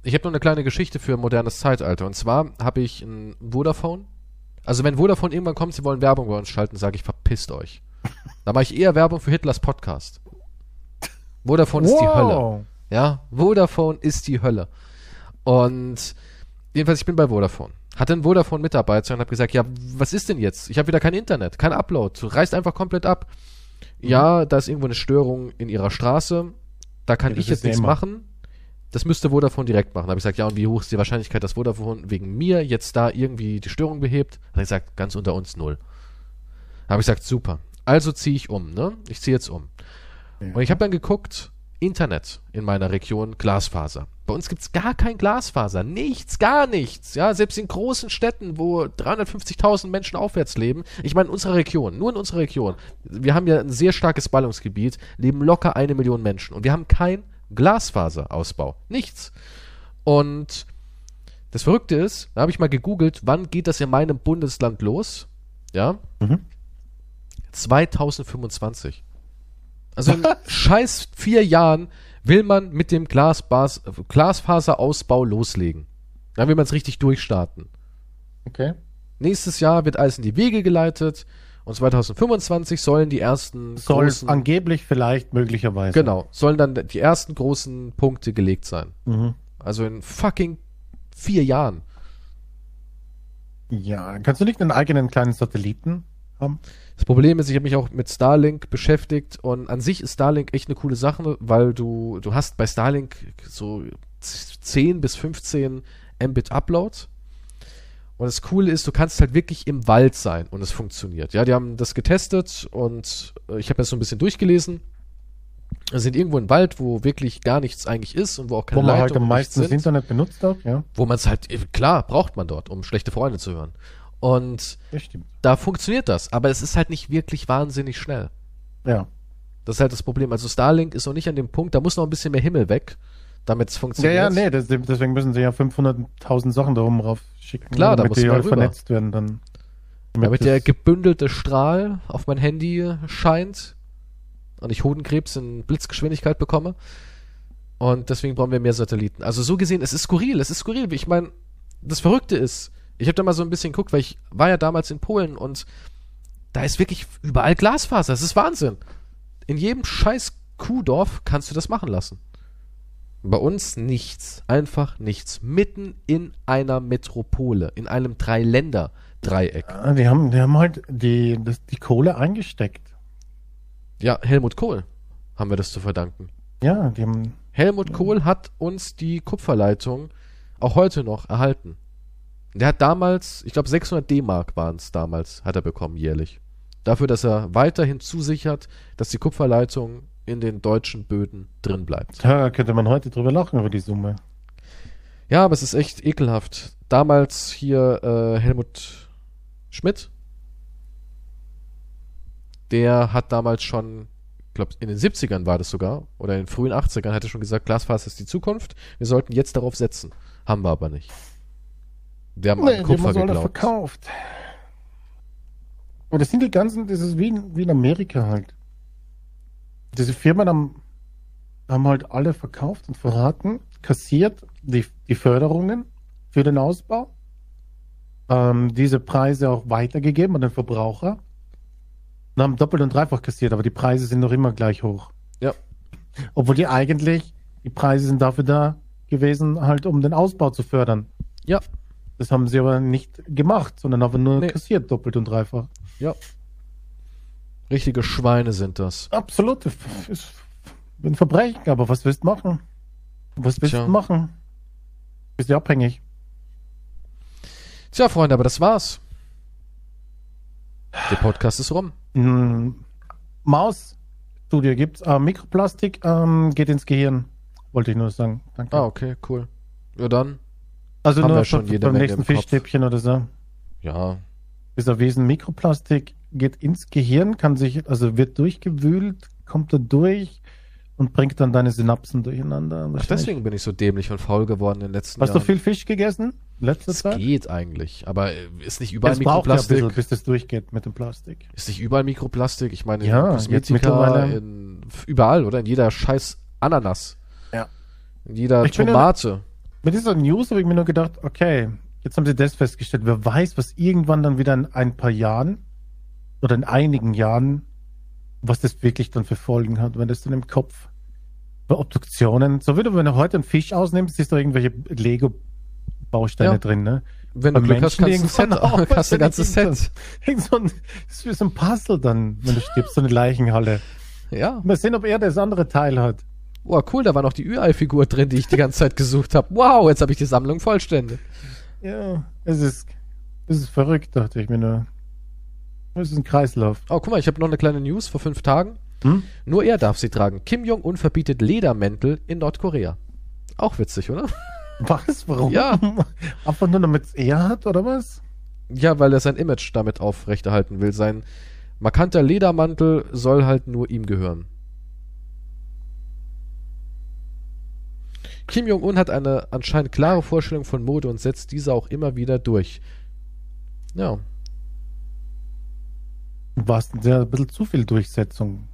Ich habe noch eine kleine Geschichte für modernes Zeitalter. Und zwar habe ich ein Vodafone. Also wenn Vodafone irgendwann kommt, sie wollen Werbung bei uns schalten, sage ich, verpisst euch. Da mache ich eher Werbung für Hitlers Podcast. Vodafone ist die Hölle. Ja, Vodafone ist die Hölle. Und jedenfalls, ich bin bei Vodafone. Hatte einen Vodafone-Mitarbeiter und habe gesagt, ja, was ist denn jetzt? Ich habe wieder kein Internet, kein Upload. Du reißt einfach komplett ab. Ja, da ist irgendwo eine Störung in ihrer Straße. Da kann Ja, ich jetzt nichts immer. machen. Das müsste Vodafone direkt machen. Da habe ich gesagt, ja, und wie hoch ist die Wahrscheinlichkeit, dass Vodafone wegen mir jetzt da irgendwie die Störung behebt? Da habe ich gesagt, ganz unter uns null. Da habe ich gesagt, super. Also ziehe ich um, ne? Ich ziehe jetzt um. Ja. Und ich habe dann geguckt, Internet in meiner Region, Glasfaser. Bei uns gibt's gar kein Glasfaser. Nichts, gar nichts. Ja, selbst in großen Städten, wo 350.000 Menschen aufwärts leben. Ich meine, in unserer Region, nur in unserer Region. Wir haben ja ein sehr starkes Ballungsgebiet, leben locker eine Million Menschen. Und wir haben kein Glasfaserausbau. Nichts. Und das Verrückte ist, da habe ich mal gegoogelt, wann geht das in meinem Bundesland los? Ja, Mhm. 2025. Also in scheiß vier Jahren will man mit dem Glasbas Glasfaserausbau loslegen. Dann will man es richtig durchstarten. Okay. Nächstes Jahr wird alles in die Wege geleitet und 2025 sollen die ersten Soll großen, angeblich vielleicht möglicherweise. genau, sollen dann die ersten großen Punkte gelegt sein. Mhm. Also in fucking vier Jahren. Ja, kannst du nicht einen eigenen kleinen Satelliten haben? Das Problem ist, ich habe mich auch mit Starlink beschäftigt und an sich ist Starlink echt eine coole Sache, weil du, du hast bei Starlink so 10 bis 15 Mbit Upload. Und das Coole ist, du kannst halt wirklich im Wald sein und es funktioniert. Ja, die haben das getestet und äh, ich habe das so ein bisschen durchgelesen. Wir sind irgendwo im Wald, wo wirklich gar nichts eigentlich ist und wo auch keine Wo man halt Leitungen am und nichts meisten das Internet benutzt hat, ja. wo man es halt, klar, braucht man dort, um schlechte Freunde zu hören. Und da funktioniert das, aber es ist halt nicht wirklich wahnsinnig schnell. Ja. Das ist halt das Problem. Also Starlink ist noch nicht an dem Punkt, da muss noch ein bisschen mehr Himmel weg, damit es Ja, funktioniert. ja, nee, das, deswegen müssen sie ja 500.000 Sachen da oben rauf schicken. Klar, da damit muss die halt vernetzt werden dann. Damit das- der gebündelte Strahl auf mein Handy scheint und ich Hodenkrebs in Blitzgeschwindigkeit bekomme. Und deswegen brauchen wir mehr Satelliten. Also so gesehen, es ist skurril, es ist skurril. Ich meine, das Verrückte ist, ich habe da mal so ein bisschen geguckt, weil ich war ja damals in Polen und da ist wirklich überall Glasfaser. Das ist Wahnsinn. In jedem scheiß Kuhdorf kannst du das machen lassen. Bei uns nichts. Einfach nichts. Mitten in einer Metropole, in einem Dreiländer-Dreieck. Ah, die haben, die haben halt die, das, die Kohle eingesteckt. Ja, Helmut Kohl haben wir das zu verdanken. Ja, die haben, Helmut Kohl hat uns die Kupferleitung auch heute noch erhalten. Der hat damals, ich glaube 600 D-Mark waren es damals, hat er bekommen jährlich. Dafür, dass er weiterhin zusichert, dass die Kupferleitung in den deutschen Böden drin bleibt. da könnte man heute drüber lachen über die Summe. Ja, aber es ist echt ekelhaft. Damals hier äh, Helmut Schmidt, der hat damals schon, ich glaube in den 70ern war das sogar, oder in den frühen 80ern, hat er schon gesagt, Glasfaser ist die Zukunft, wir sollten jetzt darauf setzen. Haben wir aber nicht. Wir haben an Kupfer geglaubt. verkauft. Und das sind die ganzen, das ist wie in, wie in Amerika halt. Diese Firmen haben, haben halt alle verkauft und verraten, kassiert die, die Förderungen für den Ausbau, ähm, diese Preise auch weitergegeben an den Verbraucher und haben doppelt und dreifach kassiert, aber die Preise sind noch immer gleich hoch. Ja. Obwohl die eigentlich, die Preise sind dafür da gewesen, halt um den Ausbau zu fördern. Ja, Das haben sie aber nicht gemacht, sondern einfach nur Nee. kassiert, doppelt und dreifach. ja. Richtige Schweine sind das. Absolut. Ist ein Verbrechen, aber was willst du machen? Was willst Tja. du machen? Bist du abhängig? Tja, Freunde, aber das war's. Der Podcast ist rum. Hm, Maus-Studie gibt's. Äh, Mikroplastik ähm, geht ins Gehirn. Wollte ich nur sagen. Danke. Ah, okay, cool. Ja, dann. Also haben nur wir schon jede beim Menge nächsten. Fischstäbchen oder so. Ja, Ist erwiesen, Mikroplastik geht ins Gehirn, kann sich, also wird durchgewühlt, kommt da durch und bringt dann deine Synapsen durcheinander. Ach, deswegen bin ich so dämlich und faul geworden in den letzten Hast du Jahren. viel Fisch gegessen? Letzte Es Zeit? geht eigentlich, aber äh, ist nicht überall Es braucht ja ein Mikroplastik? bisschen, bis das durchgeht mit dem Plastik. ist nicht überall Mikroplastik? Ich meine, Ja, in Kosmetika, mittlerweile. in, überall, oder? In jeder scheiß Ananas. Ja. In jeder Ich Tomate. Mit dieser News habe ich mir nur gedacht, okay, jetzt haben sie das festgestellt. Wer weiß, was irgendwann dann wieder in ein paar Jahren oder in einigen Jahren, was das wirklich dann für Folgen hat, wenn das dann im Kopf bei Obduktionen, so wie du, wenn du heute einen Fisch ausnimmst, siehst du irgendwelche Lego-Bausteine Ja. drin, ne? Wenn du Bei Glück hast, kannst du ein Menschen Set, auch, du ein ganzes Set. Irgend so ein, das ist wie so ein Puzzle dann, wenn du stirbst, so eine Leichenhalle. Ja. Mal sehen, ob er das andere Teil hat. Wow, cool, da war noch die Ü-Ei-Figur drin, die ich die ganze Zeit gesucht habe. Wow, jetzt habe ich die Sammlung vollständig. Ja, es ist, es ist verrückt, dachte ich mir nur. Es ist ein Kreislauf. Oh, guck mal, ich habe noch eine kleine News vor fünf Tagen. Hm? Nur er darf sie tragen. Kim Jong-un verbietet Ledermäntel in Nordkorea. Auch witzig, oder? Was? Warum? Ja. Einfach nur damit es er hat, oder was? Ja, weil er sein Image damit aufrechterhalten will. Sein markanter Ledermantel soll halt nur ihm gehören. Kim Jong-un hat eine anscheinend klare Vorstellung von Mode und setzt diese auch immer wieder durch. Ja, War ja ein bisschen zu viel Durchsetzung.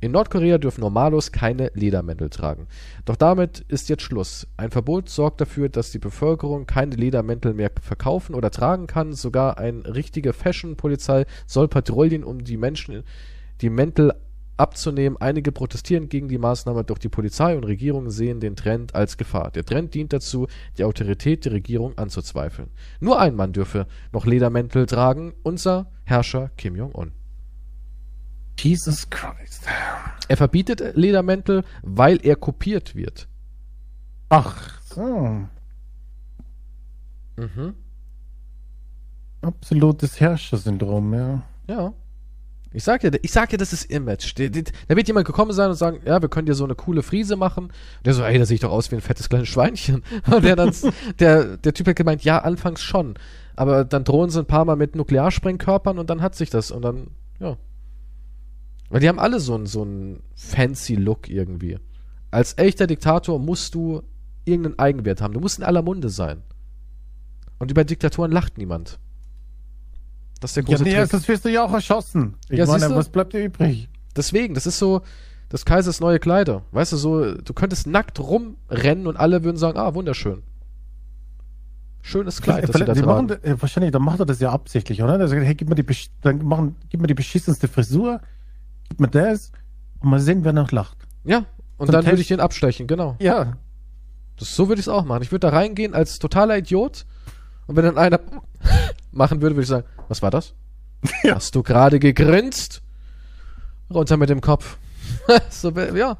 In Nordkorea dürfen Normalos keine Ledermäntel tragen. Doch damit ist jetzt Schluss. Ein Verbot sorgt dafür, dass die Bevölkerung keine Ledermäntel mehr verkaufen oder tragen kann. Sogar eine richtige Fashion-Polizei soll patrouillieren, um die Menschen die Mäntel abzunehmen. Einige protestieren gegen die Maßnahme, doch die Polizei und Regierung sehen den Trend als Gefahr. Der Trend dient dazu, die Autorität der Regierung anzuzweifeln. Nur ein Mann dürfe noch Ledermäntel tragen, unser Herrscher Kim Jong-un. Jesus Christ. Er verbietet Ledermäntel, weil er kopiert wird. Ach, so. Mhm. Absolutes Herrschersyndrom, ja. Ja. Ich sag ja, ich sag ja, das ist Image. Da, wird jemand gekommen sein und sagen, ja, wir können dir so eine coole Friese machen. Und der so, ey, da sehe ich doch aus wie ein fettes kleines Schweinchen. Und der dann, der, der Typ hat gemeint, ja, anfangs schon. Aber dann drohen sie ein paar Mal mit Nuklearsprengkörpern und dann hat sich das. Und dann, ja. Weil die haben alle so einen, so einen fancy Look irgendwie. Als echter Diktator musst du irgendeinen Eigenwert haben. Du musst in aller Munde sein. Und über Diktatoren lacht niemand. Das ist der Ja, große nee, Trick. erstens wirst du ja auch erschossen. Ich Ja, meine, was bleibt dir übrig? Deswegen, das ist so das Kaisers neue Kleider. Weißt du, so, du könntest nackt rumrennen und alle würden sagen, ah, wunderschön. Schönes Kleid, das sie da machen, tragen. da- äh, wahrscheinlich, dann macht er das ja absichtlich, oder? Der sagt, hey, gib mir die, dann machen, gib mir die beschissenste Frisur, gib mir das und mal sehen, wer noch lacht. Ja, und Zum dann würde ich den abstechen, genau. Ja, Das, so würde ich es auch machen. Ich würde da reingehen als totaler Idiot und wenn dann einer machen würde, würde ich sagen, was war das? Ja. Hast du gerade gegrinst? Runter mit dem Kopf. so, ja,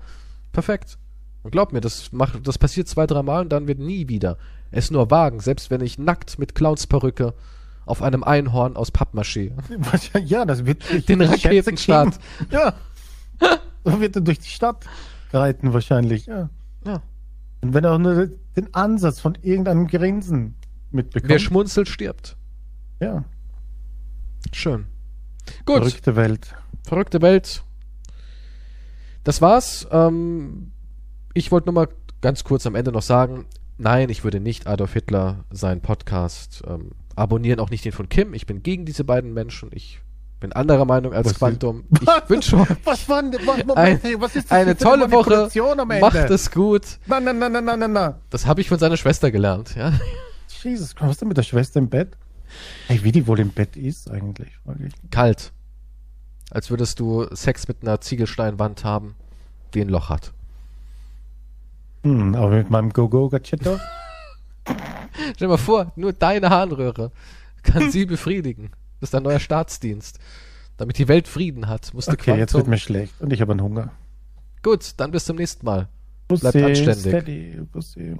perfekt. Und glaub mir, das, macht, das passiert zwei, dreimal und dann wird nie wieder es nur wagen, selbst wenn ich nackt mit Clownsperücke auf einem Einhorn aus Pappmaché. ja, das wird durch Den Raketenstart. Ja, so wird er durch die Stadt reiten wahrscheinlich. Ja. Ja. Und wenn er auch nur den Ansatz von irgendeinem Grinsen mitbekommt. Wer schmunzelt, stirbt. ja, Schön. Gut, verrückte Welt. verrückte Welt. Das war's. Ähm, ich wollte nur mal ganz kurz am Ende noch sagen, nein, ich würde nicht Adolf Hitler seinen Podcast ähm, abonnieren, auch nicht den von Kim. Ich bin gegen diese beiden Menschen. Ich bin anderer Meinung als Was Quantum. Was? Ich wünsche euch Was war was, Ein- was ist das eine tolle Woche. Macht es gut. Nein, nein, nein, nein, nein, nein. Das habe ich von seiner Schwester gelernt. Ja? Jesus ist denn mit der Schwester im Bett? Hey, wie die wohl im Bett ist eigentlich, frage ich. Kalt. Als würdest du Sex mit einer Ziegelsteinwand haben, die ein Loch hat. Hm, aber mit meinem Go-Go-Gachetto? Stell dir mal vor, nur deine Harnröhre kann sie befriedigen. Das ist ein neuer Staatsdienst. Damit die Welt Frieden hat, musste Okay, jetzt wird Quantum. mir schlecht und ich habe einen Hunger. Gut, dann bis zum nächsten Mal. Bussi, Bleibt anständig. Steady, Bussi.